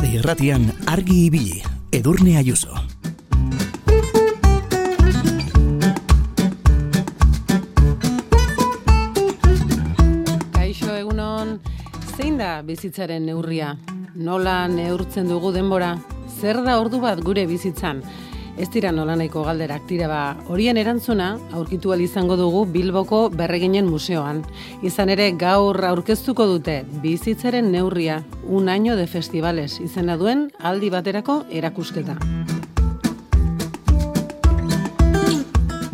Euskadi Erratian argi ibili, Edurne Ayuso. Kaixo egunon, zein da bizitzaren neurria? Nola neurtzen dugu denbora? Zer da ordu bat gure bizitzan? Ez dira nolanaiko galderak dira ba, horien erantzuna aurkitu izango dugu Bilboko Berreginen Museoan. Izan ere gaur aurkeztuko dute bizitzaren neurria, un año de festivales izena duen aldi baterako erakusketa.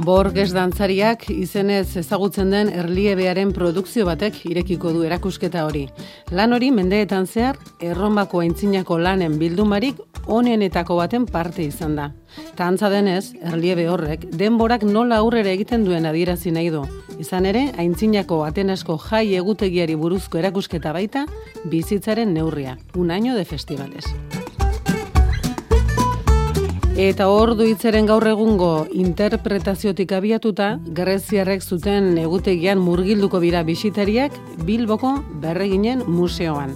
Borges dantzariak izenez ezagutzen den erliebearen produkzio batek irekiko du erakusketa hori. Lan hori mendeetan zehar errombako aintzinako lanen bildumarik onenetako baten parte izan da. Ta antza denez, erliebe horrek denborak nola aurrera egiten duen adierazi nahi du. Izan ere, aintzinako atenasko jai egutegiari buruzko erakusketa baita, bizitzaren neurria, un año de festivales. Eta hor duitzeren gaur egungo interpretaziotik abiatuta, Greziarrek zuten egutegian murgilduko bira bisitariak Bilboko berreginen museoan.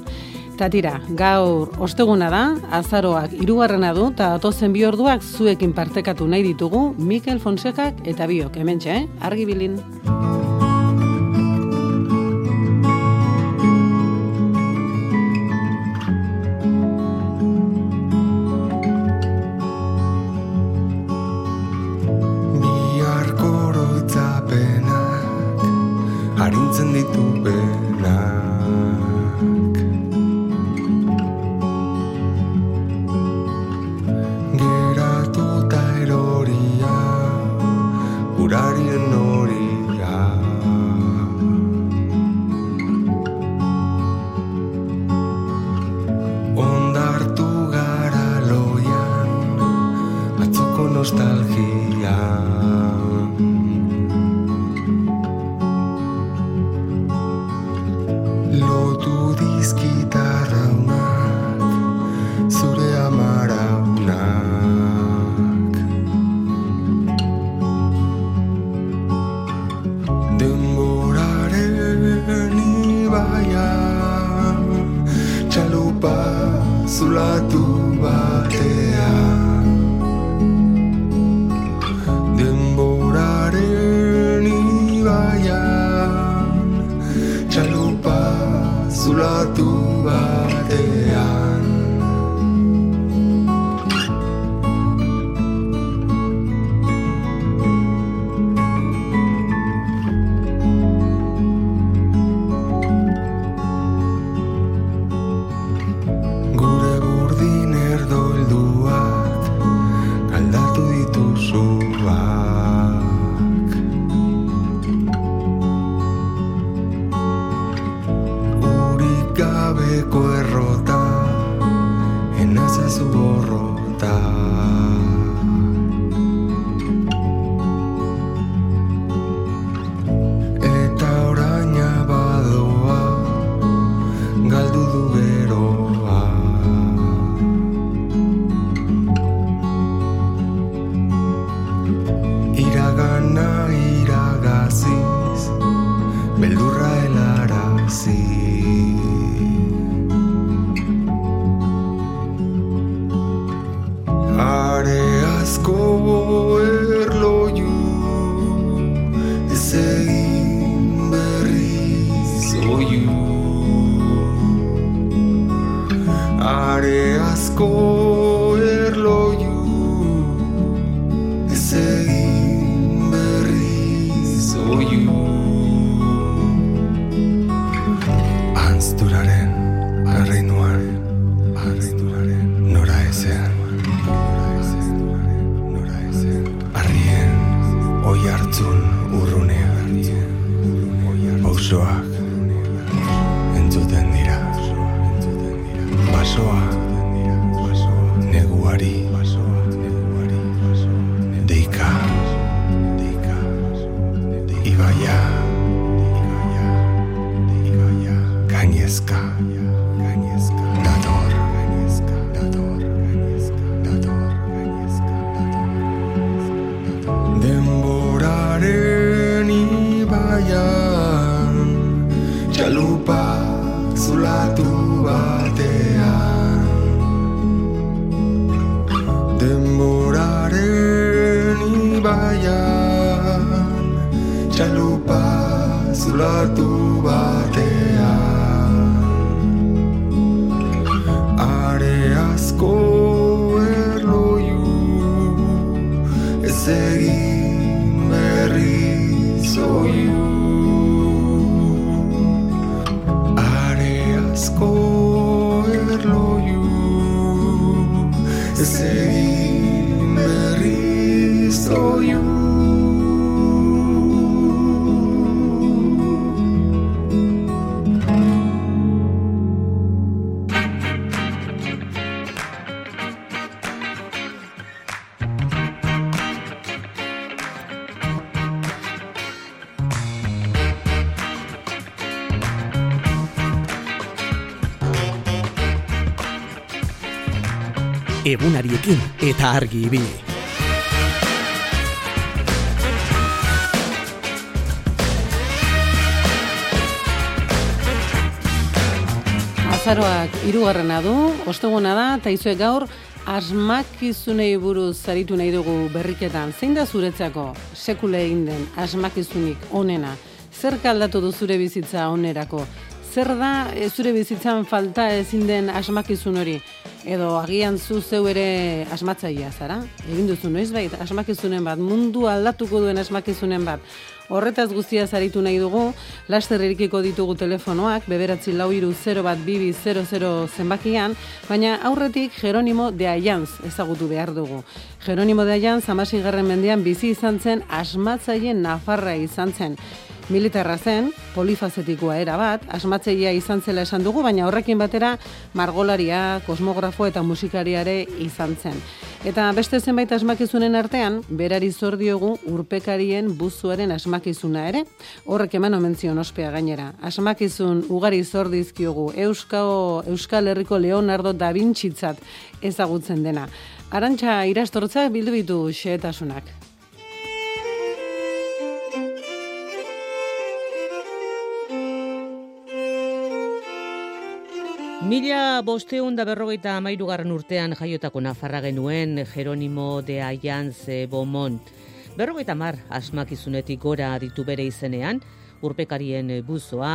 Eta tira, gaur osteguna da, azaroak irugarrena du, eta atozen bi orduak zuekin partekatu nahi ditugu Mikel Fonsekak eta biok, hementxe, eh? argi eta argi ibili. Azaroak hirugarrena du, osteguna da, eta izuek gaur asmakizunei buruz zaritu nahi dugu berriketan. Zein da zuretzako sekule egin den asmakizunik onena? Zer aldatu du zure bizitza onerako? Zer da e, zure bizitzan falta ezin den asmakizun hori? Edo agian zu zeu ere asmatzailea zara? Egin duzu noizbait asmakizunen bat, mundu aldatuko duen asmakizunen bat. Horretaz guztia zaritu nahi dugu, laster erikiko ditugu telefonoak, beberatzi lau iru 0 bat bibi 00 zenbakian, baina aurretik Jeronimo de Aianz ezagutu behar dugu. Jeronimo de Aianz amasi garren mendean bizi izan zen asmatzaile nafarra izan zen. Militarra zen, polifazetikoa era bat, asmatzeia izan zela esan dugu, baina horrekin batera margolaria, kosmografo eta musikariare izan zen. Eta beste zenbait asmakizunen artean, berari zor diogu urpekarien buzuaren asmakizuna ere, horrek eman omentzion ospea gainera. Asmakizun ugari zor dizkiogu Euskao, Euskal Herriko Leonardo da Vincitzat ezagutzen dena. Arantxa irastortzak bildu bitu xehetasunak. Mila bosteun da berrogeita amairugarren urtean jaiotako nafarra genuen Jeronimo de Aianz Beaumont. Berrogeita mar asmakizunetik gora ditu bere izenean, urpekarien buzoa,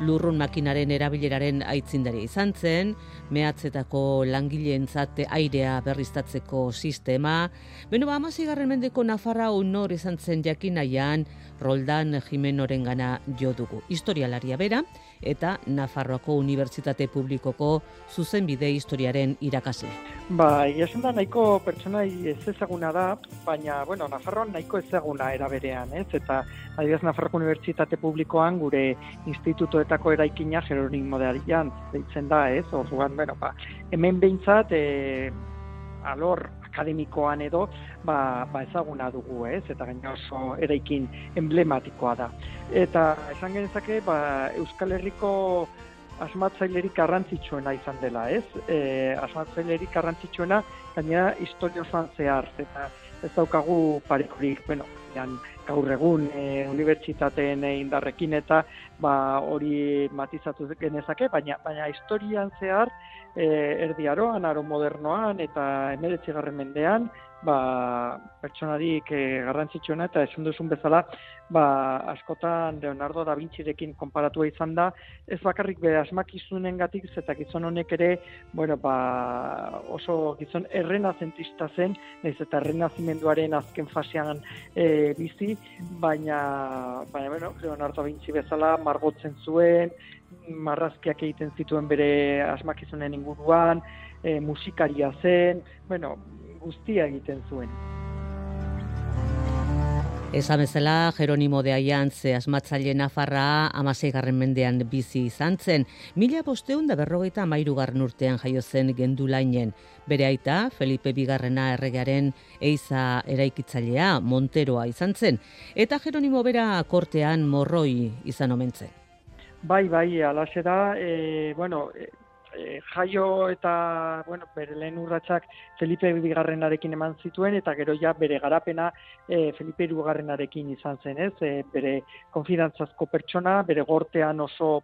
lurrun makinaren erabileraren aitzindari izan zen, mehatzetako langileentzat airea berriztatzeko sistema, beno ba, amazigarren mendeko Nafarra honor izan zen jakinaian, Roldan Jimenoren gana jo dugu. Historialaria bera, eta Nafarroako Unibertsitate Publikoko zuzenbide historiaren irakasle. Ba, esan da nahiko pertsona ez ezaguna da, baina, bueno, Nafarroan nahiko ezaguna eraberean, ez? Eta, adibidez, Nafarroko Unibertsitate Publikoan gure institutoetako eraikina Jeronimo de Arian, deitzen da, ez? Orduan, bueno, ba, hemen behintzat, e, alor akademikoan edo, ba, ba ezaguna dugu, ez? Eta gaina oso eraikin emblematikoa da. Eta esan genezake, ba, Euskal Herriko asmatzailerik garrantzitsuena izan dela, ez? E, asmatzailerik garrantzitsuena, gaina historio osoan zehar, eta ez daukagu parekorik, bueno, jan, gaur egun e, unibertsitateen indarrekin eta ba, hori matizatu genezake, baina, baina historian zehar, e, erdi aroan, aro modernoan eta emeretzigarren mendean, ba, pertsonarik e, garrantzitsuena eta esan duzun bezala, ba, askotan Leonardo da Vincirekin konparatua izan da, ez bakarrik be asmakizunen gatik, eta gizon honek ere, bueno, ba, oso gizon errenazentista zen, naiz eta errenazimenduaren azken fasean e, bizi, baina, baina, bueno, Leonardo da Vinci bezala margotzen zuen, marrazkiak egiten zituen bere asmakizunen inguruan, e, musikaria zen, bueno, guztia egiten zuen. Esan bezala, Jeronimo de Aiantz asmatzaile Nafarra amaseigarren mendean bizi izan zen. Mila bosteun da berrogeita amairugarren urtean jaio zen gendulainen. Bere aita, Felipe Bigarrena erregearen eiza eraikitzailea Monteroa izan zen. Eta Jeronimo bera kortean morroi izan omentzen. Bai, bai, alaxe da, e, bueno, e, jaio eta, bueno, bere lehen urratsak Felipe Bigarrenarekin eman zituen, eta gero ja bere garapena e, Felipe Bigarrenarekin izan zen, ez? E, bere konfidantzazko pertsona, bere gortean oso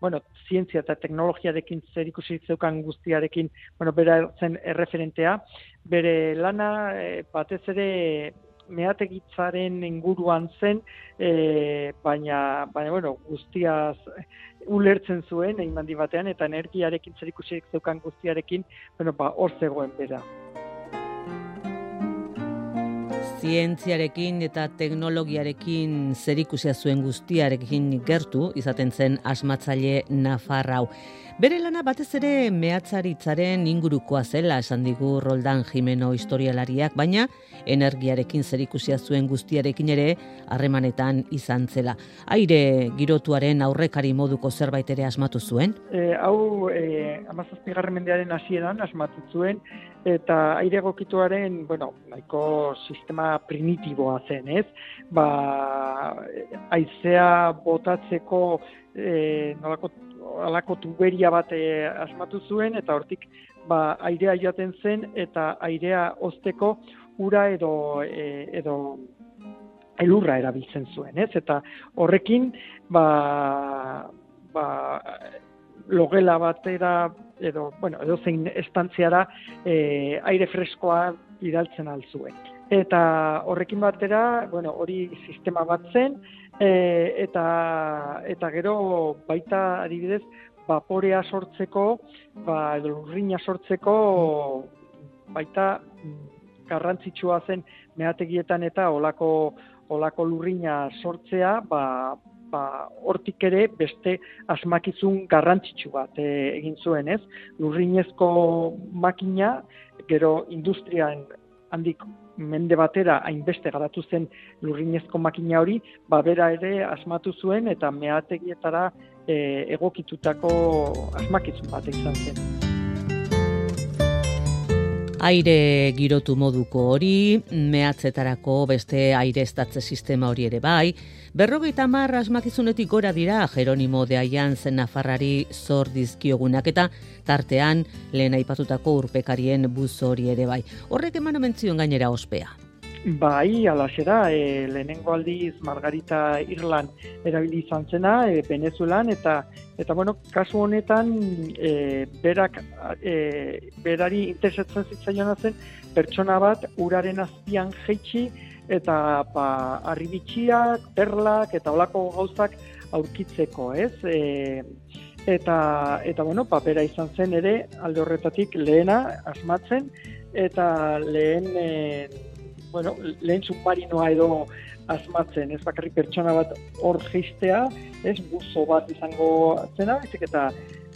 bueno, zientzia eta teknologiarekin zer ikusi zeukan guztiarekin, bueno, bera zen erreferentea, bere lana batez ere meategitzaren inguruan zen, e, baina, baina, bueno, guztiaz ulertzen zuen, egin batean, eta energiarekin zerikusiek zeukan guztiarekin, bueno, ba, hor zegoen bera. Zientziarekin eta teknologiarekin zerikusia zuen guztiarekin gertu izaten zen asmatzaile Nafarrau. Bere lana batez ere mehatzaritzaren ingurukoa zela esan digu Roldan Jimeno historialariak, baina energiarekin zerikusia zuen guztiarekin ere harremanetan izan zela. Aire girotuaren aurrekari moduko zerbait ere asmatu zuen? E, hau, e, amazazpigarren mendearen hasieran asmatu zuen, eta aire egokituaren, bueno, nahiko sistema primitiboa zen, ez? Ba, aizea botatzeko e, nolako alako tuberia bat e, asmatu zuen eta hortik ba, airea joaten zen eta airea ozteko ura edo e, edo elurra erabiltzen zuen, ez? Eta horrekin ba, ba, logela batera edo bueno, edo zein estantziara e, aire freskoa bidaltzen altzuen. Eta horrekin batera, bueno, hori sistema bat zen, e, eta eta gero baita adibidez vaporea sortzeko ba edo lurrina sortzeko baita mm, garrantzitsua zen meategietan eta olako olako lurrina sortzea ba ba hortik ere beste asmakizun garrantzitsu bat e, egin zuen, ez? Lurrinezko makina gero industrian handik mende batera hainbeste garatu zen lurrinezko makina hori, ba bera ere asmatu zuen eta meategietara e, egokitutako asmakizun bat izan zen. Aire girotu moduko hori, mehatzetarako beste aire sistema hori ere bai, berrogeita marra asmakizunetik gora dira Jeronimo de Aian zen Nafarrari zor dizkiogunak eta tartean lehen aipatutako urpekarien buz hori ere bai. Horrek eman omentzion gainera ospea. Bai, alaxera, e, lehenengo aldiz Margarita Irlan erabili izan zena, e, Venezuelan, eta eta bueno, kasu honetan e, berak e, berari interesatzen zitzaiona zen pertsona bat uraren azpian jeitsi eta ba, arribitxiak, perlak eta olako gauzak aurkitzeko, ez? E, eta, eta bueno, papera izan zen ere alde horretatik lehena asmatzen, eta lehen e, bueno, lehen submarinoa edo asmatzen, ez bakarri pertsona bat hor geistea, ez buzo bat izango zena, ezik eta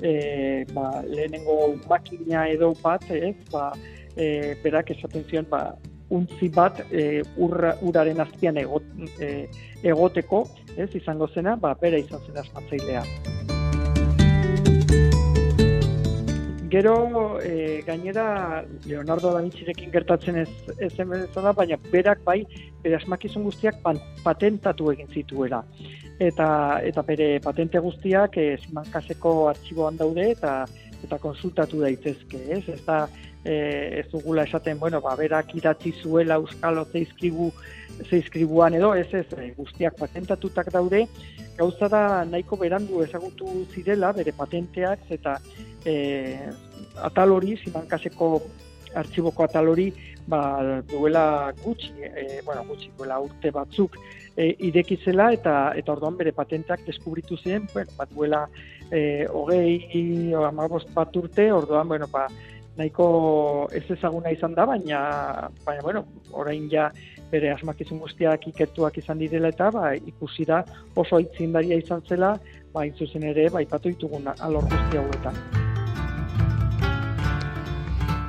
e, ba, lehenengo makina edo bat, ez, ba, e, berak esaten zion, ba, untzi bat e, urra, uraren azpian egot, e, egoteko, ez, izango zena, ba, bera izan zen asmatzailea. Gero, e, gainera, Leonardo da Vincirekin gertatzen ez, ez da, baina berak bai, bere asmakizun guztiak patentatu egin zituela. Eta, eta bere patente guztiak e, zimankaseko artxiboan daude eta eta konsultatu daitezke, ez? Ez da, e, ez dugula esaten, bueno, ba, berak idatzi zuela euskalo zeizkribu, zeizkribuan edo, ez ez, e, guztiak patentatutak daude, gauza da nahiko berandu ezagutu zirela, bere patenteak, eta e, atal hori, zimankaseko artxiboko atal hori, ba, duela gutxi, e, bueno, gutxi, duela urte batzuk e, irekizela, eta eta orduan bere patentak deskubritu ziren, bueno, bat duela e, hogei, amabost bat urte, orduan, bueno, ba, nahiko ez ezaguna izan da, baina, baina bueno, orain ja bere asmakizun guztiak ikertuak izan direla eta ba, ikusi da oso aitzindaria izan zela, ba, zuzen ere, ba, ipatu ditugun alor guzti hauetan.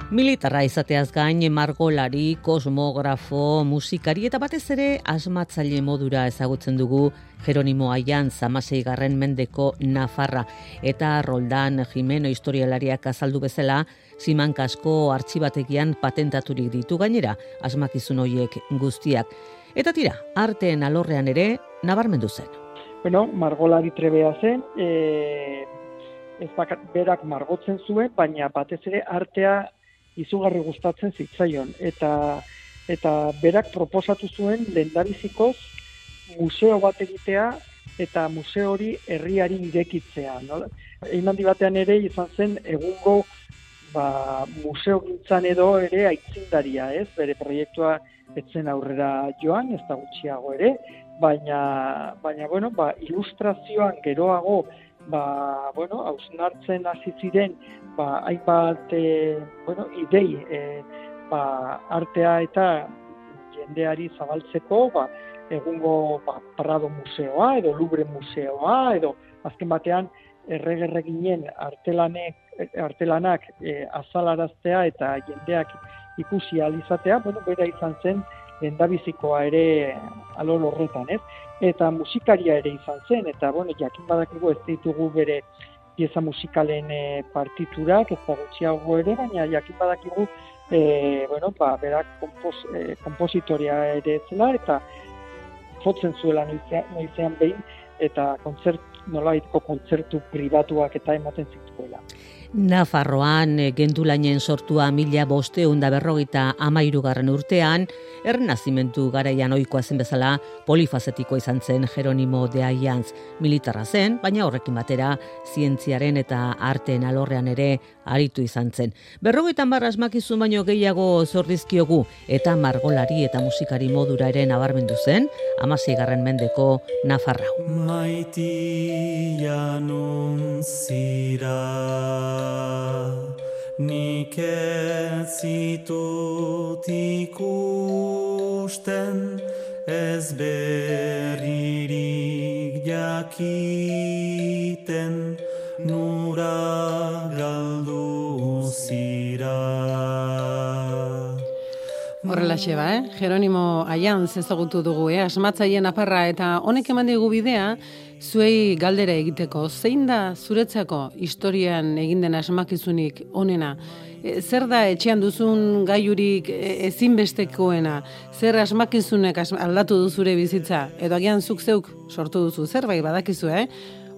Militarra izateaz gain margolari, kosmografo, musikari eta batez ere asmatzaile modura ezagutzen dugu Jeronimo Aian zamasei garren mendeko Nafarra eta Roldan Jimeno historialariak azaldu bezala ziman kasko artxibategian patentaturik ditu gainera asmakizun hoiek guztiak. Eta tira, arteen alorrean ere nabarmendu zen. Bueno, margolari trebea zen, e, ez berak margotzen zuen, baina batez ere artea izugarri gustatzen zitzaion eta eta berak proposatu zuen lendabizikoz museo bat egitea eta museo hori herriari irekitzea, no? Einandi batean ere izan zen egungo ba, museo gintzan edo ere aitzindaria, ez? Bere proiektua etzen aurrera joan, ez da gutxiago ere, baina, baina bueno, ba, ilustrazioan geroago, ba, bueno, hausnartzen hasi ziren, ba, hainbat, e, bueno, idei, e, ba, artea eta jendeari zabaltzeko, ba, egungo ba, Prado Museoa, edo Lubre Museoa, edo azken batean, erregerreginen artelanek, artelanak e, azalaraztea eta jendeak ikusi alizatea, bueno, bera izan zen, lendabizikoa ere alor horretan, ez? Eta musikaria ere izan zen, eta, bueno, jakin badakigu ez ditugu bere pieza musikalen e, partiturak, ez da gutxiago ere, baina jakin badakigu, e, bueno, ba, berak kompos, e, kompositoria ere zela, eta jotzen zuela noizean, behin, eta kontzert, nolabaitko kontzertu pribatuak eta ematen zituela. Nafarroan eh, gendulainen sortua mila bosteun da berrogeita amairugarren urtean, ernazimentu garaian oikoa zen bezala polifazetiko izan zen Jeronimo de Aianz militarra zen, baina horrekin batera zientziaren eta arteen alorrean ere aritu izan zen. Berrogeita marra asmakizun baino gehiago zordizkiogu eta margolari eta musikari modura ere nabarmendu zen, amasei garren mendeko Nafarrau. Maitia nun Nik ez zitut ikusten Ez berririk jakiten Nura galdu zira Horrelaxe ba, eh? Jeronimo Aian zezagutu dugu, eh? Asmatzaien aparra eta honek eman digu bidea, zuei galdera egiteko. Zein da zuretzako historian egin den asmakizunik onena? E, zer da etxean duzun gaiurik e, ezinbestekoena? Zer asmakizunek as- aldatu du zure bizitza? Edo agian zuk zeuk sortu duzu zerbait badakizu, eh?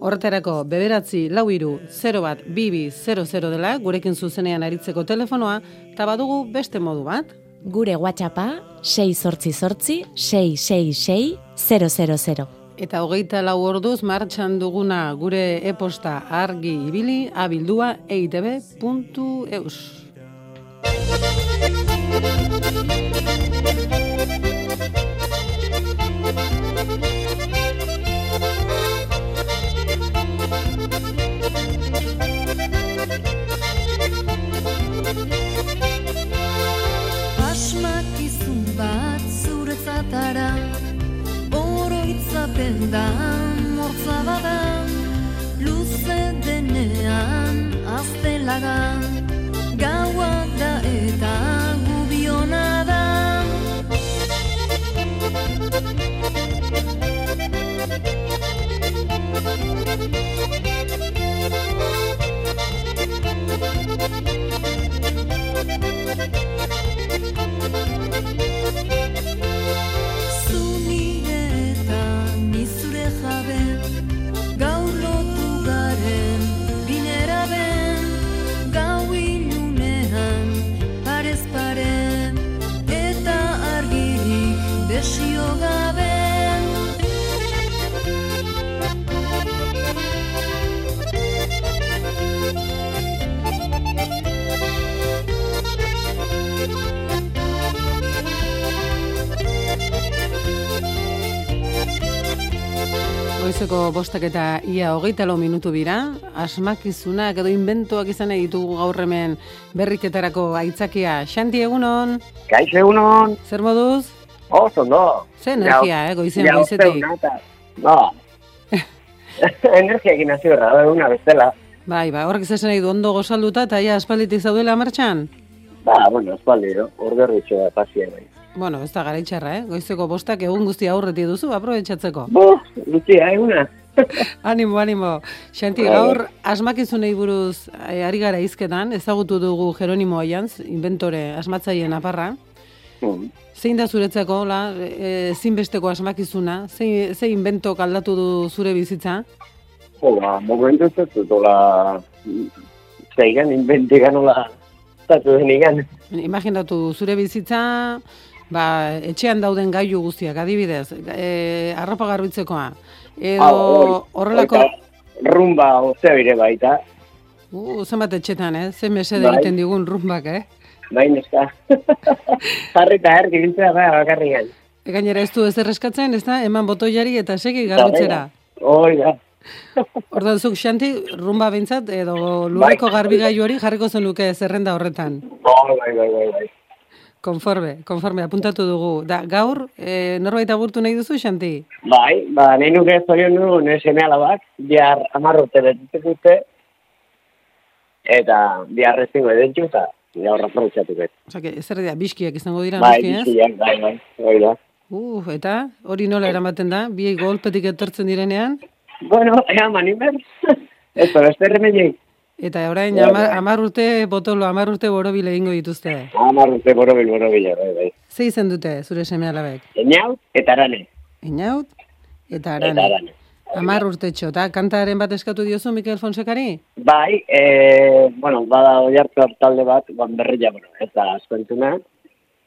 Horretarako beberatzi lau iru 0 bat bibi 00 dela gurekin zuzenean aritzeko telefonoa eta badugu beste modu bat. Gure WhatsAppa 6 sortzi sortzi 666 000. Eta hogeita lau orduz martxan duguna gure e-posta argi ibili abildua eitb.eus. bostak eta ia hogeita lau minutu dira, asmakizunak edo inventoak izan ditugu gaur hemen berriketarako aitzakia. Xanti egunon, Kaixo egunon, zer moduz? oso no. Ze energia, eh, goizen Ja, goizetik. No. energia egin hasi berra, una bestela. Bai, ba, horrek zesan nahi du ondo gozalduta eta ja aspalditik zaudela martxan? Ba, bueno, espaldi, no? Orderritxo da pasia bai. Bueno, ez da garaitxarra, eh? Goizeko bostak egun guztia aurreti duzu, aprobetsatzeko. Bo, lutzia, eguna. Animo, animo. Xanti, Bai. gaur asmakizunei buruz eh, ari gara izketan, ezagutu dugu Jeronimo Aianz, inventore asmatzaien aparra. Mm. Zein da zuretzako, la, e, zinbesteko asmakizuna? Zein, zein inventok aldatu du zure bizitza? Hola, momentu ez dut, hola, zeigan, inventigan, hola, zatu denigan. Imaginatu zure bizitza, ba, etxean dauden gailu guztiak, adibidez, e, arropa garbitzekoa. Edo Ah, horrelako, Rumba, ozea bire baita. uh, zenbat etxetan, eh? Zen mesede Bai. egiten digun rumbak, eh? bai neska. Jarri eta erk ibiltzea da bakarrian. Gainera ez du ez erreskatzen, ez da, eman botoiari eta segi garbitzera. Hoi da. Ordan zuk xanti, rumba bintzat, edo lurreko Bai. garbigailu hori jarriko zenuke zerrenda horretan. Bai, bai, bai, bai, bai. Konforme, konforme, apuntatu dugu. Da, gaur, e, norbait agurtu nahi duzu, Xanti? Bai, ba, nahi nuke zorion du, nire seme alabak, bihar amar urte betetzen dute, eta bihar rezingo edentzu, eta gaur aprobetxatu bet. Osa, zer dira, biskiak izango dira, Bai, noski, ez? bizkiak, bai, bai, bai, da. Uh, eta hori nola eramaten da? Bi golpetik etortzen direnean? Bueno, ea, manimer, ez da, beste remediei. Eta orain, Bai, amar, bai. amar urte botolo, amar urte borobil egingo dituzte. Amar urte borobil, borobil, bai, bai. Ze izen dute, zure seme alabek? Eñaut eta arane. Inaut eta Eta arane. arane. Amar urtetxo, eta kantaren bat eskatu diozu Mikel Fonsekari? Bai, e, bueno, bada oiartu talde bat, guan berria, bueno, ez da asko entzuna,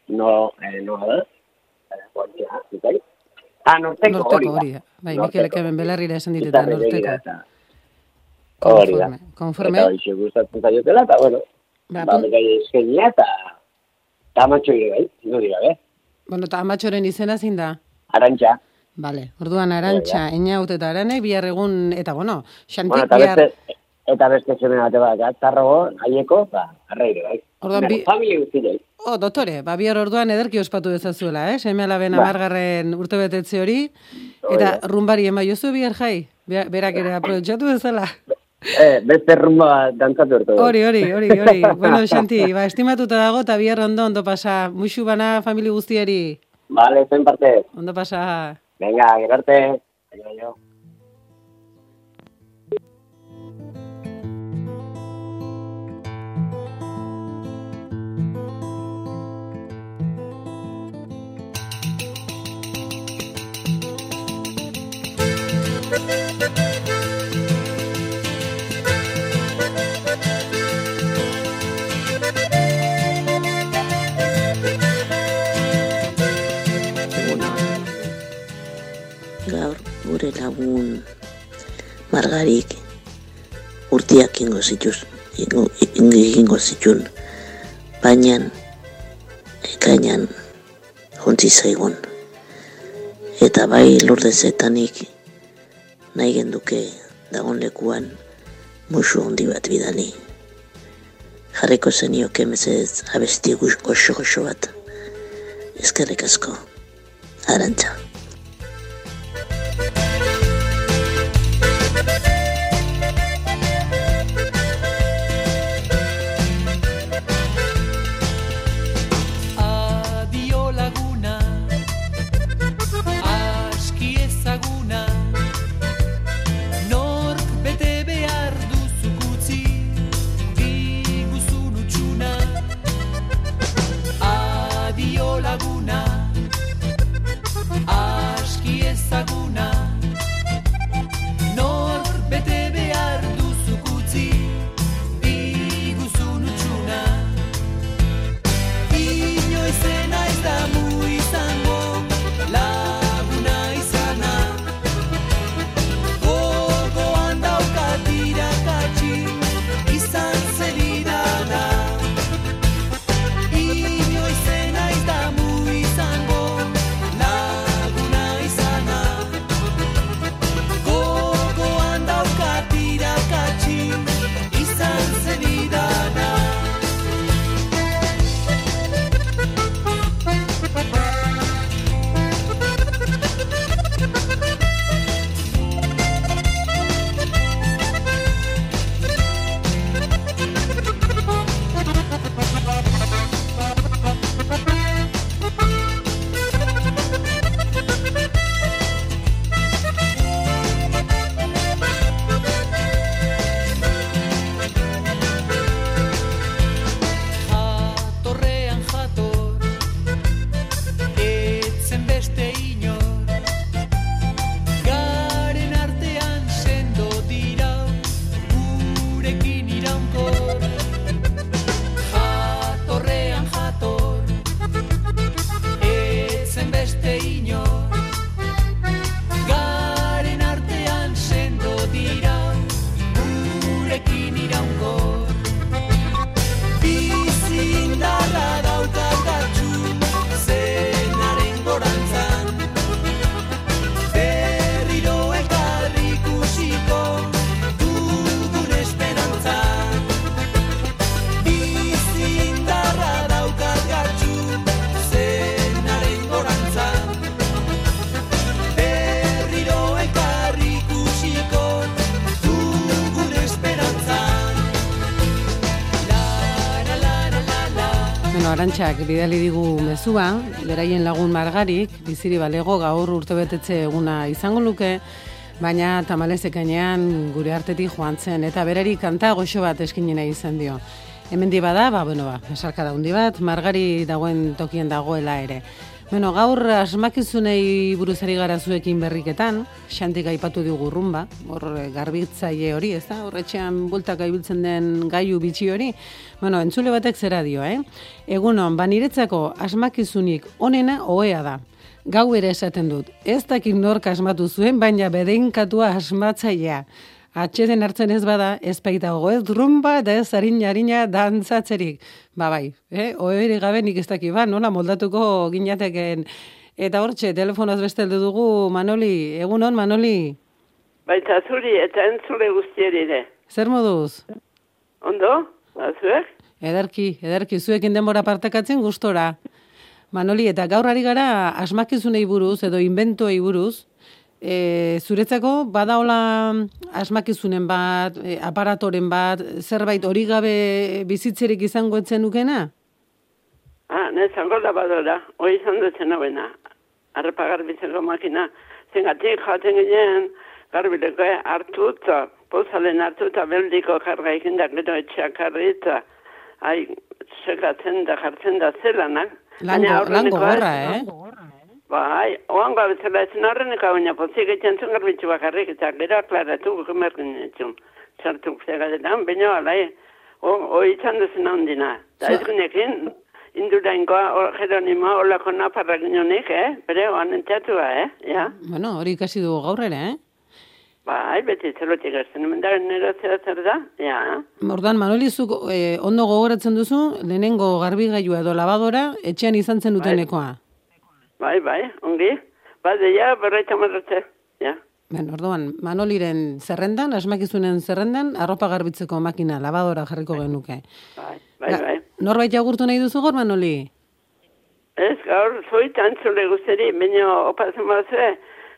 no, eh, no, a ver, eh, Ah, norteko, Norteko hori da. da. Bai, Norteko. Mikelek hemen belarrira esan diteta, Gitarra begira norteko. Eta- Hori da. Konforme. Eta hoxe gustatzen zaiotela, eta bueno, Ba, ba, bekai eskenia, eta eta amatxo ere bai, no dira, be? Bueno, eta amatxoren izena zin da? Arantxa. Vale, orduan arantxa, einaut eta arane, bihar egun, eta bueno, xantik Bueno, eta bihar, beste, eta beste zeme bate bat, atzarrogo, haieko, ba, arreire, bai. Orduan bi- Familia guztiei. oh, doktore, ba, bihar orduan ederki ospatu dezazuela, eh? Seme alaben Ba. amargarren urte betetze hori, eta rumbari ema jozu bihar jai, Bea- berak ere aprobetxatu dezala. Eh, beste rumba dantzatu ertu. Hori, hori, hori, hori. bueno, Xanti, ba, estimatuta dago, eta bihar ondo, ondo pasa. Muxu bana famili guztiari. Vale, zen parte. Ondo pasa. Venga, gero arte. Aio, aio. Egunon. gure lagun margarik urtiak ingo zituz, ingo, ingo, zitun, baina ekainan jontzi zaigun. Eta bai lurdezetanik nahi genduke dagon lekuan musu handi bat bidani. Jarriko zenioke mesedez abesti goxo-goxo bat. Eskerrik asko. Arantza. Arantxak bidali digu mezua, beraien lagun margarik, biziri balego gaur urtebetetze eguna izango luke, baina tamalezek gainean gure artetik joan zen, eta berari kanta goxo bat eskinen nahi izan dio. Hemen bada, ba, bueno, ba, esarka daundi bat, margari dagoen tokien dagoela ere. Bueno, gaur asmakizunei buruzari gara zuekin berriketan, xantik aipatu digu rumba, hor garbitzaile hori, ez da? Horretxean bultak ibiltzen den gaiu bitxi hori. Bueno, entzule batek zera dio, eh? Egunon, baniretzako asmakizunik onena ohea da. Gau ere esaten dut, ez dakit nork asmatu zuen, baina bedeinkatua asmatzailea. Atxeden hartzen ez bada, ez baita gogo ez rumba eta ez harina harina dantzatzerik. Ba bai, eh? oere gabe nik ez daki, ba, nola moldatuko ginateken. Eta hortxe, telefonoz besteldu dugu, Manoli, egunon, Manoli, Baita zuri eta entzule guztieri ere. zer moduz? Ondo? Ba, zuek? Ederki, ederki, zuekin denbora partekatzen gustora. Manoli, eta gaur ari gara asmakizunei buruz edo inventoei buruz, e, zuretzako badaola asmakizunen bat, e, aparatoren bat, zerbait hori gabe bizitzerik izango etzen nukena? Ah, nezango labadora, hoi izan dutzen hauena. Arrepa garbitzeko makina. Zengatik jaten ginen, garbileko eh, hartu eta, pozalen hartu eta beldiko karga egin da gero etxeak jarri eta, ai, sekatzen da jartzen da zelanak. Lan, Baina go, lan aurrenekoa- gogorra, eh? Bai, oan gabezela ezen horreneko baina pozik egiten zuen garbitzu bakarrik eta gero aklaratu gumerkin etxun. Sartu zegadetan, baina alai, o, o izan duzen handina. Zo- ez ginekin, indurainkoa, Jeronimo, olako naparra ginonik, eh? Bere, oan enteatua, eh? Ja. Bueno, hori ikasi dugu gaur ere, eh? Bai, beti zerotik ezten, hemen da nero zera zer da, ja. Ordan Manoli zuk eh, ondo gogoratzen duzu lehenengo garbigailua edo labadora etxean izan zen dutenekoa. Bai, bai, ongi. Ba, deia, berraita marratze, ja. Ben, orduan, Manoliren zerrendan, asmakizunen zerrendan, arropa garbitzeko makina, labadora jarriko genuke. Bai, bai, bai. Norbait jagurtu nahi duzu gaur, Manoli? Ez, gaur, zoit antzule guzteri, baina opazen bazue,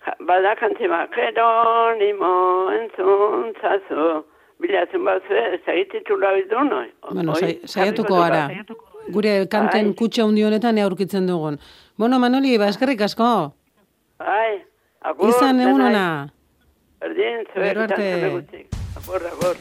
ja- bada kantzi bat, Geronimo entzun zazu, bilatzen bazue, ez titula bidu, noi. Bueno, saiatuko gara. Gure kanten Bai. kutxa hundi honetan aurkitzen dugun. Bueno, Manoli, ba, eskerrik asko. Bai, agur, Izan egun denai. ona. Berdin, zuek, arte. antzule guztik. Agur, agur.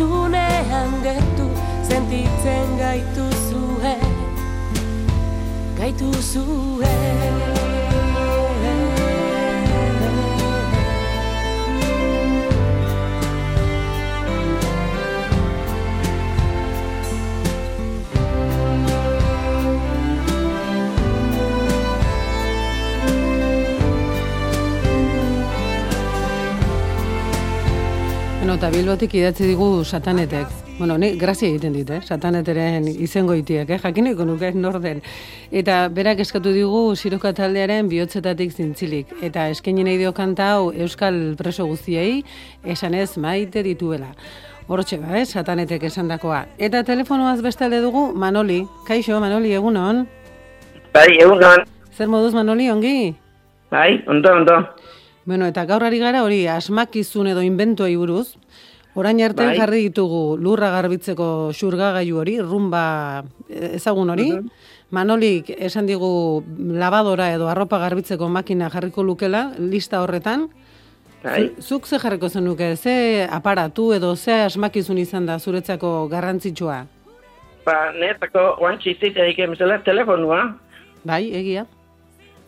Urruntasunean gertu sentitzen gaitu zuen Gaitu zuen eta Bilbotik idatzi digu satanetek. Bueno, ni grazia egiten dit, eh? Sataneteren izengo itiek, eh? Jakineko nuke nor den. Eta berak eskatu digu siroka taldearen bihotzetatik zintzilik. Eta eskaini nahi dio kanta hau Euskal preso guztiei, esanez maite dituela. Hortxe ba, eh? Satanetek esandakoa. Eta telefonoaz bestalde dugu Manoli. Kaixo, Manoli, egunon. Bai, egunon. Zer moduz Manoli, ongi? Bai, ondo, ondo. Bueno, eta gaur ari gara hori asmakizun edo inventoei buruz. Orain arte Bai. jarri ditugu lurra garbitzeko xurgagailu hori, rumba ezagun hori. Manolik esan digu labadora edo arropa garbitzeko makina jarriko lukela lista horretan. Bai. Zu- Zuk ze jarriko zenuke, ze aparatu edo ze asmakizun izan da zuretzako garrantzitsua? Ba, netako oantxe izaiterik emzela telefonua. Bai, egia.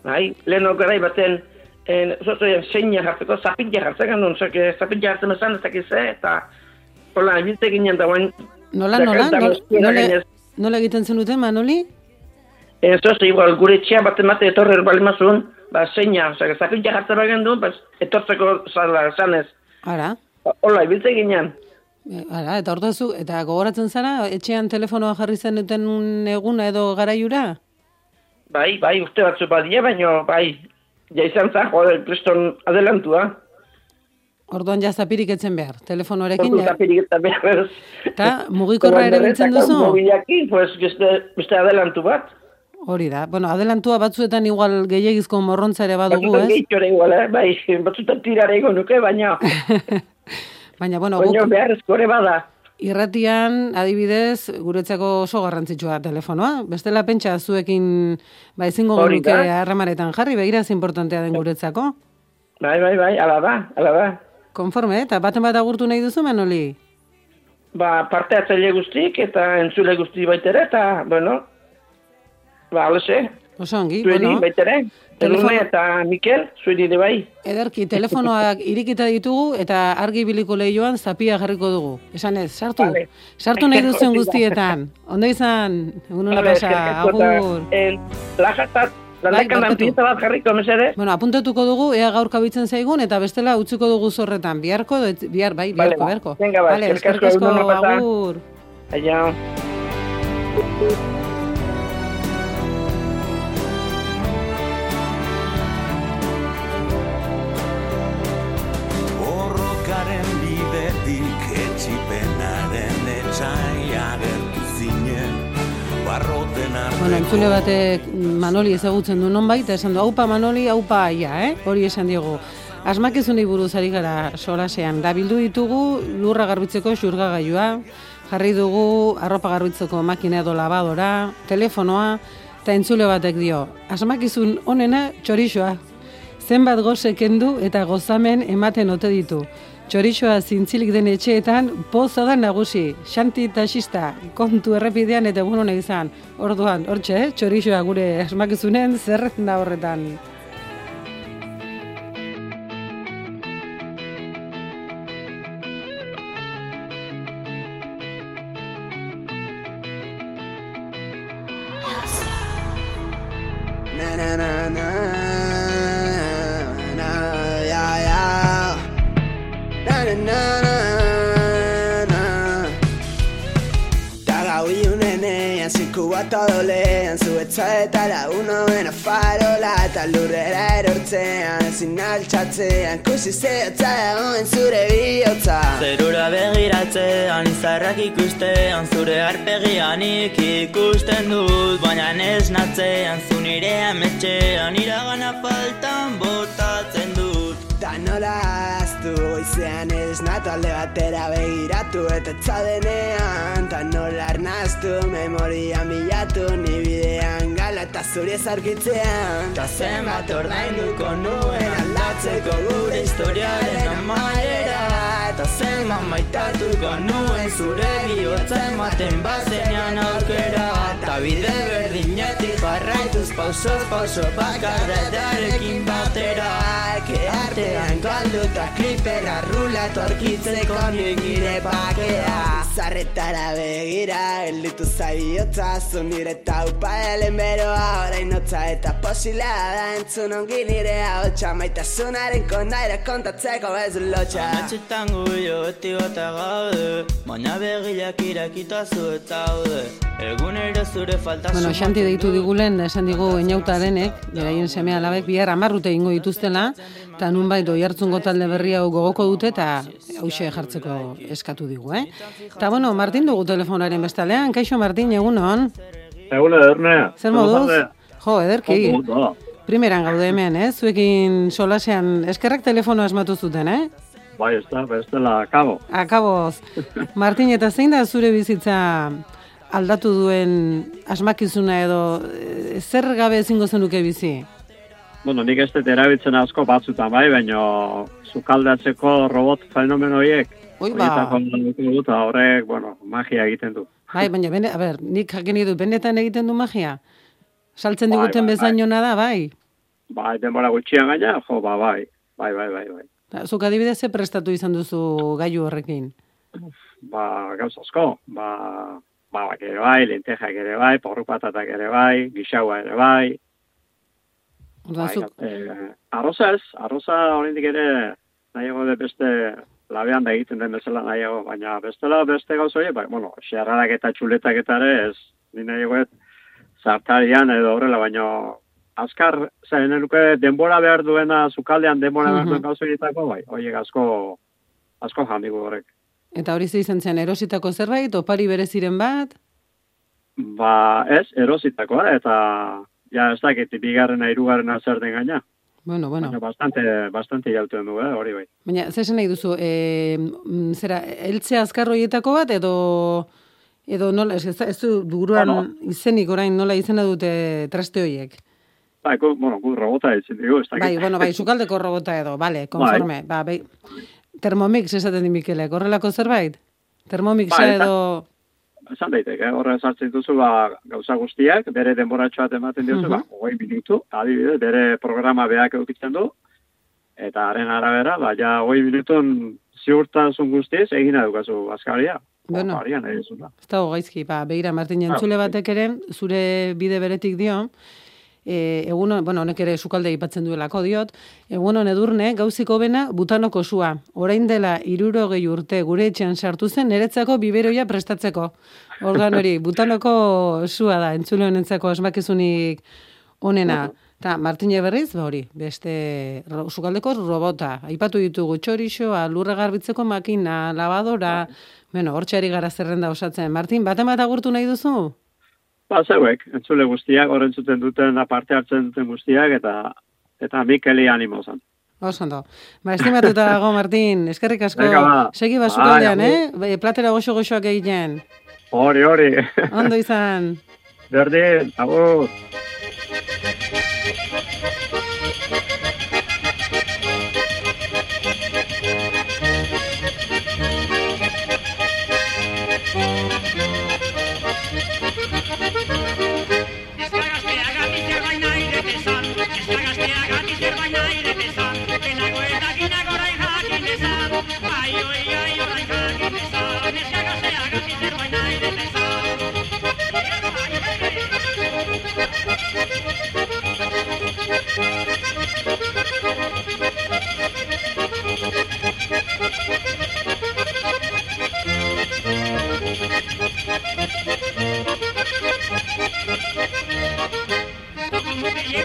Bai, lehen garai baten En, zozo, zeina jartzeko, zapilla jartzen genuen, zoke, zapilla jartzen esan ez dakiz, eh, eta hola, ebilte ginen da guen. Nola, nola, nola, nola, egiten zenuten, Manoli? En, zozo, igual, gure etxea bat emate etorre balimazun, ba, zeina, zoke, zapilla jartzen bagen duen, ba, etortzeko zala, zanez. Ara, Hola, ebilte ginen. e, ara, eta ordu zu, eta gogoratzen zara, etxean telefonoa jarri zen duten eguna edo garaiura? Bai, bai, uste batzu badia, baino, bai, ja izan za, jode, preston adelantua. Orduan ja zapirik etzen behar, telefonoarekin, Ordu ja. zapirik eta behar. Eta mugikorra ere biltzen duzu? Mobilaki, pues, beste, beste adelantu bat. Hori da, bueno, adelantua batzuetan igual gehiagizko morrontza ere badugu, ez? ere igual, eh? bai, batzutan tirare nuke, baina, Baina, bueno, baina guk beharrezko ere bada. Irratian, adibidez, guretzako oso garrantzitsua telefonoa. Bestela pentsa zuekin, ba, ezingo genuke da. harremanetan jarri, begira ze importantea den guretzako. Bai, bai, bai, ala da, ala da. Konforme, eta baten bat agurtu nahi duzu, Manoli? Ba, parte atzaile guztik eta entzule guzti baitere, eta, bueno, ba, alese, Oso ongi, zueri bueno. baitere, Telefono- eta Mikel, zueri ere bai. Ederki, telefonoak irikita ditugu eta argi biliko lehioan zapia jarriko dugu. Esan ez, sartu. Vale. Sartu nahi duzuen guztietan. Ondo izan, egun hona Vale, pasa, agur. en, Lajatat, barkatu. lanpileta bat jarriko, mesere? Bueno, apuntatuko dugu, ea gaur kabitzen zaigun, eta bestela utziko dugu zorretan. Biharko, bihar, bai, Vale, biharko, ba. biharko. Venga, ba, Vale, eskerrik asko, eskerrik asko, egun ona pasa. agur. Aia. Bueno, entzule batek Manoli ezagutzen du nonbait, eta esan du, haupa Manoli, haupa aia, eh? Hori esan diogu. Asmakizunei buruz ari gara solasean. Da bildu ditugu lurra garbitzeko xurgagailua, jarri dugu arropa garbitzeko makina edo labadora, telefonoa, eta entzule batek dio, asmakizun onena txorixoa. Zenbat goze kendu eta gozamen ematen ote ditu. Txorixoa zintzilik den etxeetan, poza da nagusi, xanti taxista, kontu errepidean eta egun honek izan. Orduan, hortxe, txorixoa gure asmakizunen zer da horretan. Altxatzean Kusi zehatza dagoen zure bihotza. Zerura begiratzean, izarrak ikustean, zure arpegianik ikusten dut, baina ez natzean, zu nire ametxean, iragana faltan botatzen dut. Ta nola aztu goizean ez nato alde batera begiratu eta etzadenean Ta nola arnaztu memoria milatu ni bidean gala eta zuri ez aurkitzean Ta zenbat ordainduko nuen aldatzeko gure historiaren amaiera Eta zenbat maitatuko nuen zure bihotza ematen bazenean aukera. Ta bide berdinetik jarraituz pauso pauso bakarretarekin batera. Ke artean galduta kliperra rulatu aurkitzeko nire pakea Zarretara begira, gelditu zabiotza Zu nire taupa helen beroa. Orain notza eta posila da entzun ongi nire ahotsa Maitasunaren kondaira kontatzeko ez lotxa Ametxetan guio beti gota gaude Baina begilak irakita zu eta haude Egunero zure falta Bueno, xanti deitu digulen, esan digu inauta denek, beraien semea alabek bihar amarrute ingo dituztela, eta nunbait oi hartzungo talde berri hau gogoko dute, eta hause jartzeko eskatu digu, eh? Eta bueno, Martin dugu telefonaren bestalean, kaixo Martin, egunon? Egun edernea. Zer moduz? Jo, ederki. Primeran gaude hemen, eh? Zuekin solasean eskerrak telefono asmatu zuten, eh? Bai, ez da, bestela, kabo. Akaboz. Martin, eta zein da zure bizitza aldatu duen asmakizuna edo eh, zer gabe ezingo zenuke bizi? Bueno, nik ez dut erabiltzen asko batzutan bai, baina sukaldatzeko robot fenomeno horiek. Oi, ba. Horrek, bueno, magia egiten du. Bai, baina, bene, a ber, nik jakin dut, benetan egiten du magia? Saltzen Bai, diguten bai, bezainona da, bai? bai, denbora gutxian gaina, jo, ba, bai, bai, bai, bai, bai. Ta, Zuk adibidez ze prestatu izan duzu gailu horrekin? Ba, gauz asko, ba, babak ere bai, lentejak ere bai, porru patatak ere bai, gixaua ere bai, Orduan, bai, zuk, eh, arroza ez, arroza oraindik ere nahiago de beste labean da egiten den bezala nahiago, baina bestela beste gauz hori, bai, bueno, xerrarak eta txuletak eta ere ez, ni nahiago ez, zartarian edo horrela, baina azkar, zain enuke denbora behar duena, zukaldean denbora behar Mhm. duen gauz horietako, bai, horiek asko, asko jandigu horrek. eta hori izan zen erositako zerbait, opari bereziren bat? Ba, ez, erositakoa, eta ja ez dakit, bigarrena, hirugarrena zer den gaina. Bueno, bueno. Baina bastante, bastante jauten du, eh, hori bai. Baina, ze esan nahi duzu, e, zera, eltze azkar horietako bat, edo, edo nola, ez, ez du buruan Bueno. izenik orain nola izena dute traste horiek? Bai, bueno, gu robota ditzen digu, ez dakit. Bai, bueno, bai, sukaldeko robota edo, bale, konforme. Ba, bai, Thermomix esaten di Mikelek, horrelako zerbait? Thermomixa Bai, eta- edo... Esan daiteke, eh? horre sartzen dituzu ba, gauza guztiak, bere denboratxo bat ematen diozu, Mhm. ba, hogei minutu, adibidez, bere programa beak eukitzen du, eta haren arabera, ba, ja, hogei minutun ziurtasun guztiz, egina dukazu azkaria. Bueno. Ba. Ez dago gaizki, ba, begira, Martin Ah, Jantzule bai. batek ere, zure bide beretik dio, e, egun, bueno, honek ere sukalde ipatzen duelako diot, egun hon edurne, gauziko bena, butanoko sua. Orain dela, irurogei urte, gure etxean sartu zen, niretzako biberoia prestatzeko. Organ hori, butanoko sua da, entzule honentzako asmakizunik onena. Ta, Martine berriz, ba hori, beste ro, sukaldeko robota. Aipatu ditugu txorixoa, lurra garbitzeko makina, lavadora, bueno, hortxeari gara zerrenda osatzen. Martin, baten bat agurtu nahi duzu? Ba, zeuek, entzule guztiak, horren zuten duten, aparte hartzen duten guztiak, eta eta Mikeli animo zan. Oso ondo. Ba, estimatuta dago, Martin, eskerrik asko. Segi basukaldean, eh? Platera goxo-goxoak egiten. Hori, hori. Ondo izan. Berdin, agur.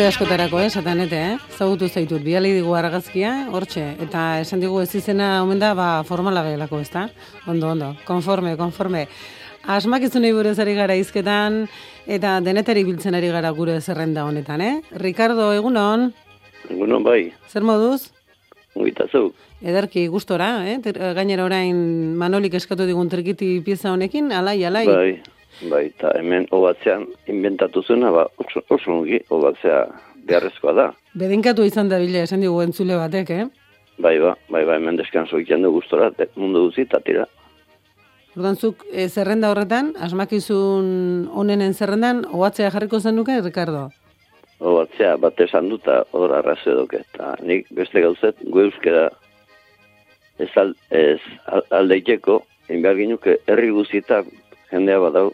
Urte askotarako, eh, satanete, eh? Zagutu zaitut, biali digu argazkia, hortxe. Eta esan digu ez izena omen da, ba, formala gehielako, ez da? Ondo, ondo, konforme, konforme. Asmakizunei buruz ari gara izketan, eta denetari biltzen ari gara gure zerrenda honetan, eh? Ricardo, egunon, Egunon bai, zer moduz? ongita zu. Ederki gustora, eh? Ter- Gainera orain Manolik eskatu digun trikiti pieza honekin, alai, alai. Bai, bai, eta hemen obatzean inventatu zuena, ba, oso, oso ongi, obatzea beharrezkoa da. Bedinkatu izan da bile, esan digu entzule batek, eh? Bai, ba, bai, ba, hemen deskanso egiten du gustora, mundu duzi, eta tira. Ordan zuk e, zerrenda horretan, asmakizun onenen zerrendan, ohatzea jarriko zenuke, Ricardo? Obatzea bat esan duta hor arrazo edoke, eta nik beste gauzet, gu euskera ez, al, ez al, aldeiteko, inbehar ginuke herri guztietan jendea badau,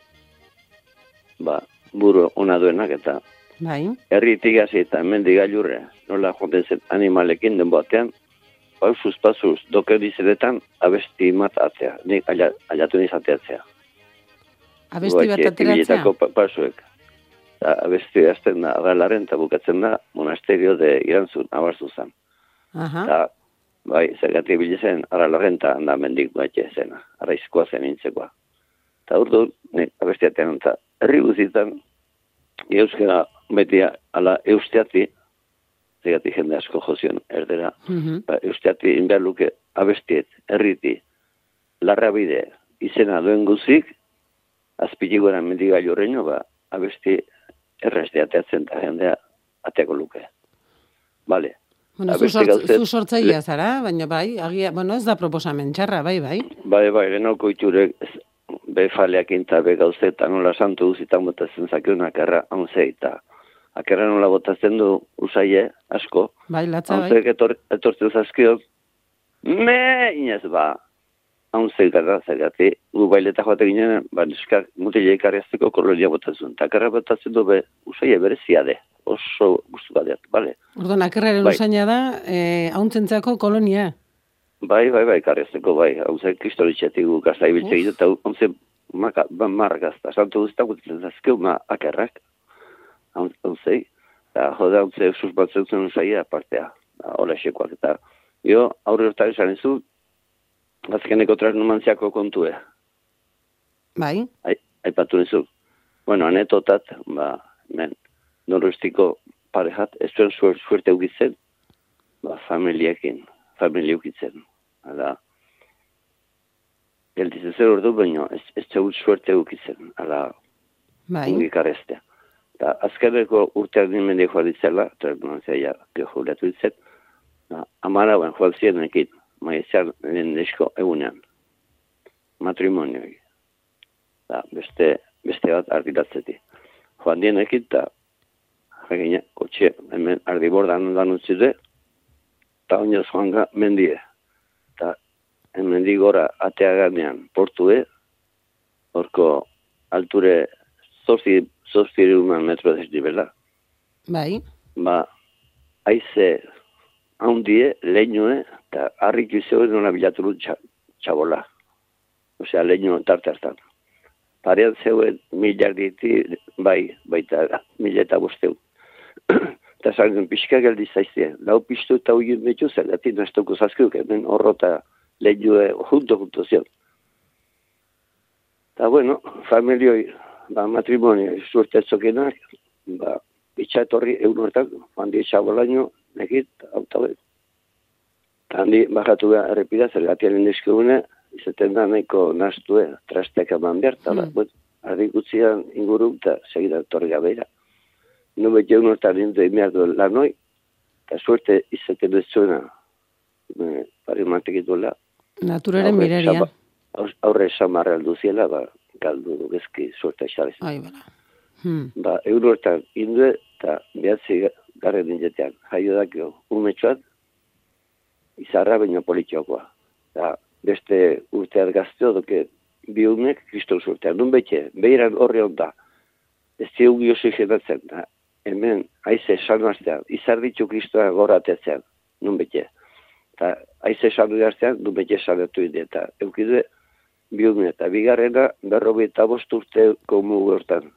ba, buru ona duenak eta Bai. herritik hasi eta hemen digailurre, nola joten zen animalekin den batean, pausuz, pasuz, doke dizeretan abesti matatzea, nik aila, ailatu nizateatzea. Abesti bat ateratzea? pa, pasuek. Ta, abesti azten da, agalaren eta bukatzen da, monasterio de irantzun, abarzu zen. Aha. Ta, bai, zergatik bilezen, aralaren eta handa mendik batxe zena, araizkoa zen intzekoa. Eta urdu, nik abestiatean, eta herri guztietan, euskera beti ala eusteati, zegatik jende asko jozion, erdera, Mhm. ba, eusteati inbehar luke abestiet, erriti, larra bide, izena duen guzik, azpiligora mendigailu horreino, ba, abesti errezte ateatzen eta jendea ateako luke. Bale. Bueno, zu, sortz, gauzet- zu sortzailea zara, baina bai, agia, bueno, ez da proposamen txarra, bai, bai. Bai, bai, lehenoko itxurek be faleak inta be gauzeta nola santu guzitan botatzen zakionak erra haunzei, eta akerra nola botatzen du usaie, asko, Bai, latza, bai. etor, etortzen zazkiot, me, inez, ba, haunzei gara, zergati, gu baileta joate ginen, ba, neskak mutile ikarriazteko kolonia botatzen, eta akerra botatzen du be, usaie berezia de, oso guztu badeat, bale? Orduan, akerraren Bai. usaina da, eh, hauntzentzako kolonia. Bai, bai, bai, karrezeko, bai, hau zen kristoritxetik gu gazta ibiltze egin, eta hau zen maka, ba, marra gazta, santu guztak gutzen zazkeu, ma, akerrak, hau hau zei, eta jode hau zei susbatzen zen usaia partea, ba, hola esekoak, eta jo, aurre hortan esan izu, azkeneko transnumantziako kontue, Bai, ai, aipatu nizu. Bueno, anetotat, ba, men, norrestiko parejat, ez zuen suer, suerte ukitzen, ba, familiekin, familia ukitzen. Hala, gelditzen zer ordu, baina ez, ez zeu suerte ukitzen, hala, bai. ongi karrestea. Eta azkeneko urteak nimen joan ditzela, transnumantzia ja, geojuleatu ditzen, ba, amara ben joan zienekin, maizan lehen egunean, matrimonioi da, beste, beste bat argitatzetik. Joan dienekin, eta jakina, kotxe, hemen ardibordan dan utzide, eta oinaz joanga mendie. Eta hemen gora atea ganean portue, horko alture zorzi, zorzi metro desnibela, Bai, ba, aize haundie, leinue, eta harrik izeo nola bilatu dut txa, txabola. Osea, leinu tarte hartan. Parean zeuen mila diti, bai, baita mila eta bosteu. Eta zangen pixka geldi zaizte. Lau piztu eta huien betu zen, gati nastuko zazkiuk, hemen horrota leinue junto junto zion. Eta bueno, familioi, ba, matrimonio, suerte zokenak, ba, bitxa etorri egun handi txabolaino, nekit, auta bet. Eta handi bajatu behar errepida, zergatiaren dizkigune, izaten da nahiko nastue, trasteak eman behar, eta Mm. mm. ardik utzian inguru, eta segida etorri gabeira. No bet egun hortan nindu egin du lanoi, eta suerte izaten ez zuena, e, pari mantekituela, naturaren Aurre miraria. sama- aur- aurre samarra aldu ziela, ba, galdu du gezki suerte xarez. Ai, bala. Hmm. Ba, euro hortan indue, eta behatzi garren nintetean, jaio dakio, umetxoat, izarra baino politiokoa. Eta beste urteat gazteo doke, bi umek kriston urtean, nun betxe, behiran horre onda, ez zeugi oxigenatzen, da, hemen, aize salmaztean, izar ditu kristoa goratetzean, nun betxe. Eta aize saldu gaztean, nun betxe salatu ide, eta eukide, bi ume, eta bigarrena, berrobi eta bost urteko mugu hortan.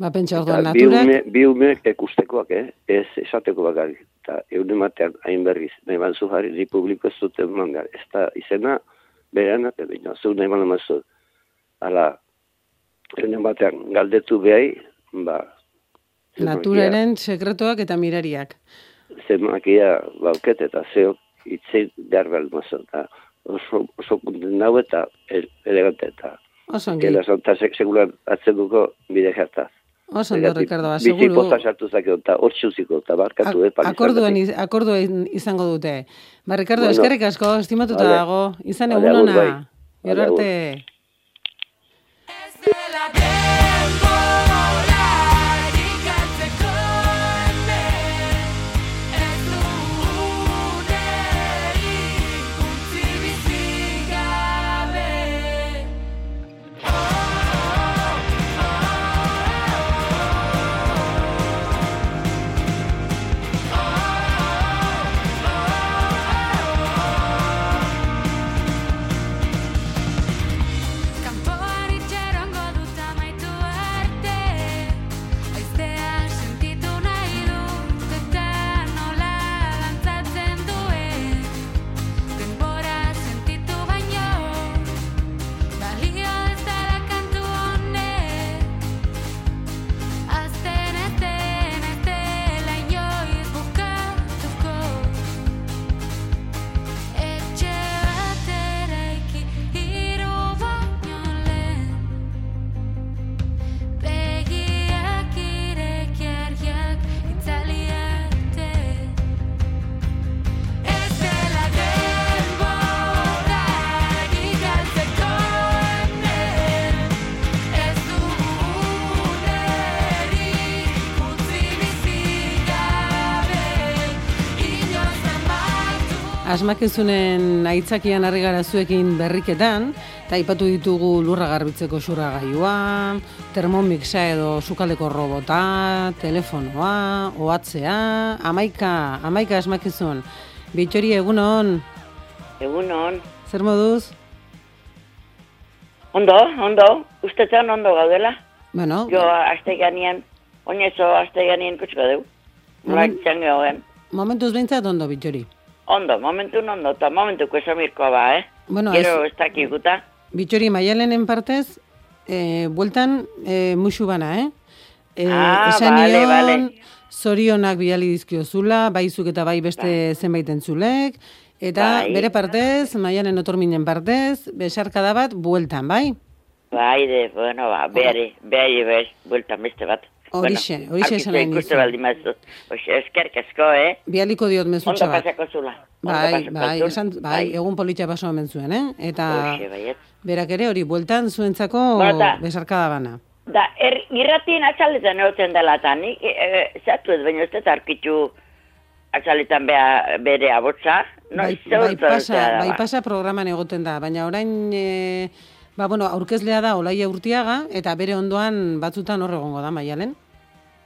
Ba, pentsa orduan, Eta bi naturak, ume, bi umeek ikustekoak, eh? ez esateko bakarrik. Eta egun ematean hain berriz, nahi banzu jarri, ni publiko ez duten mangar. Ez da izena, berean, eta baina, zu nahi bala mazu. Hala, egun ematean galdetu behai, ba, naturaren sekretuak eta mirariak. zemakia bauket eta zeok itzein behar behar mazu. Eta oso, oso konten nau eta el- elegante eta Oso ongi. Gela zonta sek segulan atzenduko bide jartaz. Oso ondo, Ricardo, ba, Bizi posta sartu zakeo, eta hor txuziko, eta barkatu, eh, palizan Akorduen, iz- akorduen izango dute. Ba, Ricardo, Bueno. eskerrik asko, estimatuta Vale. dago. Izan egun ona. bai. Gero arte. Asmakizunen aitzakian harri gara zuekin berriketan, eta aipatu ditugu lurra garbitzeko xurragailua, termomiksa edo sukaldeko robota, telefonoa, ohatzea, amaika, amaika asmakizun. Bitxori, egunon, Egunon. zer moduz? Ondo, ondo. Ustetan ondo gaudela. Bueno, Jo, aste ganean, oinezo aste ganean kutsuko dugu. Hogen. momentuz behintzat ondo, bitxori. Ondo, momentu ondo, eta momentuko esamirkoa ba, eh? Bueno, Gero ez- ez dakiguta. Bitxori, maialenen partez, e, bueltan e, musu bana, eh? E, Ah, esan bale, nion, zorionak bidali dizkiozula, baizuk eta bai beste zenbait entzulek, eta Bai. bere partez, maialen otorminen partez, besarkada bat, bueltan, bai? Bai, de, bueno, ba, behari, behari, behari, bueltan beste bat. Horixe, horixe esan nahi nizun. baldin mazu. Eskerk asko, eh? Bialiko diot mezutxa Ondo bat. pasako zula. Ondo Bai, pasako bai, zuen. esan, bai, egun politxa paso hemen zuen, eh? Eta Hoxe, baiet. berak ere hori, bueltan zuentzako Bueno, besarkada bana. Da, er, irratien atxaletan egoten dela eta nik, e, e, zatu ez, baina ez dut arkitu atxaletan bea, bere abotza. No, bai, bai, pasa, bai ba. pasa programan egoten da, baina orain e, ba, bueno, aurkezlea da Olaia Urtiaga eta bere ondoan batzutan hor egongo da Maialen.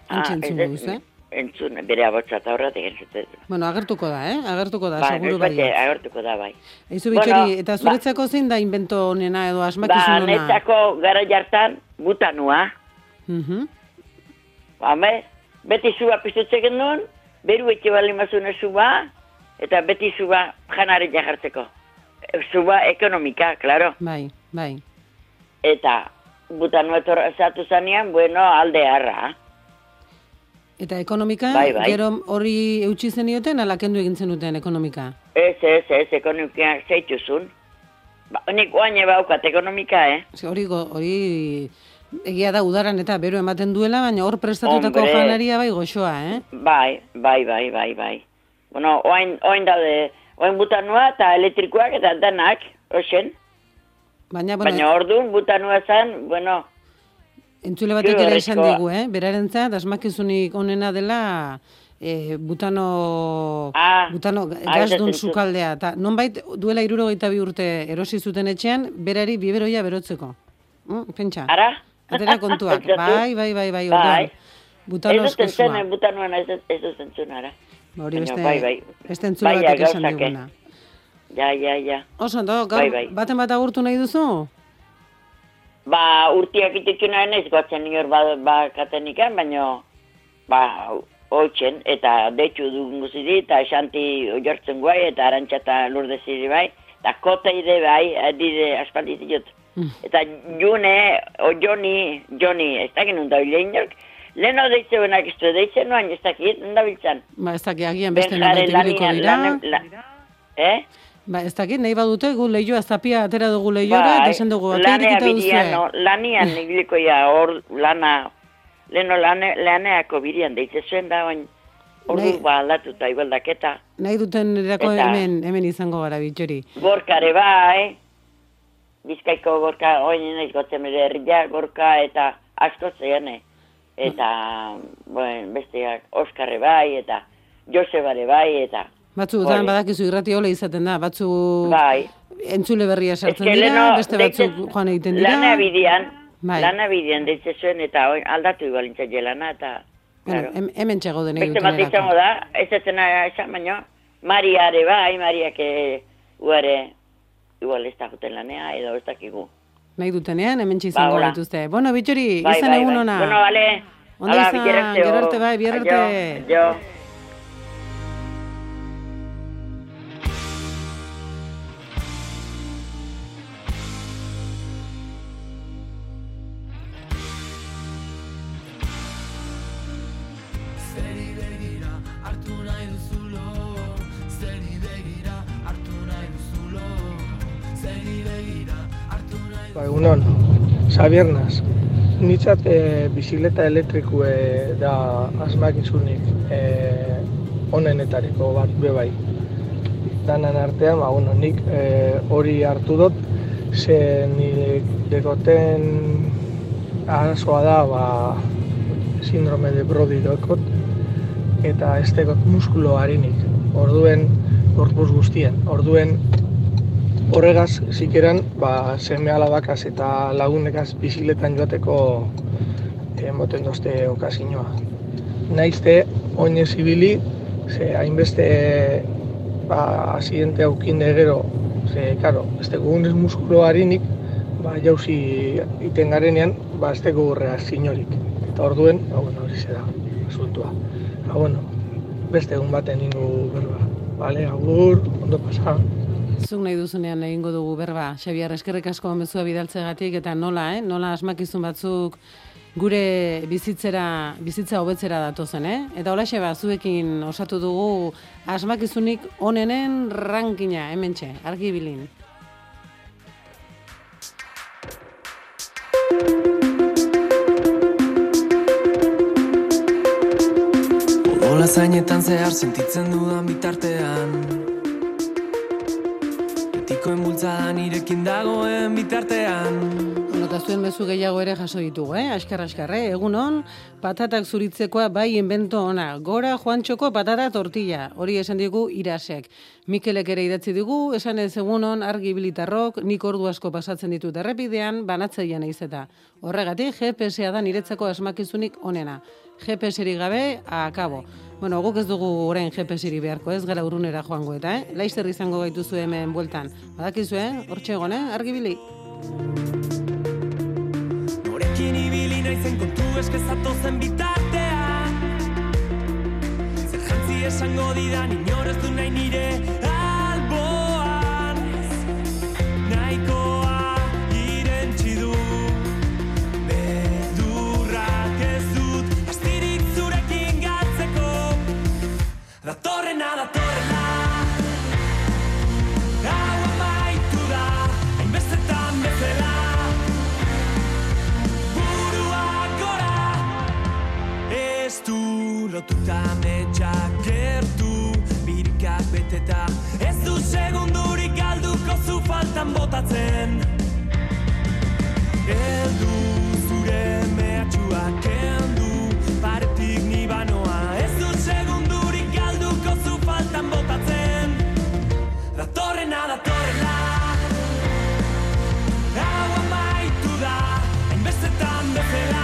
Antxe Ah, ez- eh? Entzun, bere abotza eta horretik entzuten. Bueno, agertuko da, eh? Agertuko da, Ba, seguru bai. bate agertuko da, bai. Eizu bitxori, Bueno, eta ba- zuretzako zein da invento honena edo Ba, asmakizun ona? netzako gara jartan, butanua. Mhm. Hame, beti zuba piztutze genuen, beru etxe bali mazune zuba, eta beti zuba janare jajartzeko. Zuba ekonomika, claro. Bai, bai. Eta butanua etorra zatu zanean, bueno, alde harra. Eta ekonomika, Bai, bai. gero hori eutxi zenioten, ala kendu egin zenuten ekonomika? Ez, ez, ez, ekonomika zeitzuzun. Ba, nik oain baukat ekonomika, eh? Ze hori, hori egia da udaran eta bero ematen duela, baina hor prestatutako Hombre. janaria bai goxoa, eh? Bai, bai, bai, bai, bai. Bueno, oain, oain daude, oain butanua eta elektrikoak eta danak, osen. Baina, bueno, Baina orduan butanua zen, bueno, entzule batek ere esan digu, eh? Berarentzat, asmakizunik onena dela e, butano, Ah, butano gazdun sukaldea. Ta, nonbait duela irurogeita bi urte erosi zuten etxean, berari biberoia berotzeko. Mm, pentsa. Ara? Atera kontuak. Bai, bai, bai, bai, Bai. Butano ez dut butanuan ez dut- ez dut entzun ara. Hori Baina beste, bai, bai. beste entzule Bai, batek esan gauzak, eh. diguna. Ja, ja, ja. Oso, ondo, gaur Bai, bai. baten bat agurtu nahi duzu? Ba, urtiak itetu nahi naiz gotzen nior ba, ba katenikan, baina ba, hoitzen, eta detxu dugun guzti eta xanti ojortzen guai, eta arantxa eta lurde ziri bai, eta kota ide bai, adide aspaldi ditut. Mm. Eta june, o joni, joni, ez dakit nun da inork, leheno deitze benak ez du deitze noan, ez dakit, nun da biltzan. Ba, ez dakit, agian beste ibiliko lanian, dira. la- eh? Ba, ez dakit, nahi badute, gu lehioa zapia atera dugu lehiora, eta esan dugu, ate lanea irekita birian, duzue. no, lanian ibiliko ja, hor lana, leno lane, laneako birian deitze zuen da, bain, ordu ba aldatuta igualdaketa. Nahi duten erako Eta- hemen, hemen izango gara bitxori. Gorkare bai, bizkaiko gorka, oin naiz gotzen bere herria, gorka eta asko zeane. Eta, bueno, besteak Oskarre bai, eta Josebare bai, eta... Batzuetan Hori. badakizu irrati hola izaten da, batzu Bai. entzule berria sartzen dira, leno beste batzuk joan egiten dira. Lana bidian, Bai. lana bidian zuen, eta aldatu igual intzaile lana, eta... Claro. hem- hemen txego den Beste bat izango da, ez etena esan baino, Mariare bai, Mariak eh, uare, igual ez da juten lanea, edo ez dakigu. Nahi dutenean, hemen izango Ba, dituzte. Bueno, bitxori, Bai, izan bai, egun bai. ona. Bueno, vale. Ondo izan, gero arte, bai, bier Aio, arte. Xabiernas. Nitzat e, bizikleta elektrikue da asmakizunik e, onenetariko bat be bai. Danan artean, ba, bueno, nik e, hori hartu dut, ze nire dekoten arazoa da, ba, sindrome de Brody dokot, eta ez dekot muskulo harinik. Orduen, gorpuz guztien. Orduen horregaz zikeran, ba, seme alabakaz eta lagunekaz biziletan joateko emoten dozte okazinoa. Naizte, oinez ibili, ze hainbeste ba, asiente haukinde gero, ze, karo, ez gugunez muskulo harinik, ba, jauzi iten garenean, ba, ez teko gurrea zinorik. Eta orduen, ba, bueno, hori da, asuntua. Ba, bueno, beste egun baten ingo berba. Bale, agur, ondo pasa. Zuk nahi duzunean egingo dugu berba, Xabiar, eskerrik asko mezua bidaltzegatik eta nola, eh? Nola asmakizun batzuk gure bizitzera, bizitza hobetzera datozen, eh? Eta hola xeba, zuekin osatu dugu asmakizunik onenen rankina, hementxe, argi bilin. Odola zainetan zehar sentitzen dudan bitartean Betikoen bultzadan irekin dagoen bitartean Bueno, eta zuen mezu gehiago ere jaso ditugu, eh? Askar, askar, eh? Egun hon, patatak zuritzekoa bai invento ona. Gora Juantxoko patata tortilla. Hori esan digu irasek. Mikelek ere idatzi digu, esan ez egun hon, argi bilitarrok, nik ordu asko pasatzen ditut errepidean, banatzeian naiz eta. Horregatik, GPS-a da niretzako asmakizunik onena. GPS-erik gabe, akabo. Bueno, guk ez dugu orain GPS-iri beharko, ez gara urrunera joango eta, eh? Laizzer izango gaituzu hemen bueltan. Badakizu, eh? Hortxe egon, eh? Argi bili. Norekin ibili naizen kontu eskezatu zen bitartean Zer jantzi esango didan inor ez du nahi nire Datorrena, datorrena Hau amaitu da, hainbestetan bezala Burua gora Ez du lotuta metxak gertu Birikak beteta Ez du segundurik galduko zu faltan botatzen Eldu zure mehatxuak Datorrena, datorrena Hau amaitu da, hainbestetan bezala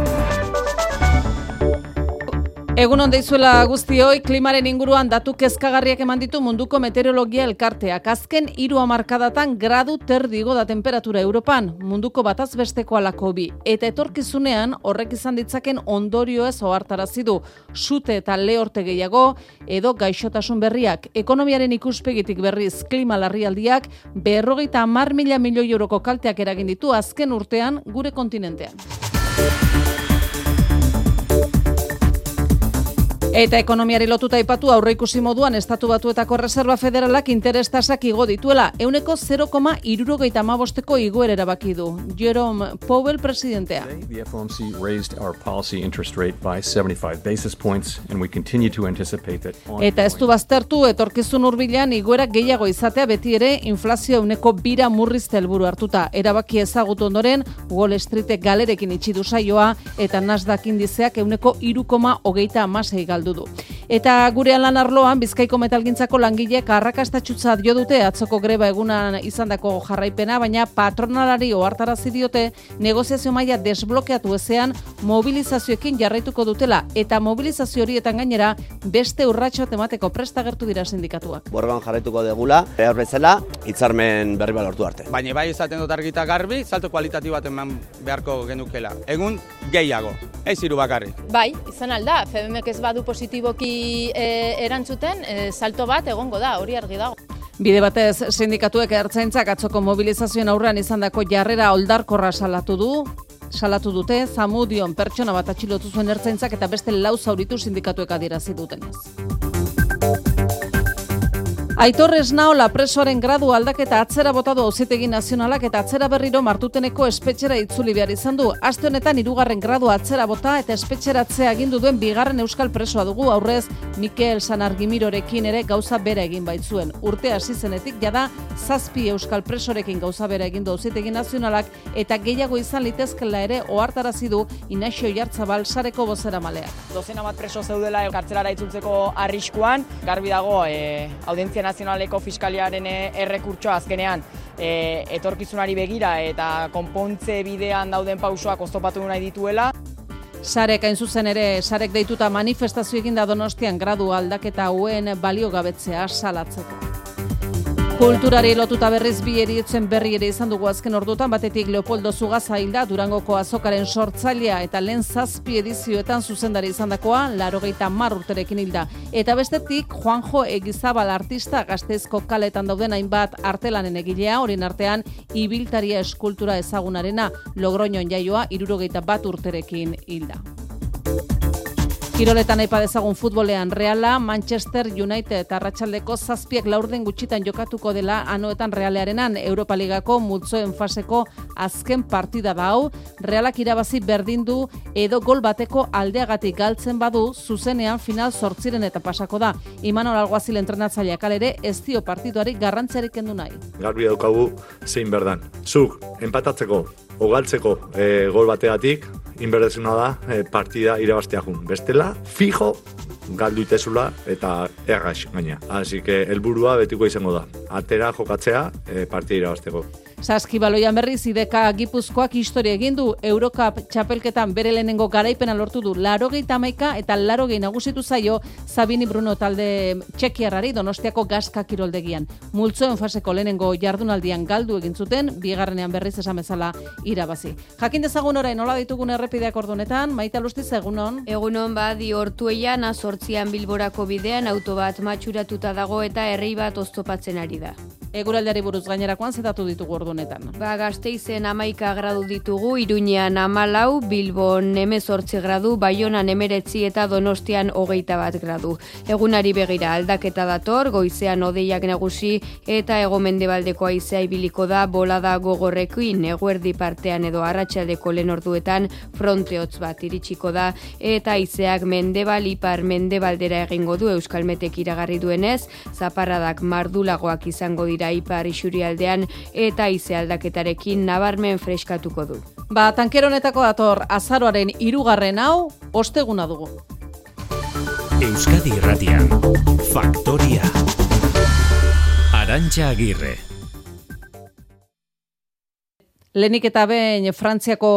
Egun on deizuela guztioi, klimaren inguruan datu kezkagarriak eman ditu munduko meteorologia elkarteak. Azken hiru hamarkadatan gradu terdigo da temperatura Europan, munduko bataz besteko alako bi. Eta etorkizunean horrek izan ditzaken ondorio ez ohartarazi du. Sute eta lehorte gehiago edo gaixotasun berriak. Ekonomiaren ikuspegitik berriz klima larrialdiak berrogeita hamar mila milioi euroko kalteak eragin ditu azken urtean gure kontinentean. Eta ekonomiari lotuta aipatu aurreikusi moduan Estatu Batuetako Reserva Federalak interestasak igo dituela, euneko 0,irurogeita amabosteko igoera erabaki du. Jerome Powell presidentea. The FOMC raised our policy interest rate by 75 basis points, and we continue to anticipate that Eta ez du baztertu etorkizun hurbilan igoera gehiago izatea beti ere inflazio euneko bira murrizte helburu hartuta. Erabaki ezagutu ondoren, Wall Streetek galerekin itxi du saioa eta Nasdaq indizeak euneko irukoma hogeita galdu du. Eta gure lan arloan, Bizkaiko metalgintzako langileek arrakastatxutzat jo dute atzoko greba egunan izandako jarraipena, baina patronalari ohartarazi diote negoziazio maila desblokeatu ezean mobilizazioekin jarraituko dutela eta mobilizazio horietan gainera beste urratxo temateko prestagertu dira sindikatuak. Borrokan jarraituko degula, behar bezala, hitzarmen berri bat lortu arte. Baina bai izaten dut argita garbi, salto kualitatibo bat eman beharko genukela. Egun gehiago, ez hiru bakarrik. Bai, izan alda, FEBMek ez badu positiboki e, erantzuten, e, salto bat egongo da, hori argi dago. Bide batez, sindikatuek ertzaintzak atzoko mobilizazioen aurrean izandako jarrera oldarkorra salatu du, salatu dute, zamudion pertsona bat atxilotu zuen ertzaintzak eta beste lau zauritu sindikatuek adierazi dutenez. Aitor Esnaola presoaren gradu aldaketa atzera botadu auzitegi nazionalak eta atzera berriro martuteneko espetxera itzuli behar izan du. Aste honetan hirugarren gradu atzera bota eta espetxeratzea agindu duen bigarren euskal presoa dugu aurrez Mikel Sanargimirorekin ere gauza bera egin baitzuen. Urte hasi zenetik jada zazpi euskal presorekin gauza bera egin du auzitegi nazionalak eta gehiago izan litezkela ere ohartarazi du Inaxio Jartzabal sareko bozera maleak. Dozena bat preso zeudela kartzelara itzultzeko arriskuan, garbi dago e, audientzia nazionaleko fiskaliaren errekurtsoa azkenean e, etorkizunari begira eta konpontze bidean dauden pausoak oztopatu nahi dituela. Sarek hain zuzen ere, sarek deituta manifestazio eginda donostian gradu aldaketa hauen baliogabetzea salatzeko. Kulturari lotuta berriz bi erietzen berri ere izan dugu azken ordutan batetik Leopoldo Zugaza hilda Durangoko azokaren sortzailea eta lehen zazpi edizioetan zuzendari izandakoa larogeita mar urterekin hilda. Eta bestetik Juanjo Egizabal artista gazteizko kaletan dauden hainbat artelanen egilea, horien artean ibiltaria eskultura ezagunarena Logroñon jaioa irurogeita bat urterekin hilda. Kiroletan aipa dezagun futbolean Reala, Manchester United arratsaldeko zazpiek laurden gutxitan jokatuko dela anoetan Realearenan Europa Ligako multzoen faseko azken partida da hau. Realak irabazi berdin du edo gol bateko aldeagatik galtzen badu zuzenean final sortziren eta pasako da. Imanol Alguazil entrenatzaileak alere ez dio partiduari garrantziarik kendu nahi. Garbi daukagu zein berdan. Zuk, empatatzeko, ogaltzeko e, gol bategatik, inberdezuna da e, partida irabaztea jun. Bestela, fijo, galdu itezula eta errax gaina. Así que helburua betiko izango da. Atera jokatzea e, partida irabazteko. Saskibaloian berriz ideka Gipuzkoak historia egin du Eurocup txapelketan bere lehenengo garaipena lortu du. Larogeita amaika eta larogei nagusitu zaio Sabini Bruno talde txekiarrari donostiako gazka kiroldegian. Multzoen faseko lehenengo jardunaldian galdu egin zuten, bigarrenean berriz esan bezala irabazi. Jakin dezagun orain nola ditugun errepideak ordunetan, maita lustiz egunon? Egunon badi hortueian azortzian bilborako bidean auto bat matxuratuta dago eta herri bat oztopatzen ari da. Eguraldiari buruz gainerakoan zetatu ditugu ordunetan. Ba, gazteizen amaika gradu ditugu, iruñean amalau, bilbon emezortzi gradu, baionan emeretzi eta donostian hogeita bat gradu. Egunari begira aldaketa dator, goizean odeiak nagusi eta egomendebaldeko aizea ibiliko da bolada gogorrekin eguerdi partean edo arratsaldeko lehen orduetan fronteotz bat iritsiko da eta aizeak mendebal ipar mendebaldera egingo du euskalmetek iragarri duenez, zaparradak mardulagoak izango dira ipar isurialdean eta haize aldaketarekin nabarmen freskatuko du. Ba, tankeronetako dator azaroaren irugarren hau, osteguna dugu. Euskadi Irratian, Faktoria. Arantxa Agirre. Lenik eta behin Frantziako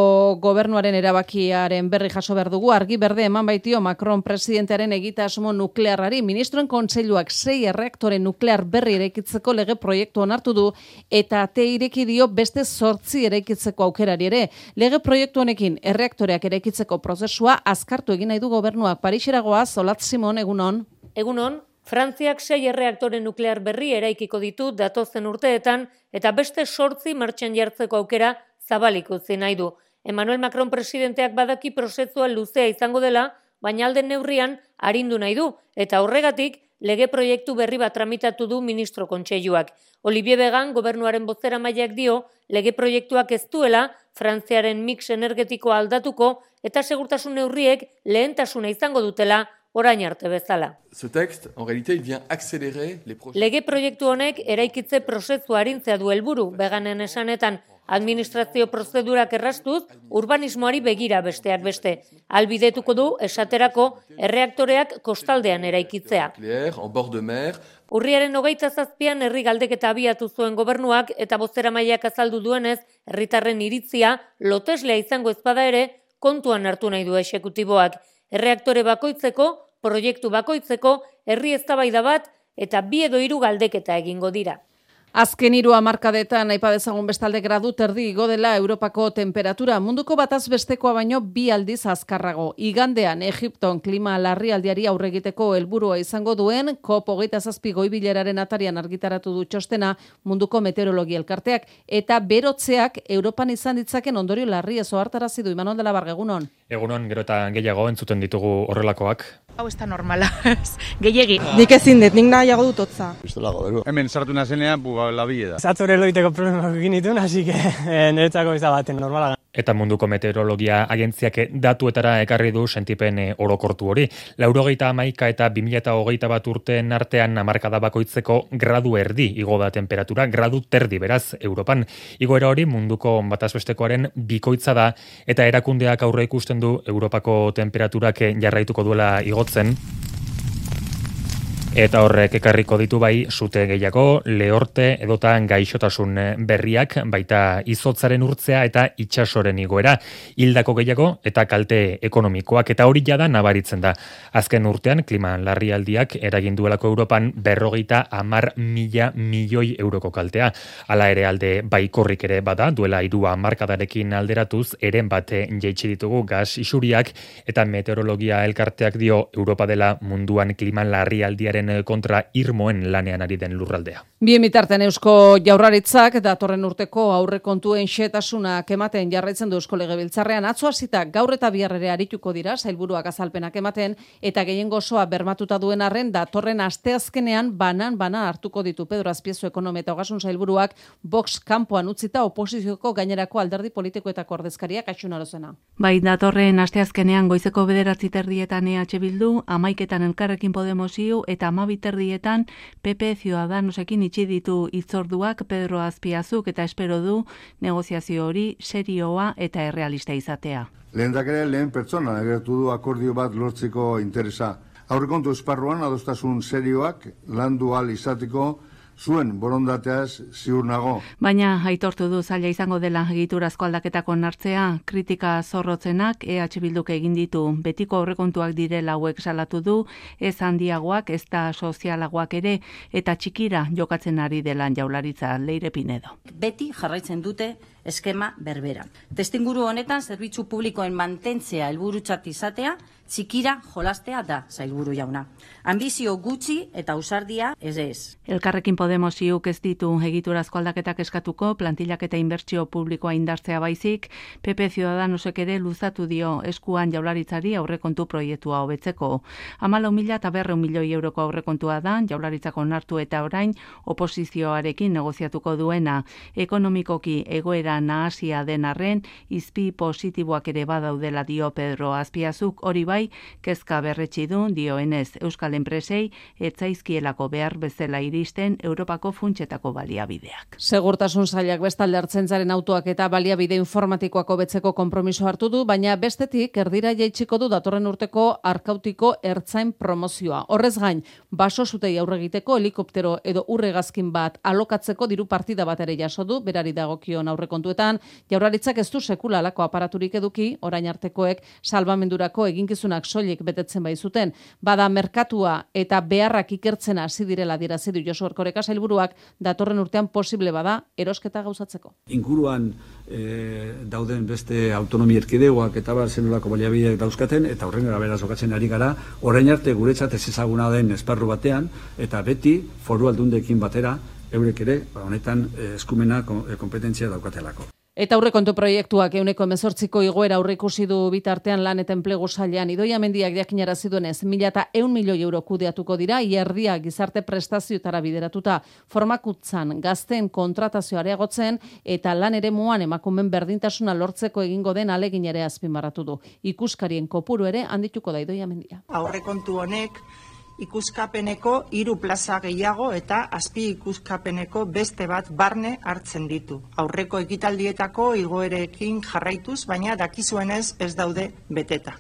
gobernuaren erabakiaren berri jaso behar dugu, argi berde eman baitio Macron presidentearen egitasmo nuklearrari. Ministroen kontseiluak sei erreaktore nuklear berri eraikitzeko lege proiektu onartu du eta te ireki dio beste sortzi eraikitzeko aukerari ere. Lege proiektu honekin erreaktoreak eraikitzeko prozesua azkartu egin nahi du gobernuak. Parixeragoa, Zolat Simon, egunon? Egunon, Frantziak sei erreaktore nuklear berri eraikiko ditu datozen urteetan eta beste sortzi martxan jartzeko aukera zabalik utzi nahi du. Emmanuel Macron presidenteak badaki prozesua luzea izango dela, baina alden neurrian arindu nahi du, eta horregatik lege proiektu berri bat tramitatu du ministro kontseiluak. Olivier Began gobernuaren bozera maiak dio, lege proiektuak ez duela Frantziaren mix energetikoa aldatuko eta segurtasun neurriek lehentasuna izango dutela orain arte bezala. Ce texte, en réalité, il vient accélérer les projets. Lege proiektu honek eraikitze prozesu arintzea du helburu, beganen esanetan, administrazio prozedurak errastuz, urbanismoari begira besteak beste. Albidetuko du, esaterako, erreaktoreak kostaldean eraikitzea. Urriaren hogeita zazpian herri galdeketa abiatu zuen gobernuak eta bozera mailak azaldu duenez, herritarren iritzia loteslea izango ezpada ere kontuan hartu nahi du esekutiboak. Erreaktore bakoitzeko, proiektu bakoitzeko, herri eztabaida bat eta bi edo hiru galdeketa egingo dira. Azken hiru hamarkadetan aipa dezagun bestalde gradu terdi igo dela Europako temperatura munduko bataz bestekoa baino bi aldiz azkarrago. Igandean Egipton klima larrialdiari aurre egiteko helburua izango duen COP hogeita zazpi goibileraren atarian argitaratu du txostena munduko meteorologia elkarteak eta berotzeak Europan izan ditzaken ondorio larri ezo hartarazi du Imanol dela Bargegunon. Egunon, gero eta gehiago entzuten ditugu horrelakoak. Hau ez da normala, gehiegi. Nik ezin dut, nik nahiago dut otza. Hemen sartu nazenean, buga labie da. Zatzore loiteko problemak egin ditun, hasi que eh, niretzako ez da baten normala. Eta munduko meteorologia agentziak datuetara ekarri du sentipen eh, orokortu hori. Laurogeita amaika eta 2008 bat urteen artean amarkada bakoitzeko gradu erdi igo da temperatura, gradu terdi beraz Europan. Igoera hori munduko batazbestekoaren bikoitza da eta erakundeak aurre ikusten du Europako temperaturak jarraituko duela igotzen. Eta horrek ekarriko ditu bai sute gehiago, lehorte edotan gaixotasun berriak, baita izotzaren urtzea eta itxasoren igoera, hildako gehiago eta kalte ekonomikoak, eta hori jada nabaritzen da. Azken urtean, kliman larrialdiak eragin duelako Europan berrogeita amar mila milioi euroko kaltea. Hala ere alde baikorrik ere bada, duela irua markadarekin alderatuz, eren bate jaitsi ditugu gas isuriak, eta meteorologia elkarteak dio Europa dela munduan kliman larrialdiaren kontra irmoen lanean ari den lurraldea. Bien bitartean Eusko Jaurlaritzak datorren urteko aurrekontuen xetasunak ematen jarraitzen du Eusko Legebiltzarrean atzo hasita gaur eta biharrere arituko dira sailburuak azalpenak ematen eta gehiengo osoa bermatuta duen arren datorren asteazkenean banan bana hartuko ditu Pedro Azpiezu ekonomia eta ogasun sailburuak Vox kanpoan utzita oposizioko gainerako alderdi politikoetako ordezkariak arozena. Bai, datorren asteazkenean goizeko bederatzi terdietan EH Bildu, amaiketan elkarrekin Podemosiu eta amabiterdietan PP Ciudadanosekin itxi ditu itzorduak Pedro Azpiazuk eta espero du negoziazio hori serioa eta errealista izatea. Lehendakare lehen pertsona agertu du akordio bat lortzeko interesa. Aurrekontu esparruan adostasun serioak landu al izateko zuen borondateaz ziur nago. Baina aitortu du zaila izango dela egiturazko aldaketak onartzea, kritika zorrotzenak EH Bilduk egin ditu. Betiko aurrekontuak direla hauek salatu du, ez handiagoak, ez da sozialagoak ere, eta txikira jokatzen ari dela jaularitza leire pinedo. Beti jarraitzen dute eskema berbera. Testinguru honetan zerbitzu publikoen mantentzea helburutzat izatea, txikira jolastea da, zailburu jauna. Ambizio gutxi eta ausardia ez ez. Elkarrekin Podemos iuk ez ditu egiturazko aldaketak eskatuko, plantillak eta inbertsio publikoa indartzea baizik, PP Ciudadanosek ere luzatu dio eskuan jaularitzari aurrekontu proiektua hobetzeko. Amala mila eta berreun milioi euroko aurrekontua da, jaularitzako onartu eta orain oposizioarekin negoziatuko duena. Ekonomikoki egoera nahasia den arren, izpi positiboak ere badaudela dio Pedro Azpiazuk, hori bai, kezka berretsi du dioenez Euskal Enpresei, etzaizkielako behar bezala iristen Europako funtsetako baliabideak. Segurtasun zailak bestalde hartzentzaren autoak eta baliabide informatikoak hobetzeko konpromiso hartu du, baina bestetik erdira jaitsiko du datorren urteko arkautiko ertzain promozioa. Horrez gain, baso zutei aurre egiteko helikoptero edo urregazkin bat alokatzeko diru partida bat ere jaso du, berari dagokion aurrekontuetan, jaurlaritzak ez du sekula aparaturik eduki, orain artekoek salbamendurako eginkizunak soilik betetzen bai zuten. Bada merkatua eta beharrak ikertzen hasi direla dirazi du Josu Erkoreka sailburuak datorren urtean posible bada erosketa gauzatzeko. Inguruan e, dauden beste autonomia erkidegoak eta bar zenolako baliabideak dauzkaten eta horren beraz okatzen ari gara, orain arte guretzat ez ezaguna den esparru batean eta beti foru aldundekin batera eurek ere ba, honetan eh, eskumena kompetentzia daukatelako. Eta aurrekontu proiektuak euneko emezortziko igoera aurreikusi du bitartean lan eta enplegu sailean. Idoia mendiak jakinara ziduenez, mila eta eun milioi euro kudeatuko dira, ierdia gizarte prestazioetara bideratuta formakutzan gazten kontratazio areagotzen eta lan ere muan emakumen berdintasuna lortzeko egingo den alegin ere azpimarratu du. Ikuskarien kopuru ere handituko da idoia mendia. Aurrekontu honek ikuskapeneko hiru plaza gehiago eta azpi ikuskapeneko beste bat barne hartzen ditu. Aurreko ekitaldietako igoerekin jarraituz, baina dakizuenez ez daude beteta.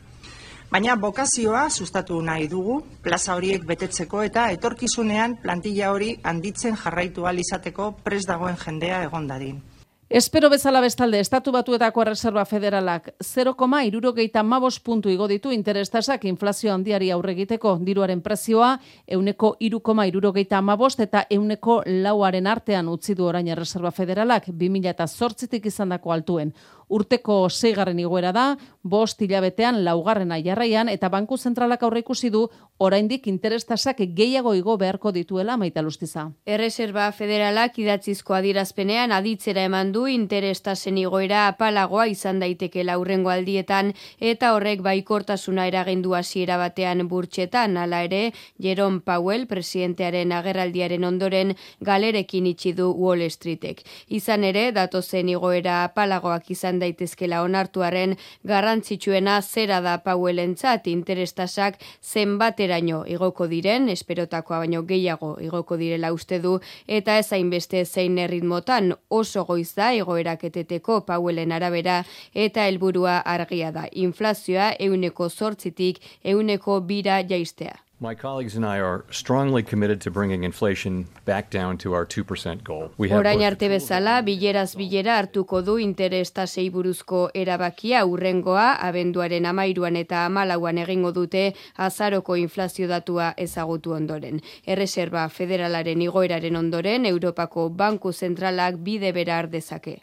Baina bokazioa sustatu nahi dugu, plaza horiek betetzeko eta etorkizunean plantilla hori handitzen jarraitu ahal izateko pres dagoen jendea egon dadin. Espero bezala bestalde, Estatu Batuetako Erreserba Federalak 0,irurogeita mabos puntu igo ditu interestasak inflazio handiari aurregiteko diruaren prezioa, euneko irurogeita amabost eta euneko lauaren artean utzi du orain Erreserba Federalak 2000 eta zortzitik izandako altuen. Urteko seigarren igoera da, bost hilabetean laugarrena jarraian eta Banku Zentralak aurre ikusi du oraindik interestasak gehiago igo beharko dituela maita lustiza. Erreserba Federalak idatzizko adirazpenean aditzera eman du interestasen igoera apalagoa izan daiteke laurrengo aldietan eta horrek baikortasuna eragendu hasiera batean burtsetan hala ere Jerome Powell presidentearen agerraldiaren ondoren galerekin itxi du Wall Streetek. Izan ere datozen igoera apalagoak izan daitezkela onartuaren garrantzitsuena zera da Powellentzat interestasak zenbateraino igoko diren, esperotakoa baino gehiago igoko direla uste du, eta ez hainbeste zein erritmotan oso goiz da egoerak eteteko Powellen arabera eta helburua argia da. Inflazioa euneko zortzitik euneko bira jaistea. My colleagues and I are strongly committed to bringing inflation back down to our 2% goal. We have Orain arte bezala, bileraz bilera hartuko du interestasei buruzko erabakia urrengoa, abenduaren amairuan eta amalauan egingo dute azaroko inflazio datua ezagutu ondoren. Erreserba federalaren igoeraren ondoren, Europako Banku Zentralak bide bera ardezake.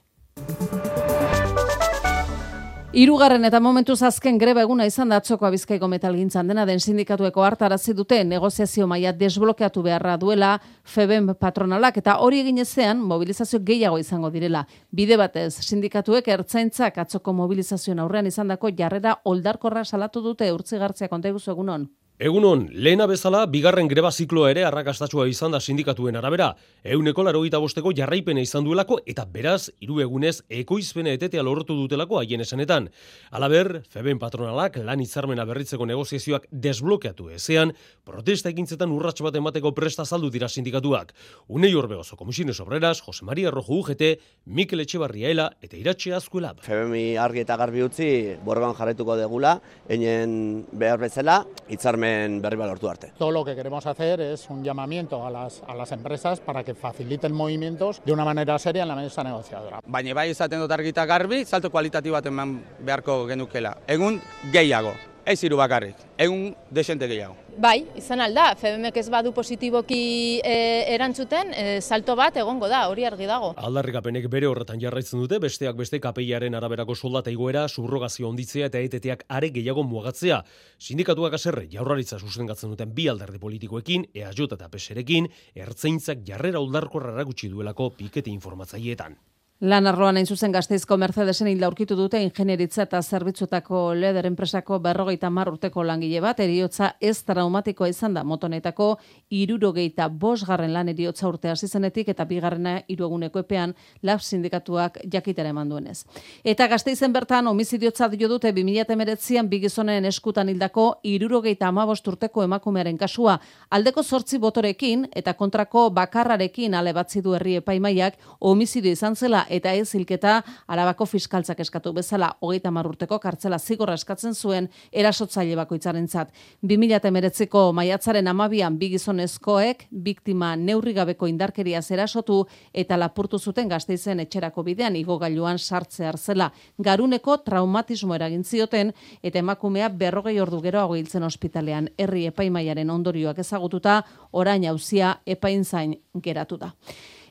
Hirugarren eta momentuz azken greba eguna izan da atzoko Bizkaiko metalgintzan dena den sindikatueko hartarazi dute negoziazio maila desblokeatu beharra duela FEBEM patronalak eta hori egin ezean mobilizazio gehiago izango direla. Bide batez sindikatuek ertzaintzak atzoko mobilizazioen aurrean izandako jarrera oldarkorra salatu dute urtzigartzea konteguzu egunon. Egunon, lehena bezala, bigarren greba zikloa ere arrakastatsua izan da sindikatuen arabera. Euneko laro bosteko jarraipena izan duelako eta beraz, hiru egunez, ekoizpena etetea lortu dutelako haien esanetan. Alaber, Feben patronalak lan hitzarmena berritzeko negoziazioak desblokeatu ezean, protesta ekintzetan urrats bat emateko presta saldu dira sindikatuak. Unei Orbegozo Komisiones Obreras, Jose Maria Rojo UGT, Mikel Etxebarriaela eta Iratxe Azkuela. Febemi argi eta garbi utzi borban jarretuko degula, einen behar bezala, hitzarmen berri bat lortu arte. Todo lo que queremos hacer es un llamamiento a las, a las empresas para que faciliten movimientos de una manera seria en la mesa negociadora. Baina bai izaten dut argita garbi, salto kualitatibo bat eman beharko genukela. Egun gehiago, ez hiru bakarrik, egun desente gehiago. Bai, izan alda, FBMek ez badu positiboki e, erantzuten, e, salto bat egongo da, hori argi dago. Aldarrikapenek bere horretan jarraitzen dute, besteak beste kapeiaren araberako soldata igoera, subrogazio onditzea eta eteteak are gehiago mugatzea. Sindikatuak aserre, jaurlaritza sustengatzen duten bi alderdi politikoekin, EAJ eta PSrekin, ertzaintzak jarrera oldarkorra erakutsi duelako pikete informatzaileetan. Lan arloan hain zuzen gazteizko Mercedesen hilda aurkitu dute ingenieritza eta zerbitzutako leder enpresako berrogeita mar urteko langile bat, eriotza ez traumatikoa izan da. Motonetako irurogeita bosgarren lan eriotza urte hasi zenetik eta bigarrena irueguneko epean lab sindikatuak jakitera eman duenez. Eta gazteizen bertan homizidiotza dio dute 2008an bigizonen eskutan hildako irurogeita amabost urteko emakumearen kasua. Aldeko zortzi botorekin eta kontrako bakarrarekin ale batzi du herri epaimaiak homizidio izan zela eta ez hilketa arabako fiskaltzak eskatu bezala hogeita urteko kartzela zigorra eskatzen zuen erasotzaile bakoitzarentzat. 2019ko maiatzaren amabian bi gizonezkoek biktima neurri gabeko indarkeria zerasotu eta lapurtu zuten gazteizen etxerako bidean igogailuan sartze zela. Garuneko traumatismo eragin zioten eta emakumea berrogei ordu geroago hiltzen ospitalean herri epaimaiaren ondorioak ezagututa orain hauzia epainzain geratu da.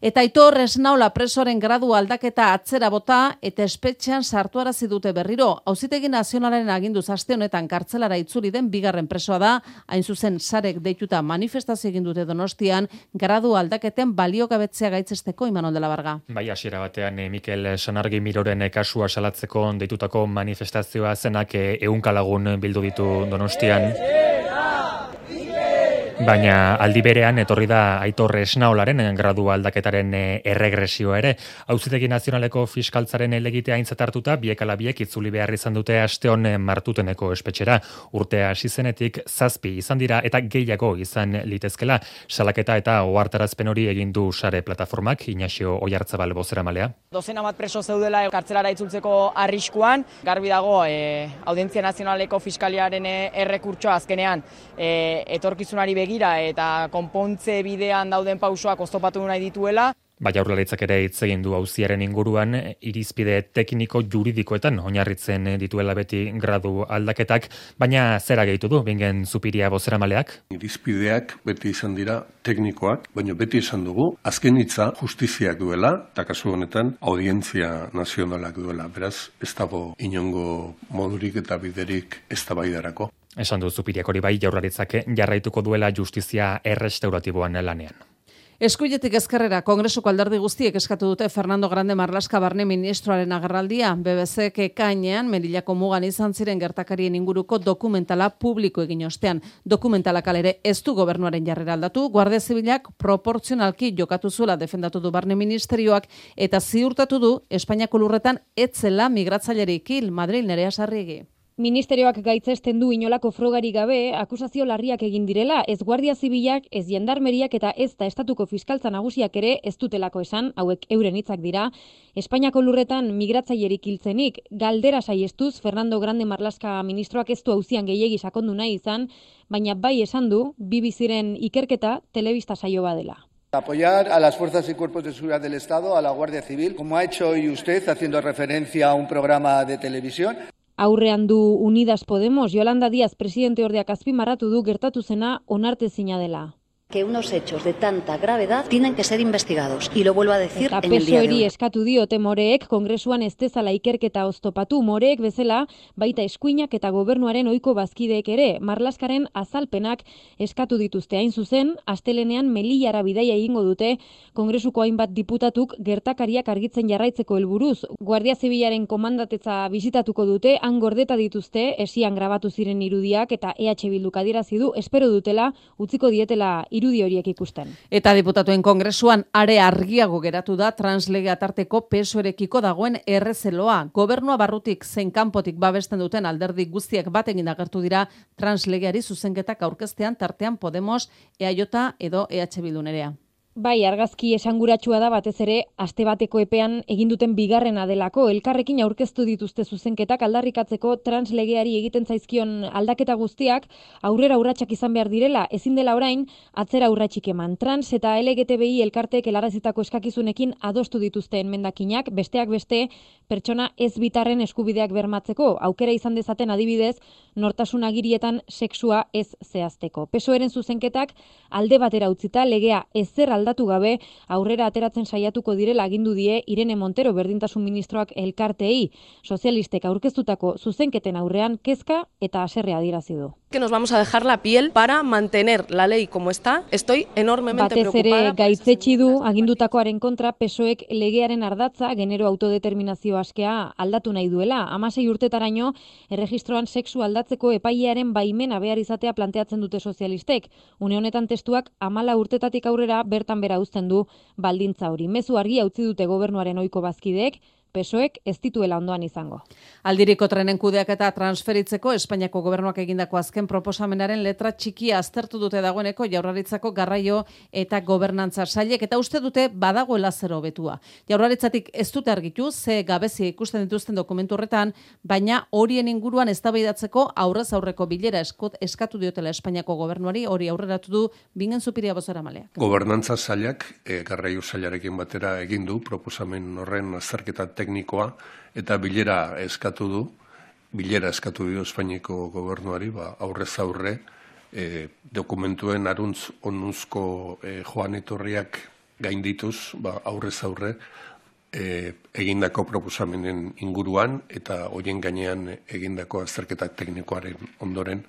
Eta Aitor Esnaula presoren gradu aldaketa atzera bota eta espetxean sartuarazi dute berriro. Auzitegi nazionalaren aginduz aste honetan kartzelara itzuli den bigarren presoa da, hain zuzen sarek deituta manifestazio egin dute Donostian gradu aldaketen baliogabetzea gaitzesteko Imanol de la Barga. Bai, hasiera batean eh, Mikel Sanargi Miroren eh, kasua salatzeko deitutako manifestazioa zenak ehunka lagun bildu ditu Donostian. Baina aldi berean etorri da Aitor Esnaolaren gradu aldaketaren eh, erregresioa ere. Auzitegi Nazionaleko Fiskaltzaren elegitea aintzat hartuta biek ala biek itzuli behar izan dute asteon martuteneko espetxera. Urtea hasi zenetik zazpi izan dira eta gehiago izan litezkela. Salaketa eta ohartarazpen hori egin du sare plataformak Inaxio Oiartzabal malea. Dozena bat preso zeudela kartzelara itzultzeko arriskuan, garbi dago e, Audientzia Nazionaleko Fiskaliaren eh, errekurtsoa azkenean e, etorkizunari begi begira eta konpontze bidean dauden pausoak oztopatu nahi dituela. Bai aurrelaitzak ere hitz egin du auziaren inguruan irizpide tekniko juridikoetan oinarritzen dituela beti gradu aldaketak, baina zera gehitu du bingen zupiria bozera maleak? Irizpideak beti izan dira teknikoak, baina beti izan dugu azken hitza justiziak duela, eta kasu honetan audientzia nazionalak duela, beraz ez dago inongo modurik eta biderik ez da baidarako. Esan du zupiriak hori bai jaurlaritzak jarraituko duela justizia errestauratiboan lanean. Eskuiletik ezkerrera, Kongresuko alderdi guztiek eskatu dute Fernando Grande Marlaska barne ministroaren agerraldia. BBC kekainean, Merilako mugan izan ziren gertakarien inguruko dokumentala publiko egin ostean. Dokumentala kalere ez du gobernuaren jarrera aldatu, Guardia Zibilak proportzionalki jokatu zuela defendatu du barne ministerioak eta ziurtatu du Espainiako lurretan etzela migratzailerik hil Madrid nerea sarriegi. Ministerioak gaitzesten du inolako frogari gabe, akusazio larriak egin direla, ez guardia zibilak, ez jendarmeriak eta ez da estatuko fiskaltza nagusiak ere ez dutelako esan, hauek euren hitzak dira. Espainiako lurretan migratzailerik hiltzenik, galdera saiestuz, Fernando Grande Marlaska ministroak ez du hauzian gehiegi sakondu nahi izan, baina bai esan du, bibiziren ikerketa telebista saio badela. Apoyar a las fuerzas y cuerpos de seguridad del Estado, a la Guardia Civil, como ha hecho hoy usted, haciendo referencia a un programa de televisión. Aurrean du Unidas Podemos, Yolanda Díaz presidente ordeak azpimarratu du gertatu zena onartezina dela que unos hechos de tanta gravedad tienen que ser investigados. Y lo vuelvo a decir en el día de hoy. eskatu diote moreek, kongresuan ez dezala ikerketa oztopatu moreek bezala, baita eskuinak eta gobernuaren oiko bazkideek ere, marlaskaren azalpenak eskatu dituzte hain zuzen, astelenean meliara bidaia egingo dute, kongresuko hainbat diputatuk gertakariak argitzen jarraitzeko helburuz. Guardia Zibilaren komandatetza bisitatuko dute, han gordeta dituzte, esian grabatu ziren irudiak eta EH Bilduk adierazi espero dutela, utziko dietela irudi horiek ikusten. Eta diputatuen kongresuan are argiago geratu da translege atarteko pesoerekiko dagoen errezeloa. Gobernua barrutik zein kanpotik babesten duten alderdi guztiak batekin agertu dira translegeari zuzenketak aurkeztean tartean Podemos, EAJ edo EH Bildunerea. Bai, argazki esanguratsua da batez ere aste bateko epean egin duten bigarrena delako. Elkarrekin aurkeztu dituzte zuzenketak aldarrikatzeko translegeari egiten zaizkion aldaketa guztiak aurrera urratsak izan behar direla. Ezin dela orain atzera urratsik eman. Trans eta LGTBI elkarteek helarazitako eskakizunekin adostu dituzte enmendakinak besteak beste pertsona ez bitarren eskubideak bermatzeko. Aukera izan dezaten adibidez nortasun agirietan sexua ez zehazteko pesoeren zuzenketak alde batera utzita legea ezer aldatu gabe aurrera ateratzen saiatuko direla agindu die Irene Montero berdintasun ministroak elkartei sozialistek aurkeztutako zuzenketen aurrean kezka eta haserrea adierazi du. Que nos vamos a dejar la piel para mantener la ley como está. Estoy enormemente Batez ere gaitzetsi du agindutakoaren kontra pesoek legearen ardatza genero autodeterminazio askea aldatu nahi duela. Amasei urtetaraino erregistroan sexu aldatzeko epailearen baimena behar izatea planteatzen dute sozialistek. Une honetan testuak amala urtetatik aurrera bertan bera uzten du baldintza hori. Mezu argi utzi dute gobernuaren ohiko bazkideek, pesoek ez dituela ondoan izango. Aldiriko trenen kudeak eta transferitzeko Espainiako gobernuak egindako azken proposamenaren letra txikia aztertu dute dagoeneko jaurlaritzako garraio eta gobernantza sailek eta uste dute badagoela zero betua. Jaurlaritzatik ez dute argitu ze gabezi ikusten dituzten dokumentu horretan, baina horien inguruan eztabaidatzeko aurrez aurreko bilera eskot eskatu diotela Espainiako gobernuari hori aurreratu du bingen zupiria bozera maleak. Gobernantza sailak e, garraio sailarekin batera egin du proposamen horren azterketa teknikoa eta bilera eskatu du, bilera eskatu dio Espainiako gobernuari, ba, aurrez aurre, e, dokumentuen aruntz onuzko e, joan etorriak gaindituz, ba, aurrez aurre, e, egindako proposamenen inguruan eta hoien gainean egindako azterketak teknikoaren ondoren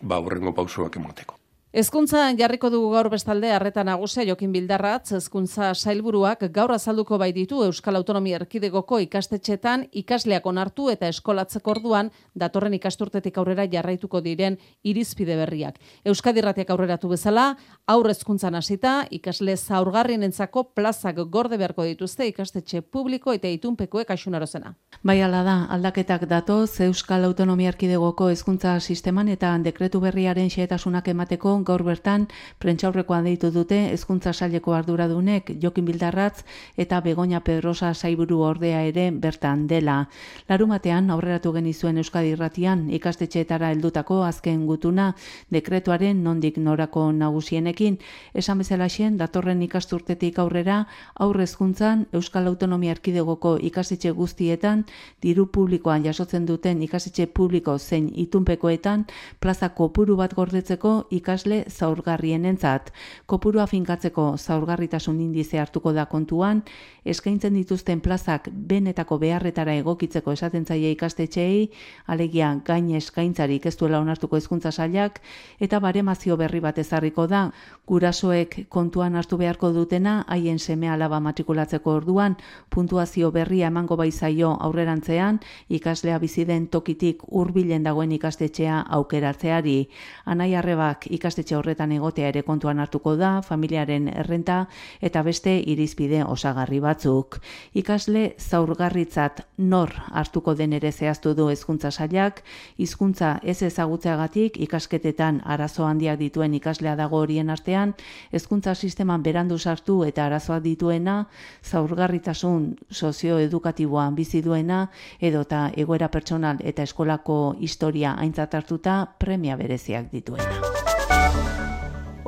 ba aurrengo pausoak emateko. Ezkuntza jarriko dugu gaur bestalde harreta nagusia Jokin Bildarratz ezkuntza sailburuak gaur azalduko bai ditu Euskal Autonomia Erkidegoko ikastetxetan ikasleak onartu eta eskolatzeko orduan datorren ikasturtetik aurrera jarraituko diren irizpide berriak. Euskadi Irratiak aurreratu bezala, aur ezkuntzan hasita ikasle zaurgarrienentzako plazak gorde beharko dituzte ikastetxe publiko eta itunpekoek asunarozena. Bai ala da, aldaketak datoz Euskal Autonomia Erkidegoko ezkuntza sisteman eta dekretu berriaren xehetasunak emateko gaur bertan prentxaurrekoan deitu dute hezkuntza saileko arduradunek Jokin Bildarratz eta Begoña Pedrosa saiburu ordea ere bertan dela. Larumatean aurreratu genizuen Euskadi Irratian ikastetxeetara heldutako azken gutuna dekretuaren nondik norako nagusienekin esan bezala datorren ikasturtetik aurrera aurre hezkuntzan Euskal Autonomia Erkidegoko ikastetxe guztietan diru publikoan jasotzen duten ikastetxe publiko zein itunpekoetan plaza kopuru bat gordetzeko ikasle ikasle zaurgarrienentzat. Kopurua finkatzeko zaurgarritasun indize hartuko da kontuan, eskaintzen dituzten plazak benetako beharretara egokitzeko esaten zaie ikastetxeei, alegia gain eskaintzarik ez duela onartuko hezkuntza sailak eta baremazio berri bat ezarriko da. Gurasoek kontuan hartu beharko dutena haien seme alaba matrikulatzeko orduan, puntuazio berria emango baizaio aurrerantzean, ikaslea bizi den tokitik hurbilen dagoen ikastetxea aukeratzeari. Anai arrebak ikastetxe horretan egotea ere kontuan hartuko da, familiaren errenta eta beste irizpide osagarri batzuk. Ikasle zaurgarritzat nor hartuko den ere zehaztu du hezkuntza sailak, hizkuntza ez ezagutzeagatik ikasketetan arazo handiak dituen ikaslea dago horien artean, hezkuntza sisteman berandu sartu eta arazoak dituena, zaurgarritasun sozioedukatiboan bizi duena edota egoera pertsonal eta eskolako historia aintzat hartuta premia bereziak dituena.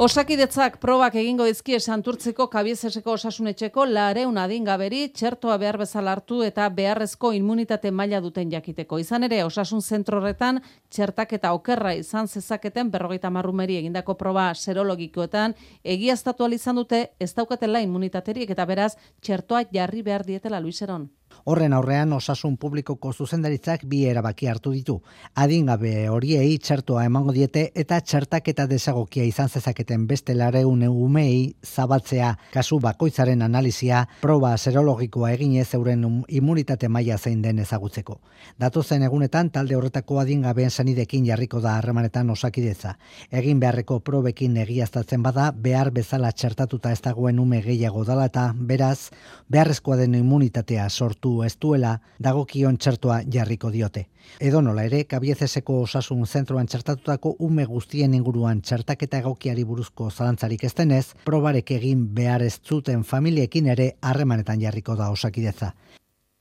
Osakidetzak probak egingo dizkie santurtzeko kabiezeseko osasunetxeko lareun adingaberi txertoa behar bezala hartu eta beharrezko immunitate maila duten jakiteko. Izan ere, osasun zentrorretan txertak eta okerra izan zezaketen berrogeita marrumeri egindako proba serologikoetan egiaztatu izan dute ez daukatela immunitaterik eta beraz txertoa jarri behar dietela Luiseron. Horren aurrean osasun publikoko zuzendaritzak bi erabaki hartu ditu. Adingabe horiei txertoa emango diete eta txertak eta desagokia izan zezaketen beste lareun umei zabaltzea kasu bakoitzaren analizia proba serologikoa eginez euren immunitate maila zein den ezagutzeko. Datu zen egunetan talde horretako adingabeen sanidekin jarriko da harremanetan osakideza. Egin beharreko probekin egiaztatzen bada behar bezala txertatuta ez dagoen ume gehiago dala eta beraz beharrezkoa den immunitatea sortu ez duela dagokion txertoa jarriko diote. Edo nola ere, kabiezeseko osasun zentroan txertatutako ume guztien inguruan txertaketa egokiari buruzko zalantzarik ez denez, probarek egin behar ez zuten familiekin ere harremanetan jarriko da osakideza.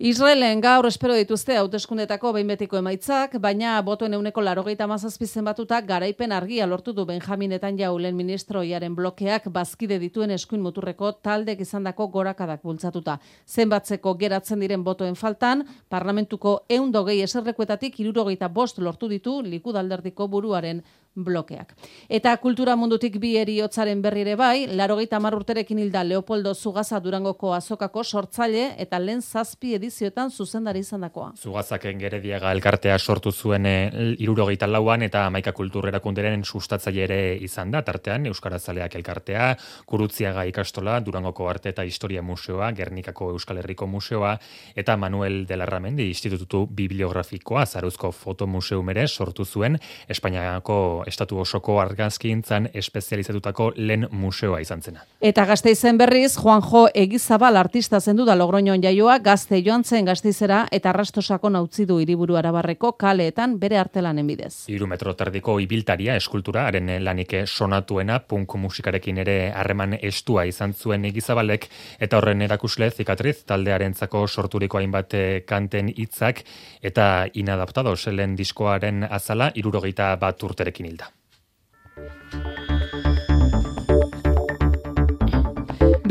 Israelen gaur espero dituzte hauteskundetako behin betiko emaitzak, baina botoen euneko larogeita mazazpizen batuta garaipen argia lortu du Benjaminetan jaulen ministroiaren blokeak bazkide dituen eskuin muturreko taldek izandako gorakadak bultzatuta. Zenbatzeko geratzen diren botoen faltan, parlamentuko eundogei eserrekuetatik irurogeita bost lortu ditu likudalderdiko buruaren blokeak. Eta kultura mundutik bi eriotzaren berri ere bai, larogeita urterekin hilda Leopoldo Zugaza Durangoko azokako sortzaile eta lehen zazpi edizioetan zuzendari izan dakoa. Zugazaken gerediaga elkartea sortu zuen eh, irurogeita lauan eta maika kulturera kunderen sustatzaile ere izan da, tartean Euskarazaleak elkartea, Kurutziaga ikastola, Durangoko arte eta historia museoa, Gernikako Euskal Herriko museoa, eta Manuel de la Ramendi institutu bibliografikoa, Zaruzko fotomuseum ere sortu zuen, Espainiako estatu osoko argazkintzan espezializatutako lehen museoa izan zena. Eta gazte izen berriz, Juanjo Egizabal artista zendu da logroñoan jaioa, gazte joan zen gazteizera eta arrastosako nautzi du iriburu arabarreko kaleetan bere artelanen bidez. Iru metro terdiko ibiltaria eskultura, haren lanike sonatuena, punk musikarekin ere harreman estua izan zuen Egizabalek, eta horren erakusle zikatriz taldearentzako sorturiko hainbat kanten hitzak eta inadaptado selen diskoaren azala irurogeita bat urterekin hilda.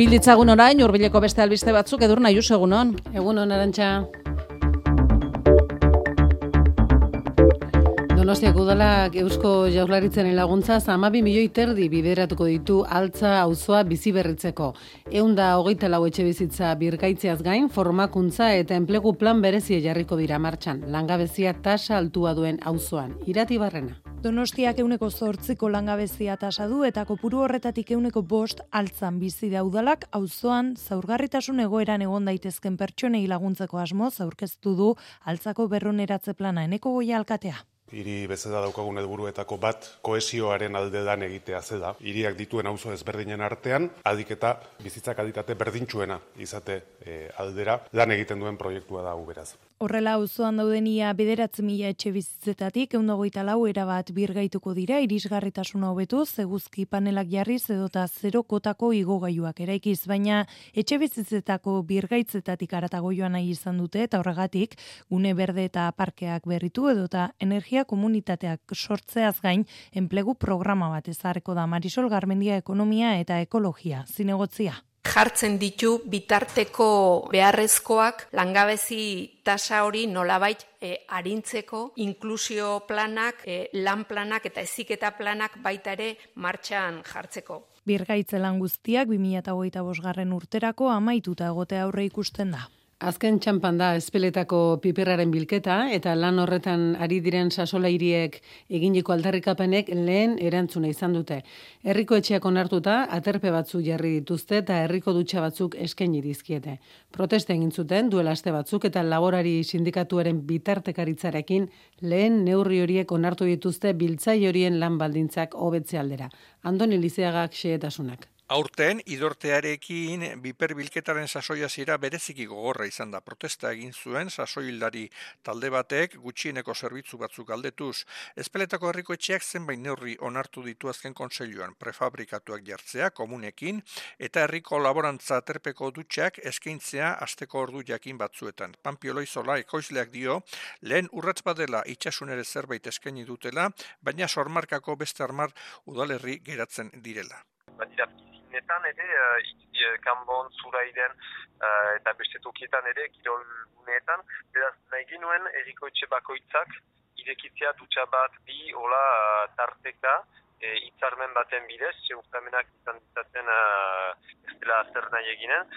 Bilditzagun orain, urbileko beste albiste batzuk edur nahi egunon. Egunon, arantxa. Donostiak udalak Eusko Jaurlaritzen laguntza amabi milioi terdi bideratuko ditu altza auzoa bizi berritzeko. Eunda hogeita lau etxe bizitza birgaitzeaz gain, formakuntza eta enplegu plan berezie jarriko dira martxan. Langabezia tasa altua duen auzoan. Irati barrena. Donostiak euneko zortziko langabezia tasa du eta kopuru horretatik euneko bost altzan bizi da udalak auzoan zaurgarritasun egoeran egon daitezken pertsonei laguntzeko asmoz aurkeztu du altzako berroneratze plana eneko goia alkatea. Hiri bezala daukagun helburuetako bat kohesioaren alde dan egitea zeda. Hiriak dituen auzo ezberdinen artean, adiketa bizitzak aditate berdintsuena izate e, aldera lan egiten duen proiektua da beraz. Horrela auzoan daudenia bederatzi mila etxe bizitzetatik, egun goita lau erabat birgaituko dira, irisgarritasuna hobetu, zeguzki panelak jarriz edota zero kotako igogaiuak eraikiz, baina etxe bizitzetako birgaitzetatik aratago joan nahi izan dute, eta horregatik, gune berde eta parkeak berritu edota energia komunitateak sortzeaz gain, enplegu programa bat ezareko da Marisol Garmendia Ekonomia eta Ekologia, zinegotzia jartzen ditu bitarteko beharrezkoak langabezi tasa hori nolabait e, arintzeko inklusio planak, e, lan planak eta eziketa planak baita ere martxan jartzeko. Birgaitze lan guztiak 2025 garren urterako amaituta egote aurre ikusten da. Azken txampan da espeletako piperraren bilketa eta lan horretan ari diren sasola eginiko aldarrikapenek lehen erantzuna izan dute. Herriko etxeak onartuta aterpe batzu jarri dituzte eta herriko dutxa batzuk eskaini dizkiete. Proteste egin zuten duela aste batzuk eta laborari sindikatuaren bitartekaritzarekin lehen neurri horiek onartu dituzte biltzai horien lan baldintzak hobetze aldera. Andoni Lizeagak xehetasunak. Aurten, idortearekin biperbilketaren sasoia zira bereziki gogorra izan da. Protesta egin zuen sasoildari talde batek gutxieneko zerbitzu batzuk aldetuz. Espeletako herriko etxeak zenbait neurri onartu ditu azken konseiluan prefabrikatuak jartzea komunekin eta herriko laborantza terpeko dutxeak eskaintzea asteko ordu jakin batzuetan. Pampioloizola ekoizleak dio, lehen urratz badela itxasunere zerbait eskaini dutela, baina sormarkako beste armar udalerri geratzen direla netan ere, uh, kanbon, zurairen uh, eta beste tokietan ere, kirol guneetan, beraz nahi ginuen eriko etxe bakoitzak, irekitzea dutxa bat bi, hola uh, tarteka, e, itzarmen baten bidez, zeurtamenak izan ditzaten uh, ez dela zer nahi eginen,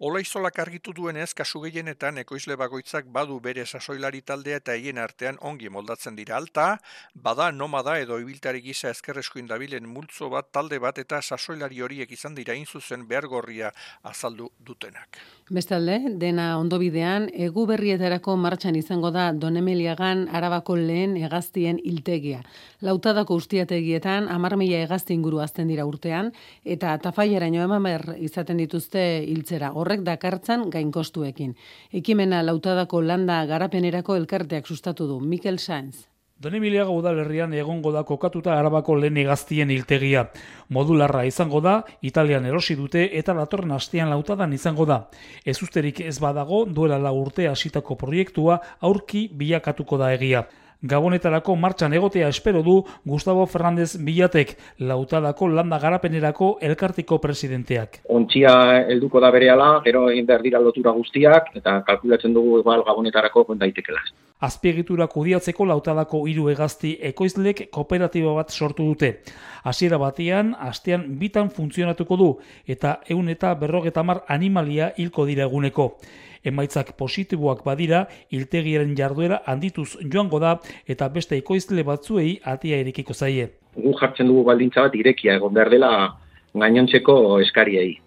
Olaizolak argitu duenez, kasu gehienetan ekoizle bagoitzak badu bere sasoilari taldea eta hien artean ongi moldatzen dira alta, bada nomada edo ibiltari gisa ezkerreskuin dabilen multzo bat talde bat eta sasoilari horiek izan dira inzuzen behar gorria azaldu dutenak. Bestalde, dena ondobidean, egu berrietarako martxan izango da Donemeliagan arabako lehen egaztien iltegia. Lautadako ustiategietan, amar mila egazti inguru azten dira urtean, eta tafaieraino eman izaten dituzte hiltzera horrek dakartzan gainkostuekin. Ekimena lautadako landa garapenerako elkarteak sustatu du, Mikel Sainz. Donemiliaga udalerrian egongo da kokatuta arabako lehen egaztien iltegia. Modularra izango da, Italian erosi dute eta datorren astean lautadan izango da. Ez usterik ez badago, duela la urte hasitako proiektua aurki bilakatuko da egia. Gabonetarako martxan egotea espero du Gustavo Fernández Bilatek, lautadako landa garapenerako elkartiko presidenteak. Ontzia helduko da berehala, gero egin behar dira lotura guztiak, eta kalkulatzen dugu igual gabonetarako daitekela. Azpiegitura kudiatzeko lautadako hiru egazti ekoizlek kooperatiba bat sortu dute. Hasiera batean, astean bitan funtzionatuko du, eta eun eta berrogeta mar animalia hilko dira eguneko emaitzak positiboak badira, iltegiaren jarduera handituz joango da eta beste ekoizle batzuei atia irekiko zaie. Gu jartzen dugu baldintza bat irekia egon behar dela gainontzeko eskariei.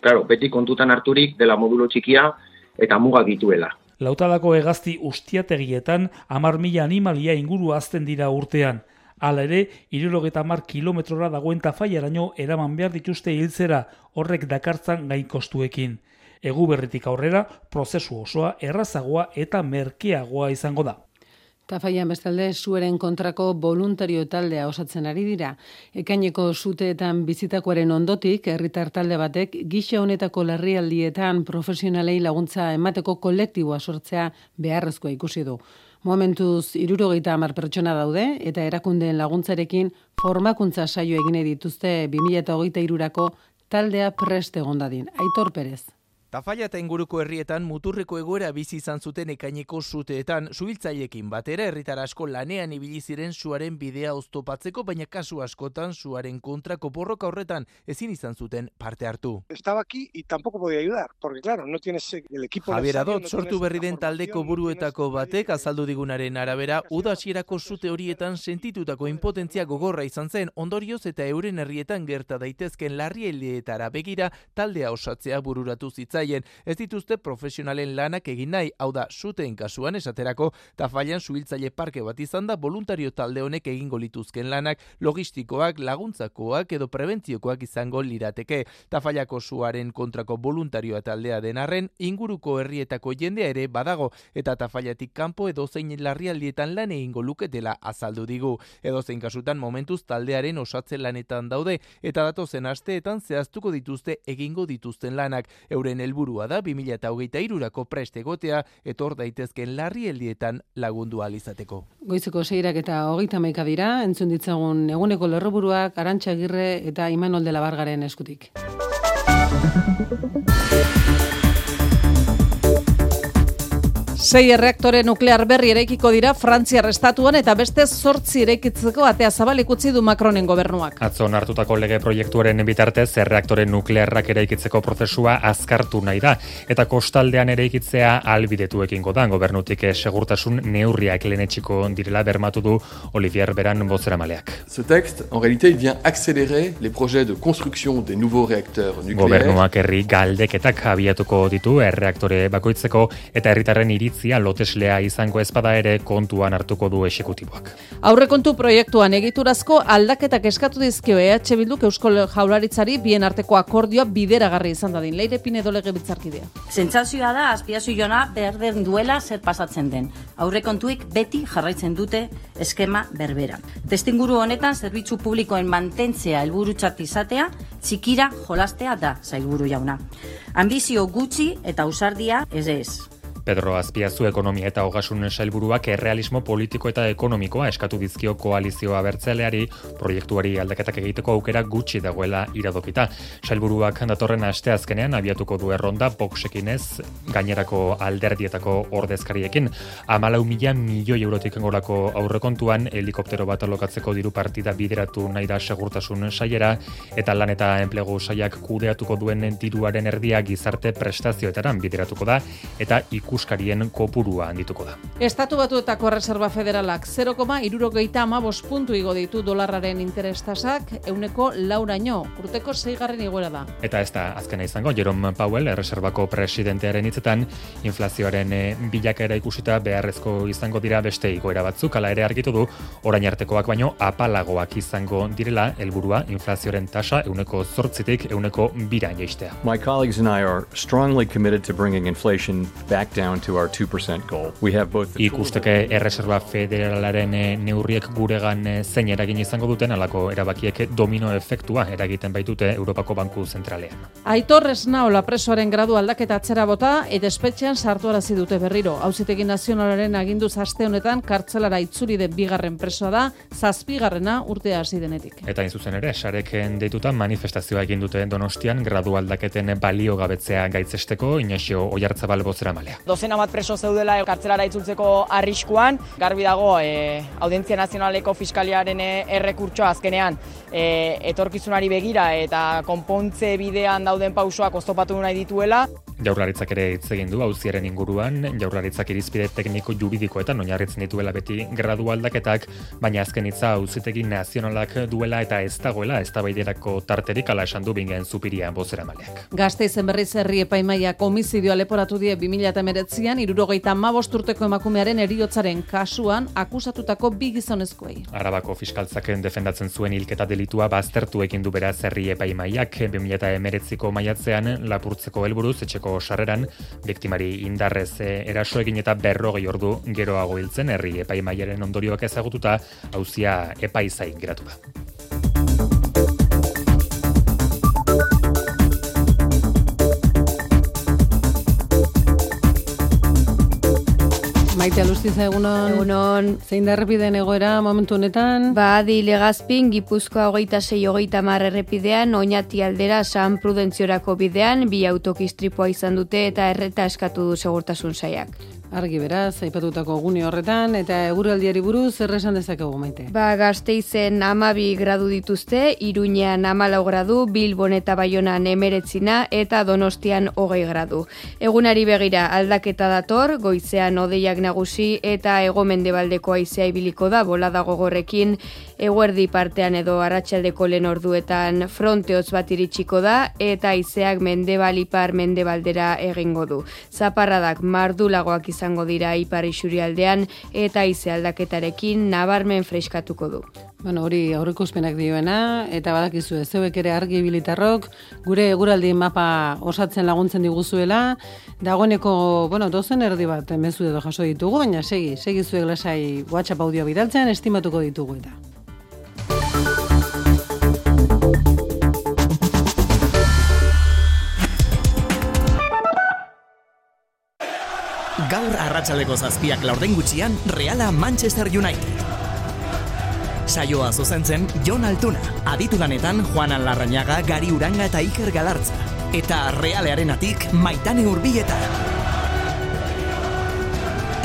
Claro, beti kontutan harturik dela modulo txikia eta muga dituela. Lautadako hegazti ustiategietan amar mila animalia inguru azten dira urtean. Hala ere, irurogeta mar kilometrora dagoen tafaiaraino eraman behar dituzte hiltzera horrek dakartzan gain kostuekin egu berritik aurrera prozesu osoa errazagoa eta merkeagoa izango da. Tafaian bestalde, zueren kontrako voluntario taldea osatzen ari dira. Ekaineko zuteetan bizitakoaren ondotik, herritar talde batek, gisa honetako larrialdietan profesionalei laguntza emateko kolektiboa sortzea beharrezkoa ikusi du. Momentuz, irurogeita amar pertsona daude, eta erakundeen laguntzarekin formakuntza saio egine dituzte 2008 irurako taldea preste gondadin. Aitor Perez. Tafaia eta inguruko herrietan muturreko egoera bizi izan zuten ekaineko zuteetan, suhiltzailekin batera herritar asko lanean ibili ziren suaren bidea oztopatzeko, baina kasu askotan suaren kontrako borroka horretan ezin izan zuten parte hartu. Estaba aquí y tampoco podía ayudar, porque claro, no tienes el equipo Javier Adot, sortu berri den taldeko buruetako batek azaldu digunaren arabera, udasierako zute horietan sentitutako impotentzia gogorra izan zen, ondorioz eta euren herrietan gerta daitezken larrieldietara begira taldea osatzea bururatu zitza zitzaien, ez dituzte profesionalen lanak egin nahi, hau da, zuten kasuan esaterako, tafailan suhiltzaile parke bat izan da voluntario talde honek egingo lituzken lanak, logistikoak, laguntzakoak edo prebentziokoak izango lirateke. Tafaiako suaren kontrako voluntarioa taldea denarren, inguruko herrietako jendea ere badago, eta tafaiatik kanpo edo zein larrialdietan lan egingo luketela azaldu digu. Edo zein kasutan momentuz taldearen osatzen lanetan daude, eta datozen asteetan zehaztuko dituzte egingo dituzten lanak. Euren helburua da 2023rako prest egotea etor daitezken larri heldietan lagundu alizateko. Goizeko seirak eta hogeita maika dira, entzun ditzagun eguneko lerroburuak, arantxa girre eta imanol dela bargaren eskutik. Sei erreaktore nuklear berri eraikiko dira Frantziar estatuan eta beste zortzi eraikitzeko atea zabal ikutzi du Macronen gobernuak. Atzo hartutako lege proiektuaren bitartez erreaktore nuklearrak eraikitzeko prozesua azkartu nahi da eta kostaldean eraikitzea albidetu ekingo da gobernutik segurtasun neurriak lehenetxiko direla bermatu du Olivier Beran bozera maleak. Ce texte, en réalité, il vient accélérer les projets de construction des nouveaux réacteurs nucléaires. Gobernuak herri galdeketak abiatuko ditu erreaktore bakoitzeko eta herritarren iri iritzia loteslea izango ezpada ere kontuan hartuko du esekutiboak. Aurrekontu proiektuan egiturazko aldaketak eskatu dizkio EH Bilduk Eusko Jaurlaritzari bien arteko akordioa bideragarri izan dadin. Leire Pinedo lege bitzarkidea. Sentsazioa da azpiazu jona behar den duela zer pasatzen den. Aurrekontuik beti jarraitzen dute eskema berbera. Testinguru honetan zerbitzu publikoen mantentzea helburutzat izatea, txikira jolastea da zailburu jauna. Ambizio gutxi eta ausardia ez ez. Pedro Azpiazu ekonomia eta hogasun sailburuak errealismo politiko eta ekonomikoa eskatu dizkio koalizioa bertzeleari proiektuari aldaketak egiteko aukera gutxi dagoela iradokita. Sailburuak datorren asteazkenean abiatuko du erronda boxekin ez gainerako alderdietako ordezkariekin. Amalau mila milioi eurotik engorako aurrekontuan helikoptero bat alokatzeko diru partida bideratu nahi da segurtasun saiera eta lan eta enplegu saiak kudeatuko duen diruaren erdia gizarte prestazioetan bideratuko da eta ikuskarien kopurua handituko da. Estatu batuetako Reserva Federalak 0,irurogeita ama puntu igo ditu dolarraren interestasak euneko lauraino, urteko zeigarren iguera da. Eta ez da azkena izango, Jerome Powell, Reservako presidentearen hitzetan, inflazioaren eh, bilakera ikusita beharrezko izango dira beste igoera batzuk, ala ere argitu du, orain artekoak baino apalagoak izango direla, helburua inflazioaren tasa euneko zortzitik euneko bira jaistea. My colleagues and I are strongly committed to bringing inflation back down to our 2% goal. We have both Ikusteke Erreserba Federalaren eh, neurriek guregan eh, zein eragin izango duten alako erabakiek domino efektua eragiten baitute Europako Banku Zentralean. Aitor Esnaola presoaren gradu aldaketa atzera bota eta espetxean sartu arazi dute berriro. Hauzitegi nazionalaren agindu aste honetan kartzelara itzuli den bigarren presoa da, zazpigarrena urtea hasi denetik. Eta in zuzen ere, sareken deituta manifestazioa egin dute Donostian gradu aldaketen balio gabetzea gaitzesteko, Inaxio Oiartzabal bozera malea dozena bat preso zeudela kartzelara itzultzeko arriskuan, garbi dago e, Audientzia Nazionaleko Fiskaliaren e, errekurtsoa azkenean e, etorkizunari begira eta konpontze bidean dauden pausoak oztopatu nahi dituela. Jaurlaritzak ere hitz egin du auziaren inguruan, jaurlaritzak irizpide tekniko juridikoetan oinarritzen dituela beti gradu aldaketak, baina azken hitza auzitegi nazionalak duela eta ez dagoela eztabaiderako tarterik ala esan du bingen zupiria bozera maleak. Gasteizen berriz herri epaimaia komizidioa leporatu die 2019an 75 urteko emakumearen eriotzaren kasuan akusatutako bi gizonezkoei. Arabako fiskaltzaken defendatzen zuen hilketa delitua baztertu egin du beraz herri epaimaiak 2019ko maiatzean lapurtzeko helburuz etxeko sarreran, biktimari indarrez eh, eraso egin eta berrogei ordu geroago hiltzen herri epaimaiaren ondorioak ezagututa, hauzia epaizain geratu da. Maite alustiz egunon. Egunon. Zein da errepideen egoera momentu honetan? Ba, di legazpin, Gipuzkoa hogeita zei hogeita mar errepidean, oinati aldera San Prudentziorako bidean, bi autokistripoa izan dute eta erreta eskatu du segurtasun saiak. Argi beraz, aipatutako gune horretan, eta eguraldiari buruz, erresan dezakegu maite. Ba, gazteizen amabi gradu dituzte, iruñean amalau gradu, bilbon eta baionan emeretzina, eta donostian hogei gradu. Egunari begira aldaketa dator, goizean odeiak nagusi, eta ego mendebaldeko aizea ibiliko da, bola dago gorrekin, eguerdi partean edo arratsaldeko lehen orduetan fronteotz bat iritsiko da, eta aizeak mendebalipar mendebaldera egingo du. Zaparradak mardulagoak izan izango dira ipar isurialdean eta ize aldaketarekin nabarmen freskatuko du. Bueno, hori aurrikuspenak dioena eta badakizu ez zeuek ere argi bilitarrok gure eguraldi mapa osatzen laguntzen diguzuela dagoeneko, bueno, dozen erdi bat mezu edo jaso ditugu, baina segi, segi zuek lasai WhatsApp audio bidaltzen estimatuko ditugu eta. Gaur arratsaleko zazpiak laurden gutxian Reala Manchester United. Saioa zuzentzen Jon Altuna, aditu lanetan Juan Alarrañaga, Gari Uranga eta Iker Galartza. Eta Realearen atik Maitane Urbieta.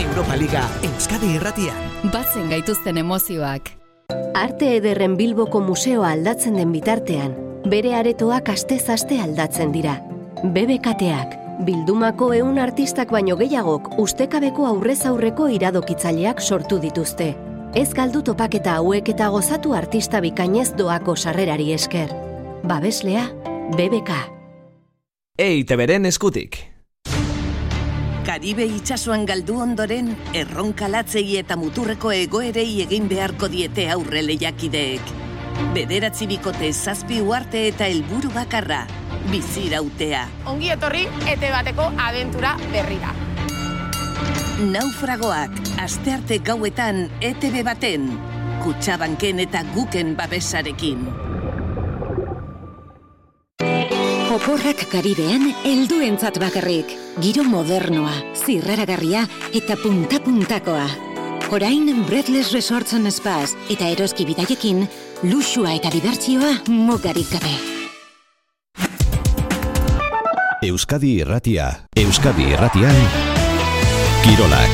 Europa Liga Euskadi Irratian. Batzen gaituzten emozioak. Arte ederren Bilboko museoa aldatzen den bitartean, bere aretoak aste-zaste aldatzen dira. BBKteak, Bildumako ehun artistak baino gehiagok ustekabeko aurrez aurreko iradokitzaileak sortu dituzte. Ez galdu topaketa hauek eta gozatu artista bikainez doako sarrerari esker. Babeslea, BBK. Eite beren eskutik. Karibe itsasoan galdu ondoren, erronka latzei eta muturreko egoerei egin beharko diete aurre lehiakideek. Bederatzi bikote zazpi uarte eta helburu bakarra, bizirautea. Ongi etorri, ete bateko abentura berrira. Naufragoak, astearte gauetan, ETB baten, kutsabanken eta guken babesarekin. Oporrak Karibean helduentzat bakarrik. Giro modernoa, zirraragarria eta punta-puntakoa. Orain Breathless Resorts and Spas eta eroski bidaiekin, luxua eta dibertsioa mugarik gabe. Euskadi Irratia. Euskadi Irratian. Kirolak.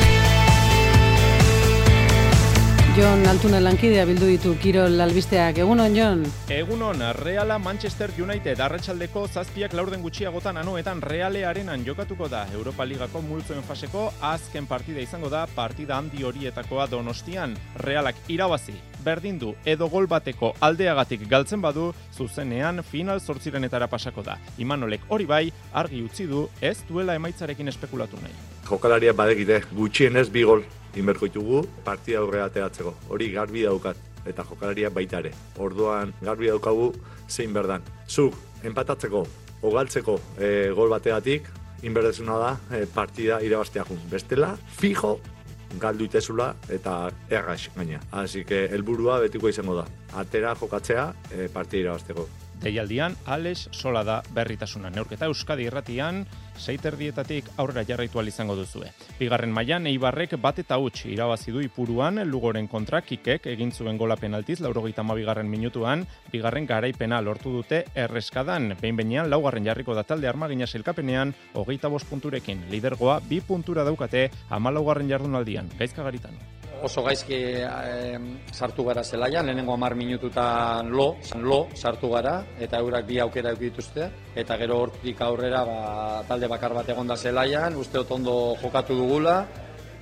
Jon Altuna lankidea bildu ditu Kirol albisteak. Egunon, Jon? Egunon, Reala Manchester United arratsaldeko zazpiak laurden gutxiagotan anoetan Realearenan jokatuko da. Europa Ligako multzoen faseko azken partida izango da partida handi horietakoa donostian. Realak irabazi, berdindu edo gol bateko aldeagatik galtzen badu, zuzenean final zortzirenetara pasako da. Imanolek hori bai, argi utzi du, ez duela emaitzarekin espekulatu nahi. Jokalaria badegite, gutxienez bi gol inberko ditugu partida aurrera ateratzeko. Hori garbi daukat eta jokalaria baita ere. Orduan garbi daukagu zein berdan. Zuk enpatatzeko, ogaltzeko e, gol bategatik, inberdezuna da e, partida irabazteakun. Bestela, fijo, galdu itezula eta errax gaina. Así que helburua betiko izango da. Atera jokatzea e, partida irabazteko. Deialdian, Alex Sola da berritasuna. Neurketa Euskadi irratian, seiterdietatik aurrera jarraitu izango duzue. Bigarren mailan Eibarrek bat eta huts irabazi du ipuruan Lugoren kontra Kikek egin zuen gola penaltiz 82garren minutuan, bigarren garaipena lortu dute erreskadan. Behin behinean laugarren jarriko da talde armagina selkapenean, hogeita bost punturekin. Lidergoa bi puntura daukate 14garren jardunaldian. Gaizka garitan oso gaizki e, sartu gara zelaian, lehenengo amar minututan lo, lo sartu gara, eta eurak bi aukera dituzte eta gero hortik aurrera ba, talde bakar bat egonda zelaian, uste ondo jokatu dugula,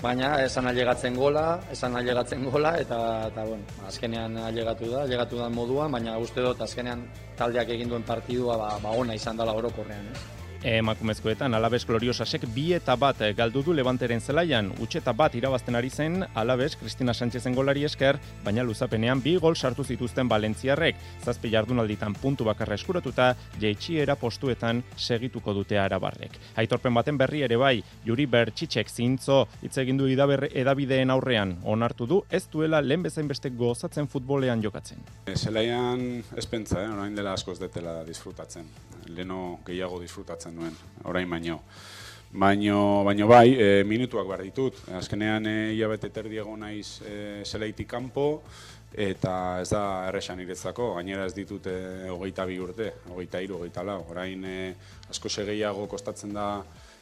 baina esan ailegatzen gola, esan ailegatzen gola, eta, eta bueno, azkenean ailegatu da, ailegatu da moduan, baina uste dut azkenean taldeak egin duen partidua ba, ba ona izan dela orokorrean. Eh? Emakumezkoetan Alabes Gloriosasek bi eta bat galdu du Levanteren zelaian, utxeta bat irabazten ari zen Alabes Cristina Sánchezen golari esker, baina luzapenean bi gol sartu zituzten Valentziarrek, zazpi jardunalditan puntu bakarra eskuratuta, jeitxiera postuetan segituko dute arabarrek. Aitorpen baten berri ere bai, Juri Bertxitxek zintzo hitz egin du edabideen aurrean, onartu du ez duela lehen bezain beste gozatzen futbolean jokatzen. Zelaian ez pentsa, eh? orain dela askoz detela disfrutatzen. Leno gehiago disfrutatzen nuen, orain baino. Baino, baino bai, e, minutuak behar ditut. Azkenean, e, hilabete terdiago naiz e, zelaitik kanpo, eta ez da erresan iretzako, gainera ez ditut e, hogeita bi urte, hogeita iru, hogeita lau. Orain e, asko segeiago kostatzen da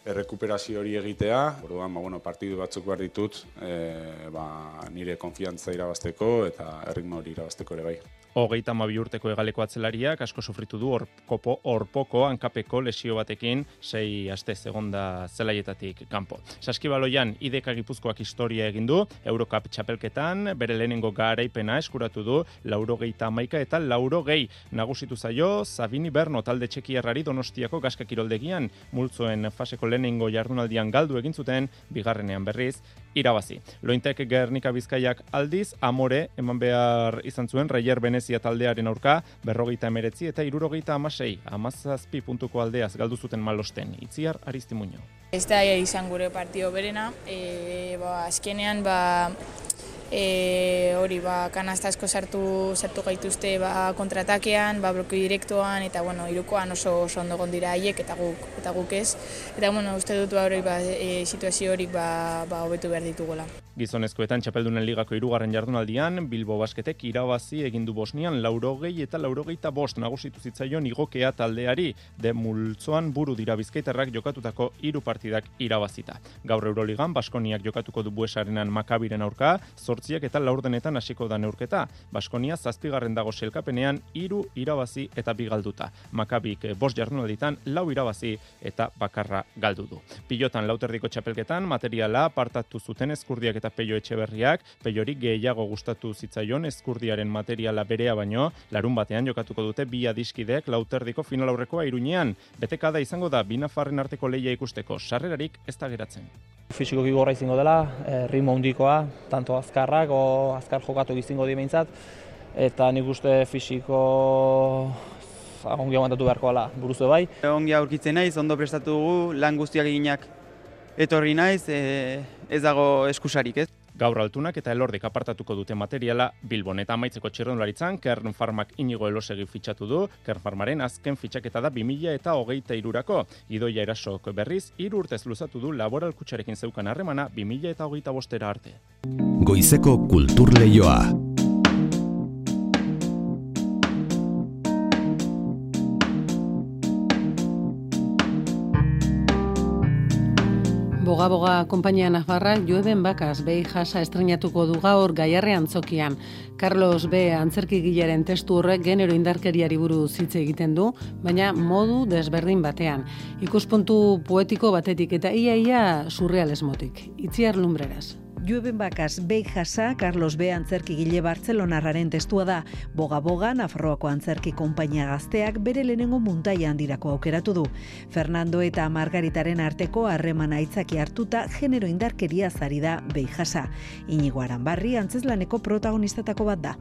errekuperazio hori egitea, orduan ba, bueno, partidu batzuk behar ditut e, ba, nire konfiantza irabazteko eta erritmo hori irabazteko ere bai hogeita mabi urteko egaleko atzelariak asko sufritu du orpoko, orpoko hankapeko lesio batekin sei aste segonda zelaietatik kanpo. Saskibaloian ideka gipuzkoak historia egin du, Eurocup txapelketan, bere lehenengo garaipena eskuratu du, lauro geita maika eta lauro gehi nagusitu zaio, Sabini Berno talde txekiarrari donostiako gaska kiroldegian, multzoen faseko lehenengo jardunaldian galdu egin zuten, bigarrenean berriz, irabazi. Lointek Gernika Bizkaiak aldiz, amore eman behar izan zuen Reier Venezia taldearen aurka, berrogeita emeretzi eta irurogeita amasei, amazazpi puntuko aldeaz galdu zuten malosten. Itziar Aristimuño. Ez da izan gure partio berena, e, ba, azkenean ba, e, hori ba, kanasta asko sartu, sartu gaituzte ba, kontratakean, ba, blokio direktoan, eta bueno, irukoan oso, oso ondo gondira haiek eta guk, eta guk ez. Eta bueno, uste dut ba, hori ba, e, situazio hori ba, ba, hobetu behar ditugola. Gizonezkoetan txapeldunen ligako irugarren jardunaldian, Bilbo Basketek irabazi egindu Bosnian laurogei eta laurogeita bost nagusitu zitzaion igokea taldeari de multzoan buru dira bizkaitarrak jokatutako hiru partidak irabazita. Gaur Euroligan, Baskoniak jokatuko du buesarenan makabiren aurka, zortziak eta laurdenetan hasiko da neurketa. Baskonia zazpigarren dago selkapenean hiru irabazi eta bigalduta. Makabik bost jardunalditan lau irabazi eta bakarra galdu du. Pilotan lauterdiko txapelketan materiala partatu zuten eskurdiak eta peio etxeberriak, peiori gehiago gustatu zitzaion eskurdiaren materiala berea baino, larun batean jokatuko dute bi adiskidek lauterdiko final aurrekoa iruñean. Betekada izango da binafarren arteko leia ikusteko, sarrerarik ez da geratzen. Fisiko gigorra izango dela, e, ritmo handikoa, tanto azkarrak o azkar jokatu izango di behintzat, eta nik uste fisiko ongi aguantatu beharko ala buruzu bai. Ongi aurkitzen naiz, ondo prestatu dugu, lan guztiak eginak etorri naiz, e, ez dago eskusarik, ez? Gaur altunak eta elordik apartatuko dute materiala Bilbon eta amaitzeko txirrendularitzan Kern Farmak inigo elosegi fitxatu du, Kern Farmaren azken fitxaketa da 2000 eta hogeita irurako. Idoia erasok berriz, iru urtez luzatu du laboral kutsarekin zeukan harremana 2000 eta hogeita bostera arte. Goizeko kultur lehioa. Boga-boga kompainia Navarra Jueben Bakas behi jasa estrenatuko du gaur gaiarrean zokian. Carlos B. antzerkigilaren testu horrek genero indarkeriari buru zitze egiten du, baina modu desberdin batean. Ikuspuntu poetiko batetik eta ia-ia surrealismotik. Itziar lumbreraz. Jueben bakaz, behi jasa, Carlos B. antzerki gile Bartzelonarraren testua da. Boga-boga, Nafarroako antzerki konpainia gazteak bere lehenengo muntaia handirako aukeratu du. Fernando eta Margaritaren arteko harreman aitzaki hartuta genero indarkeria zari da behi jasa. Inigo Aranbarri antzeslaneko protagonistetako bat da.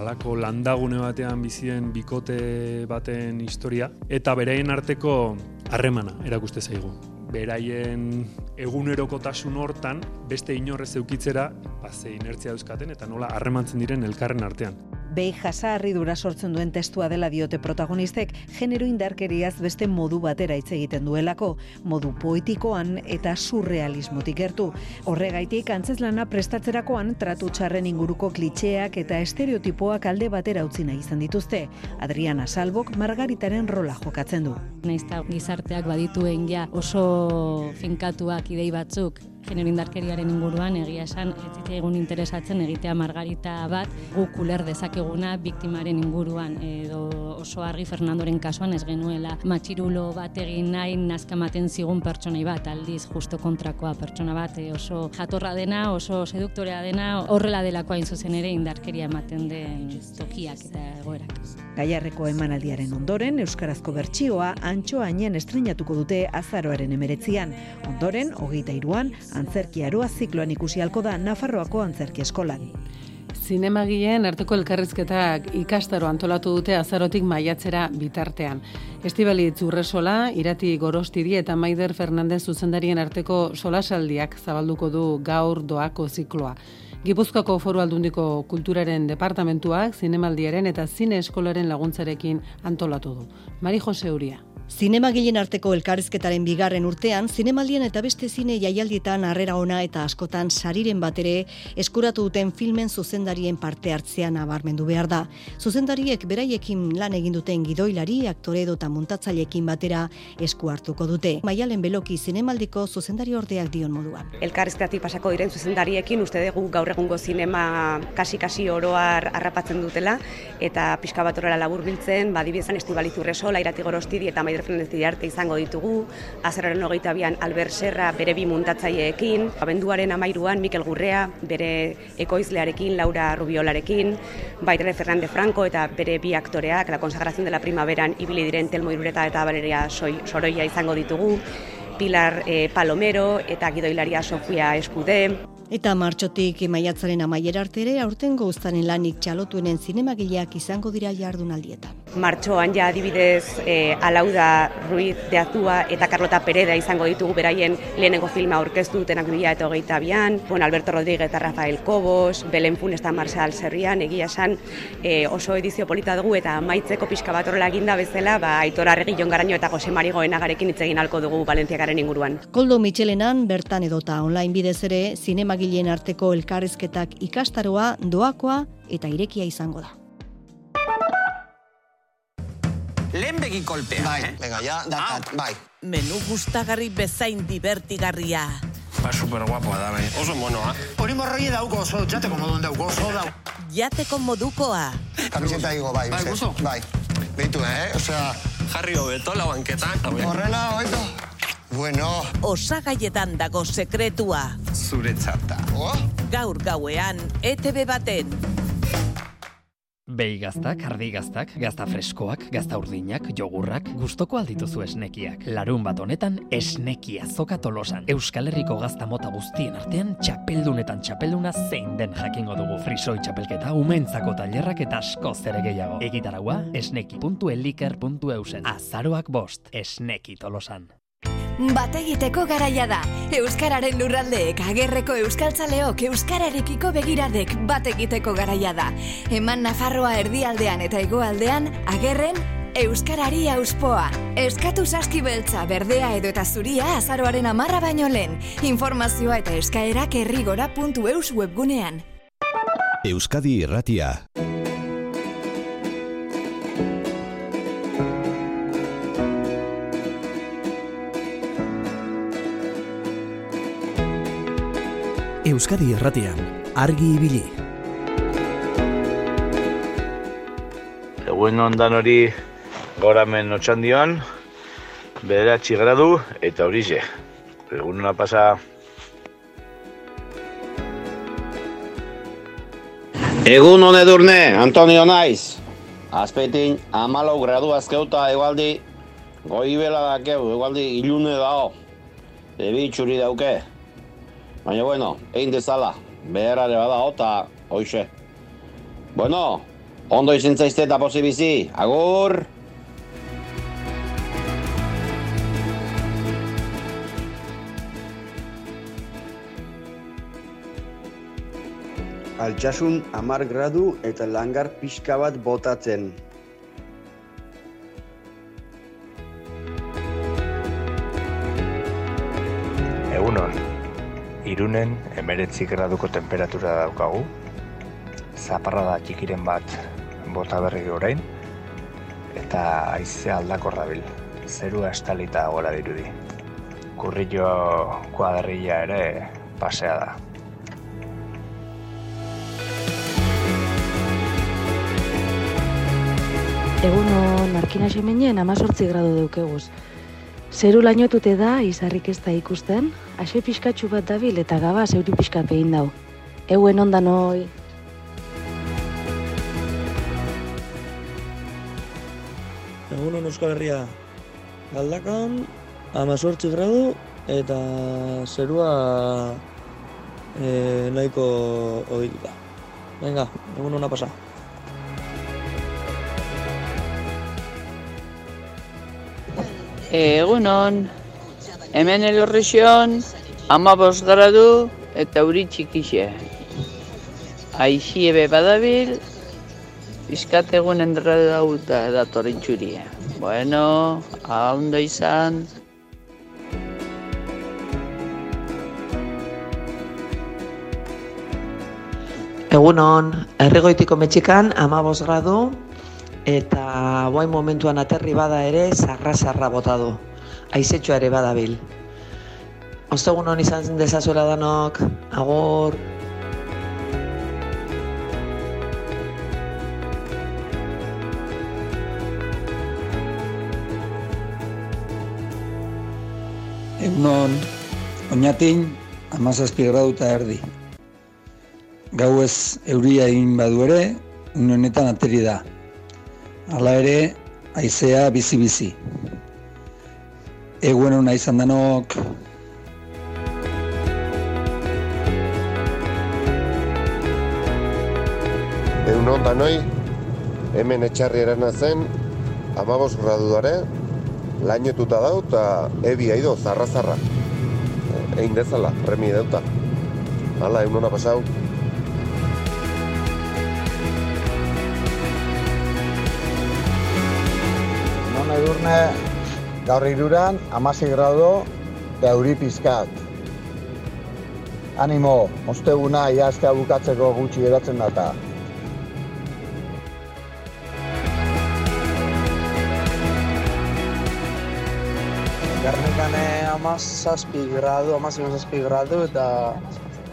Alako landagune batean bizien bikote baten historia eta bereien arteko harremana erakuste zaigu beraien egunerokotasun hortan beste inorrez eukitzera ba, ze inertzia euskaten eta nola harremantzen diren elkarren artean behi jasa dura sortzen duen testua dela diote protagonistek, genero indarkeriaz beste modu batera hitz egiten duelako, modu poetikoan eta surrealismotik gertu. Horregaitik, antzeslana prestatzerakoan tratu txarren inguruko klitxeak eta estereotipoak alde batera utzi nahi izan dituzte. Adriana Salbok margaritaren rola jokatzen du. Naizta gizarteak badituen ja oso finkatuak idei batzuk genero indarkeriaren inguruan egia esan ez egun interesatzen egitea margarita bat guk uler dezakeguna biktimaren inguruan edo oso argi Fernandoren kasuan ez genuela matxirulo bat egin nahi nazkamaten zigun pertsonai bat aldiz justo kontrakoa pertsona bat e, oso jatorra dena oso seduktorea dena horrela delakoa zuzen ere indarkeria ematen den tokiak eta egoerak. Gaiarreko emanaldiaren ondoren, Euskarazko bertsioa antxo hainen estrenatuko dute azaroaren emeretzian. Ondoren, hogeita iruan, antzerki aroa zikloan ikusi halko da Nafarroako antzerki eskolan. Zinemagien arteko elkarrizketak ikastaro antolatu dute azarotik maiatzera bitartean. Estibali Zurresola, Irati Gorostidi eta Maider Fernandez zuzendarien arteko solasaldiak zabalduko du gaur doako zikloa. Gipuzkoako foru aldundiko kulturaren departamentuak zinemaldiaren eta zine eskolaren laguntzarekin antolatu du. Mari Jose Uria. Zinemagilen arteko elkarrizketaren bigarren urtean, zinemaldien eta beste zine jaialdietan harrera ona eta askotan sariren batere eskuratu duten filmen zuzendarien parte hartzean nabarmendu behar da. Zuzendariek beraiekin lan egin duten gidoilari, aktore edo eta muntatzailekin batera esku hartuko dute. Maialen Beloki zinemaldiko zuzendari ordeak dion moduan. Elkarrizketatik pasako diren zuzendariekin uste dugu gaur egungo zinema kasi-kasi oroar harrapatzen dutela eta pixka bat horrela laburbiltzen, badibizan estibalizurreso, lairati gorostidi eta maider Fernández arte izango ditugu, azararen hogeita bian Albert Serra bere bi muntatzaileekin, abenduaren amairuan Mikel Gurrea bere ekoizlearekin, Laura Rubiolarekin, baitare Fernández Franco eta bere bi aktoreak, la consagración de la primaveran ibili diren Telmo Irureta eta Valeria Soroia izango ditugu, Pilar eh, Palomero eta gidoilaria Sofia Eskude, Eta martxotik maiatzaren amaiera artere, aurten goztanen lanik txalotuenen zinemagileak izango dira jardunaldietan. Martxoan ja adibidez e, Alauda Ruiz de Azua eta Carlota Pereda izango ditugu beraien lehenengo filma aurkeztu dutenak bila eta hogeita bian, bon, Alberto Rodríguez eta Rafael Cobos, Belen Fun eta Marshall Serrian, egia esan e, oso edizio polita dugu eta maitzeko pixka bat horrela eginda bezala, ba, Aitor Arregi Jon Garaño eta Jose Marigoen agarekin itzegin alko dugu Valentziakaren inguruan. Koldo Michelenan bertan edota online bidez ere zinemagileen arteko elkarrizketak ikastaroa, doakoa eta irekia izango da. Lehen begi kolpea. Bai, eh? venga, ya, dakat, Ah. bai. Menu gustagarri bezain divertigarria. Ba, super guapoa da, bai. Oso monoa. Hori morroi dauko oso, jateko modun dauko oso dau. Jateko modukoa. Kamiseta igo, bai, Bai, bai, gusto? bai. Beitu, eh? Osea, Jarri hobeto la banketan. horrela, hobeto. Bueno. Osagaietan dago sekretua. Zure txarta. Oh? Gaur gauean, ETV baten. Behi gaztak, ardi gaztak, gazta freskoak, gazta urdinak, jogurrak, gustoko aldituzu esnekiak. Larun bat honetan, esnekia zoka tolosan. Euskal Herriko gazta mota guztien artean, txapeldunetan txapelduna zein den jakingo dugu. Frisoi txapelketa, umentzako tailerrak eta asko zere gehiago. Egitaragua, esneki.eliker.eusen. Azaroak bost, esneki tolosan. Bat egiteko garaia da. Euskararen lurraldeek, agerreko euskaltzaleok, euskararekiko begiradek bat egiteko garaia da. Eman Nafarroa erdialdean eta hegoaldean, agerren Euskarari auspoa. Eskatu saskibeltza, berdea edo eta zuria azaroaren amarra baino lehen. Informazioa eta eskaerak errigora.eus webgunean. Euskadi Irratia. Euskadi Erratian, argi ibili. Egun ondan hori goramen otxandioan, bederatzi gradu eta horixe. Egun ona pasa. Egun hone durne, Antonio naiz. Azpetin, amalau gradu azkeuta egualdi, goibela dakeu, egualdi ilune dao. Ebi txuri dauke. Baina bueno, egin dezala, beherare bada eta hoixe. Bueno, ondo izin zaizte eta posi bizi, agur! Altsasun amar gradu eta langar pixka bat botatzen. Egunon, irunen emeretzi graduko temperatura daukagu, zaparrada txikiren bat bota berri orain, eta haize aldakorra bil, zerua estalita gora dirudi. Kurrillo kuadrilla ere pasea da. Eguno narkina xemenien amazortzi gradu deukeguz. Zeru lainotute da, izarrik ez da ikusten, ase pixkatxu bat dabil eta gaba zeuri pixkat behin dau. Euen ondan hoi. Egunon Euskal Herria galdakan, amazortzi gradu eta zerua e, nahiko ohituta. Venga, egun hona pasa. Egunon, hemen elorrixion, ama gradu eta euri txikixe. Aixi ebe badabil, bizkat egun endrada dauta datorren txuria. Bueno, a ondo izan. Egunon, erregoitiko metxikan, amabos gradu, eta boain momentuan aterri bada ere, zarra-zarra bota du. Aizetxoa ere badabil. Ostegun hon izan dezazuela danok, agur. Egunon, oinatin, amazazpi gradu eta erdi. Gau ez euria egin badu ere, une honetan ateri da. Hala ere, aizea bizi-bizi. Eguen hona izan danok, Egunon danoi, hemen etxarri erana zen, amabos graduare, lainotuta dau eta ebi aido, zarra zarra. Egin dezala, remi dauta. Hala, egun hona pasau. Edurne, gaur iruran, amasi grado, eta euri pizkat. Animo, osteguna iaztea bukatzeko gutxi geratzen data. Gernikane amazazpi gradu, amazazpi gradu eta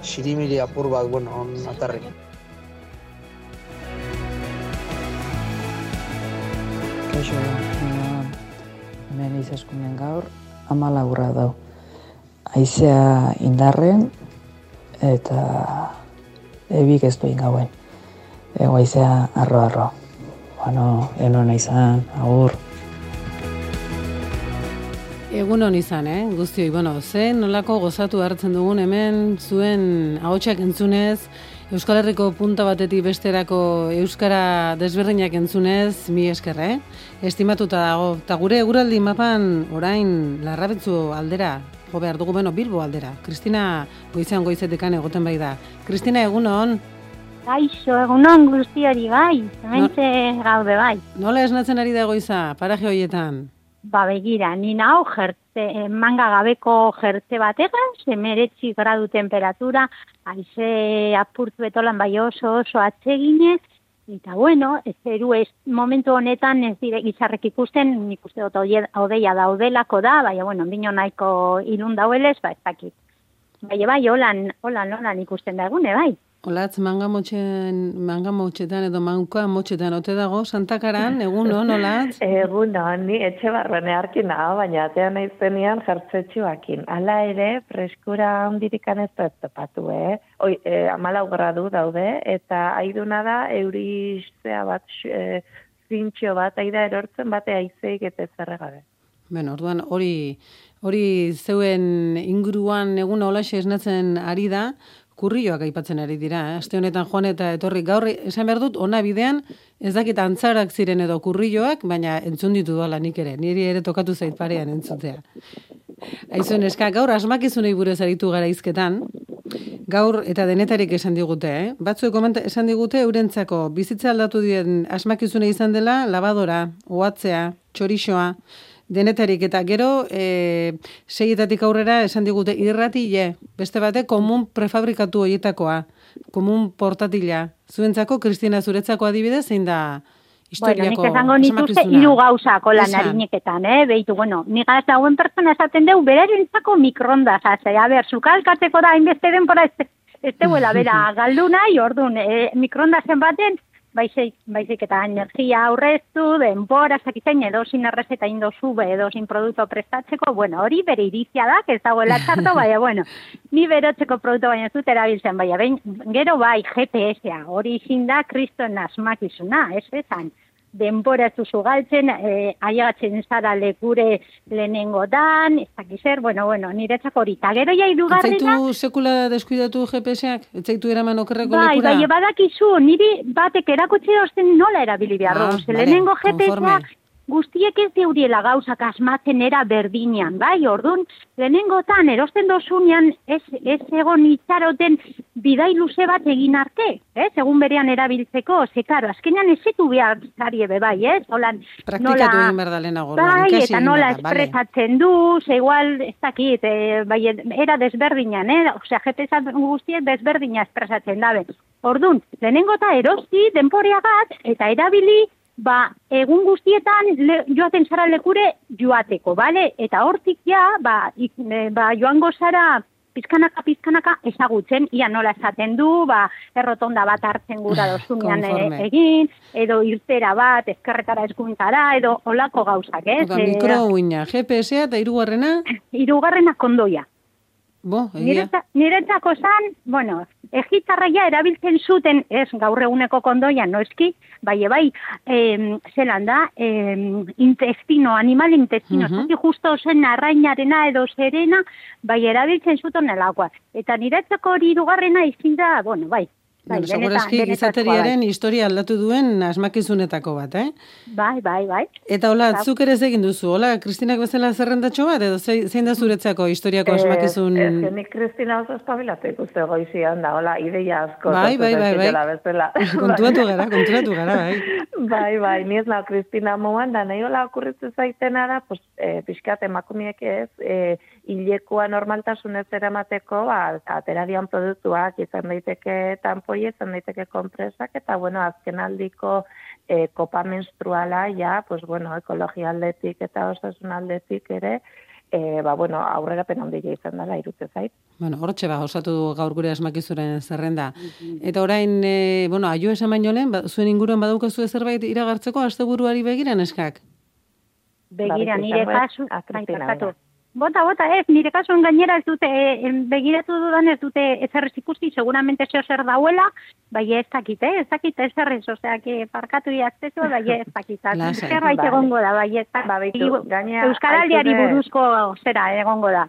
xirimiri apur bat, bueno, on aterri. Kaixo, hemen izaskunen gaur, ama laburra dau. Aizea indarren, eta ebik ez duin gauen. Ego aizea arro-arro. Bueno, enon izan, agur. Egun hon izan, eh? Guztioi, bueno, zen nolako gozatu hartzen dugun hemen zuen ahotsak entzunez, Euskal Herriko punta batetik besterako euskara desberdinak entzunez, mi esker, eh? Estimatuta dago. Ta gure eguraldi mapan orain larrabetzu aldera, jo behar dugu beno Bilbo aldera. Kristina goizean goizetekan egoten bai da. Kristina egun hon, Kaixo, egunon guztiori bai, hementxe gaude bai. nola esnatzen ari da goiza, paraje hoietan? Ba begira, ni nao jertze, eh, manga gabeko jertze bategaz, emeretzi gradu temperatura, aize apurtu betolan bai oso oso atseginez, eta bueno, ez zeru ez momentu honetan ez dire gizarrek ikusten, nik uste dut odeia daudelako da, baina bueno, ondino nahiko irun dauelez, ba ez dakit. Bai, bai, holan, holan, holan ikusten da egune, bai. Olatz, manga motxen, manga motxetan edo manka motxetan ote dago, santakaran, egun hon, olatz? Egun hon, ni etxe barrone harkin nago, baina atean naizenian jartzetxuakin. Hala ere, freskura handirikan ez ez topatu, eh? Oi, eh, amalau gradu daude, eta aiduna da, eurizea bat, eh, zintxo bat, aida erortzen bate aizeik eta ez gabe. Bueno, orduan hori hori zeuen inguruan egun holaxe esnatzen ari da, kurrioak aipatzen ari dira. Eh? Aste honetan joan eta etorri gaur esan behar dut, ona bidean ez dakit antzarak ziren edo kurrioak, baina entzun ditu doala nik ere. Niri ere tokatu zait parean entzutea. Aizuen eska, gaur asmakizunei buruz aritu gara izketan, gaur eta denetarik esan digute, eh? Batzuek komenta esan digute eurentzako bizitza aldatu dien asmakizune izan dela labadora, ohatzea, txorixoa, denetarik eta gero e, seietatik aurrera esan digute irratile, beste bate komun prefabrikatu horietakoa, komun portatila. Zuentzako, Kristina, zuretzako adibidez, zein da Bueno, historiako nik esango nituzte hiru gauzako lan Esan. harineketan, eh? Beitu, bueno, nigaz dauen pertsona esaten deu, berarentzako mikronda, zase, a ber, zukalkatzeko da, hainbeste denpora ez, ez bera, galdu nahi, orduan, eh, mikrondazen baten, baizik, baizik eta energia aurreztu, denbora, zakizain, edozin errezeta indozu, be, edozin produktu prestatzeko, bueno, hori bere irizia da, ez dagoela txarto, baina, bueno, ni berotzeko produktu baina ez dut erabiltzen, baina, behin, gero bai, GPS-a, hori izin da, kriston asmakizuna, ez esan, denbora ez duzu galtzen, eh, aiagatzen zara lekure lehenengo dan, ez dakiz zer, bueno, bueno, niretzako hori. Ta gero ja hirugarrena, Etzaitu sekula deskuidatu GPS-ak? Etzaitu eraman okerreko bai, lekura? bai, badakizu, niri batek erakutsi dozten nola erabili behar Ah, dugu. Vale, lehenengo. GPS-a guztiek ez deuriela gauzak asmatzen era berdinean, bai, ordun lehenengotan erosten dozunean ez, ez egon itxaroten bidai luze bat egin arte, ez, egun berean erabiltzeko, ze, karo, azkenean ez zetu behar zari ebe, bai, ez, holan, orduan, Bai, eta nola espresatzen du, ze igual, ez dakit, e, bai, era desberdinan, eh? Osea, GPS guztiek desberdina espresatzen dabe. Ordun, lehenengo eta erosti, denporeagat, eta erabili, ba, egun guztietan le, joaten zara lekure joateko, bale? Eta hortik ja, ba, ik, e, ba joango zara pizkanaka, pizkanaka ezagutzen, ia nola esaten du, ba, errotonda bat hartzen gura dozunean e, egin, edo irtera bat, ezkerretara eskuntara, edo olako gauzak, ez? Oda, Eh, mikrouina, GPS-a eta hirugarrena, hirugarrena kondoia. bo, egia. Niretzako zan, bueno, egitarraia erabiltzen zuten, ez gaur eguneko kondoia, noizki, bai, bai, em, zelan da, em, intestino, animal intestino, uh justo zen arrainarena edo zerena, bai, erabiltzen zuten elakoa. Eta niretzako hori hirugarrena izin da, bueno, bai, bai, Bueno, segurazki gizateriaren historia aldatu duen asmakizunetako bat, eh? Bai, bai, bai. Eta hola, Eta- zuk ere ez egin duzu, hola, Kristinak bezala zerrendatxo bat, edo ze- zein da zuretzako historiako asmakizun... Eh, Ez, nik Kristina oso espabilatu ikuste goizian da, hola, ideia asko. Bai, bai, bai, bai. Bezala, konturatu gara, konturatu gara, bai. bai, bai, ni ez nao Kristina moan, da nahi hola okurritzen zaitena da, pues, e, pixkat emakumiek ez, e, hilekoa normaltasunez eramateko, ba, atera dian produktuak, izan daiteke tampoi, izan daiteke kompresak, eta, bueno, azken aldiko e, kopa menstruala, ja, pues, bueno, ekologia aldetik eta osasun aldetik ere, e, ba, bueno, aurrerapen handia izan dela, irutze zait. Bueno, hortxe ba, osatu du gaur gure asmakizuren zerrenda. Eta orain, e, bueno, aio esan baino lehen, ba, zuen inguruan badaukazu zerbait iragartzeko asteburuari begira neskak? Begira, Ba, nire kasu, Bota, bota, ez, nire kasuan gainera ez dute, eh, begiratu dudan ez dute ezer ez ikusti, seguramente zeo zer dauela, bai ez dakit, eh, ez dakit ezer ez, osea, que parkatu iaztezu, bai ez dakit, zerbait Vale. egongo da, bai ez Ba, beitu, gainera, Euskaraldiari buruzko zera egongo da.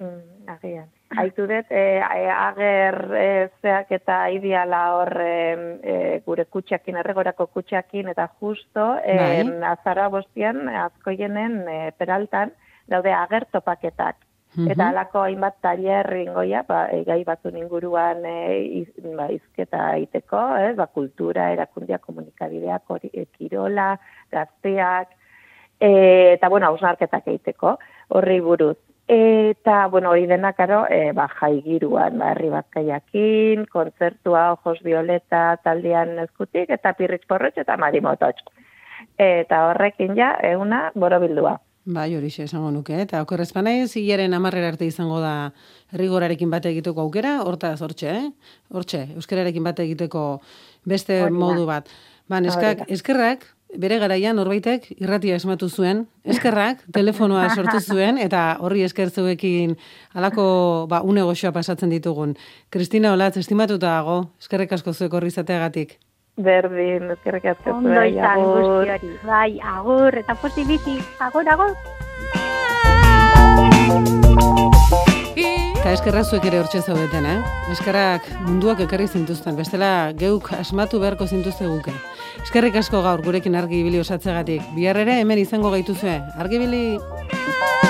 Mm, agian. Aitu dut, e, ager e, zeak eta ideala hor e, e, gure kutxakin, erregorako kutxakin, eta justo e, Bai. azara bostian, azkoienen e, peraltan, daude ager topaketak. Mhm. Eta halako hainbat tailer ingoia, ba, gai batzun inguruan e, iz, ba, izketa egiteko, ez, ba, kultura, erakundia, komunikabideak, e, kirola, gazteak, e, eta, bueno, hausnarketak egiteko, horri buruz. Eta, bueno, hori dena, karo, e, ba, jaigiruan, ba, herri bazkaiakin, kontzertua, ojos violeta, taldean eskutik, eta pirritz porrotx, eta marimototx. Eta horrekin ja, euna, borobildua. Bai, hori esango nuke, eta okorrezpa naiz, hilaren amarrera arte izango da herrigorarekin bate egiteko aukera, hortaz, hortxe, eh? Hortxe, euskararekin bate egiteko beste Hori da. modu bat. Ba, neskak, eskerrak, bere garaian norbaitek irratia esmatu zuen, eskerrak, telefonoa sortu zuen, eta horri eskertzuekin alako ba, une goxoa pasatzen ditugun. Kristina Olatz, estimatuta dago, eskerrek asko zuek horri izateagatik. Berdin, ezkerrek asko Ondo izan guzti bai, agur, eta posibizi, agur, agur. Eta eskerrak zuek ere hortxe zaudeten, eh? Eskerrak munduak ekarri zintuzten, bestela geuk asmatu beharko zintuzte guke. Eskerrik asko gaur gurekin argi ibili osatzegatik. Bihar ere hemen izango gaituzue. Argi ibili!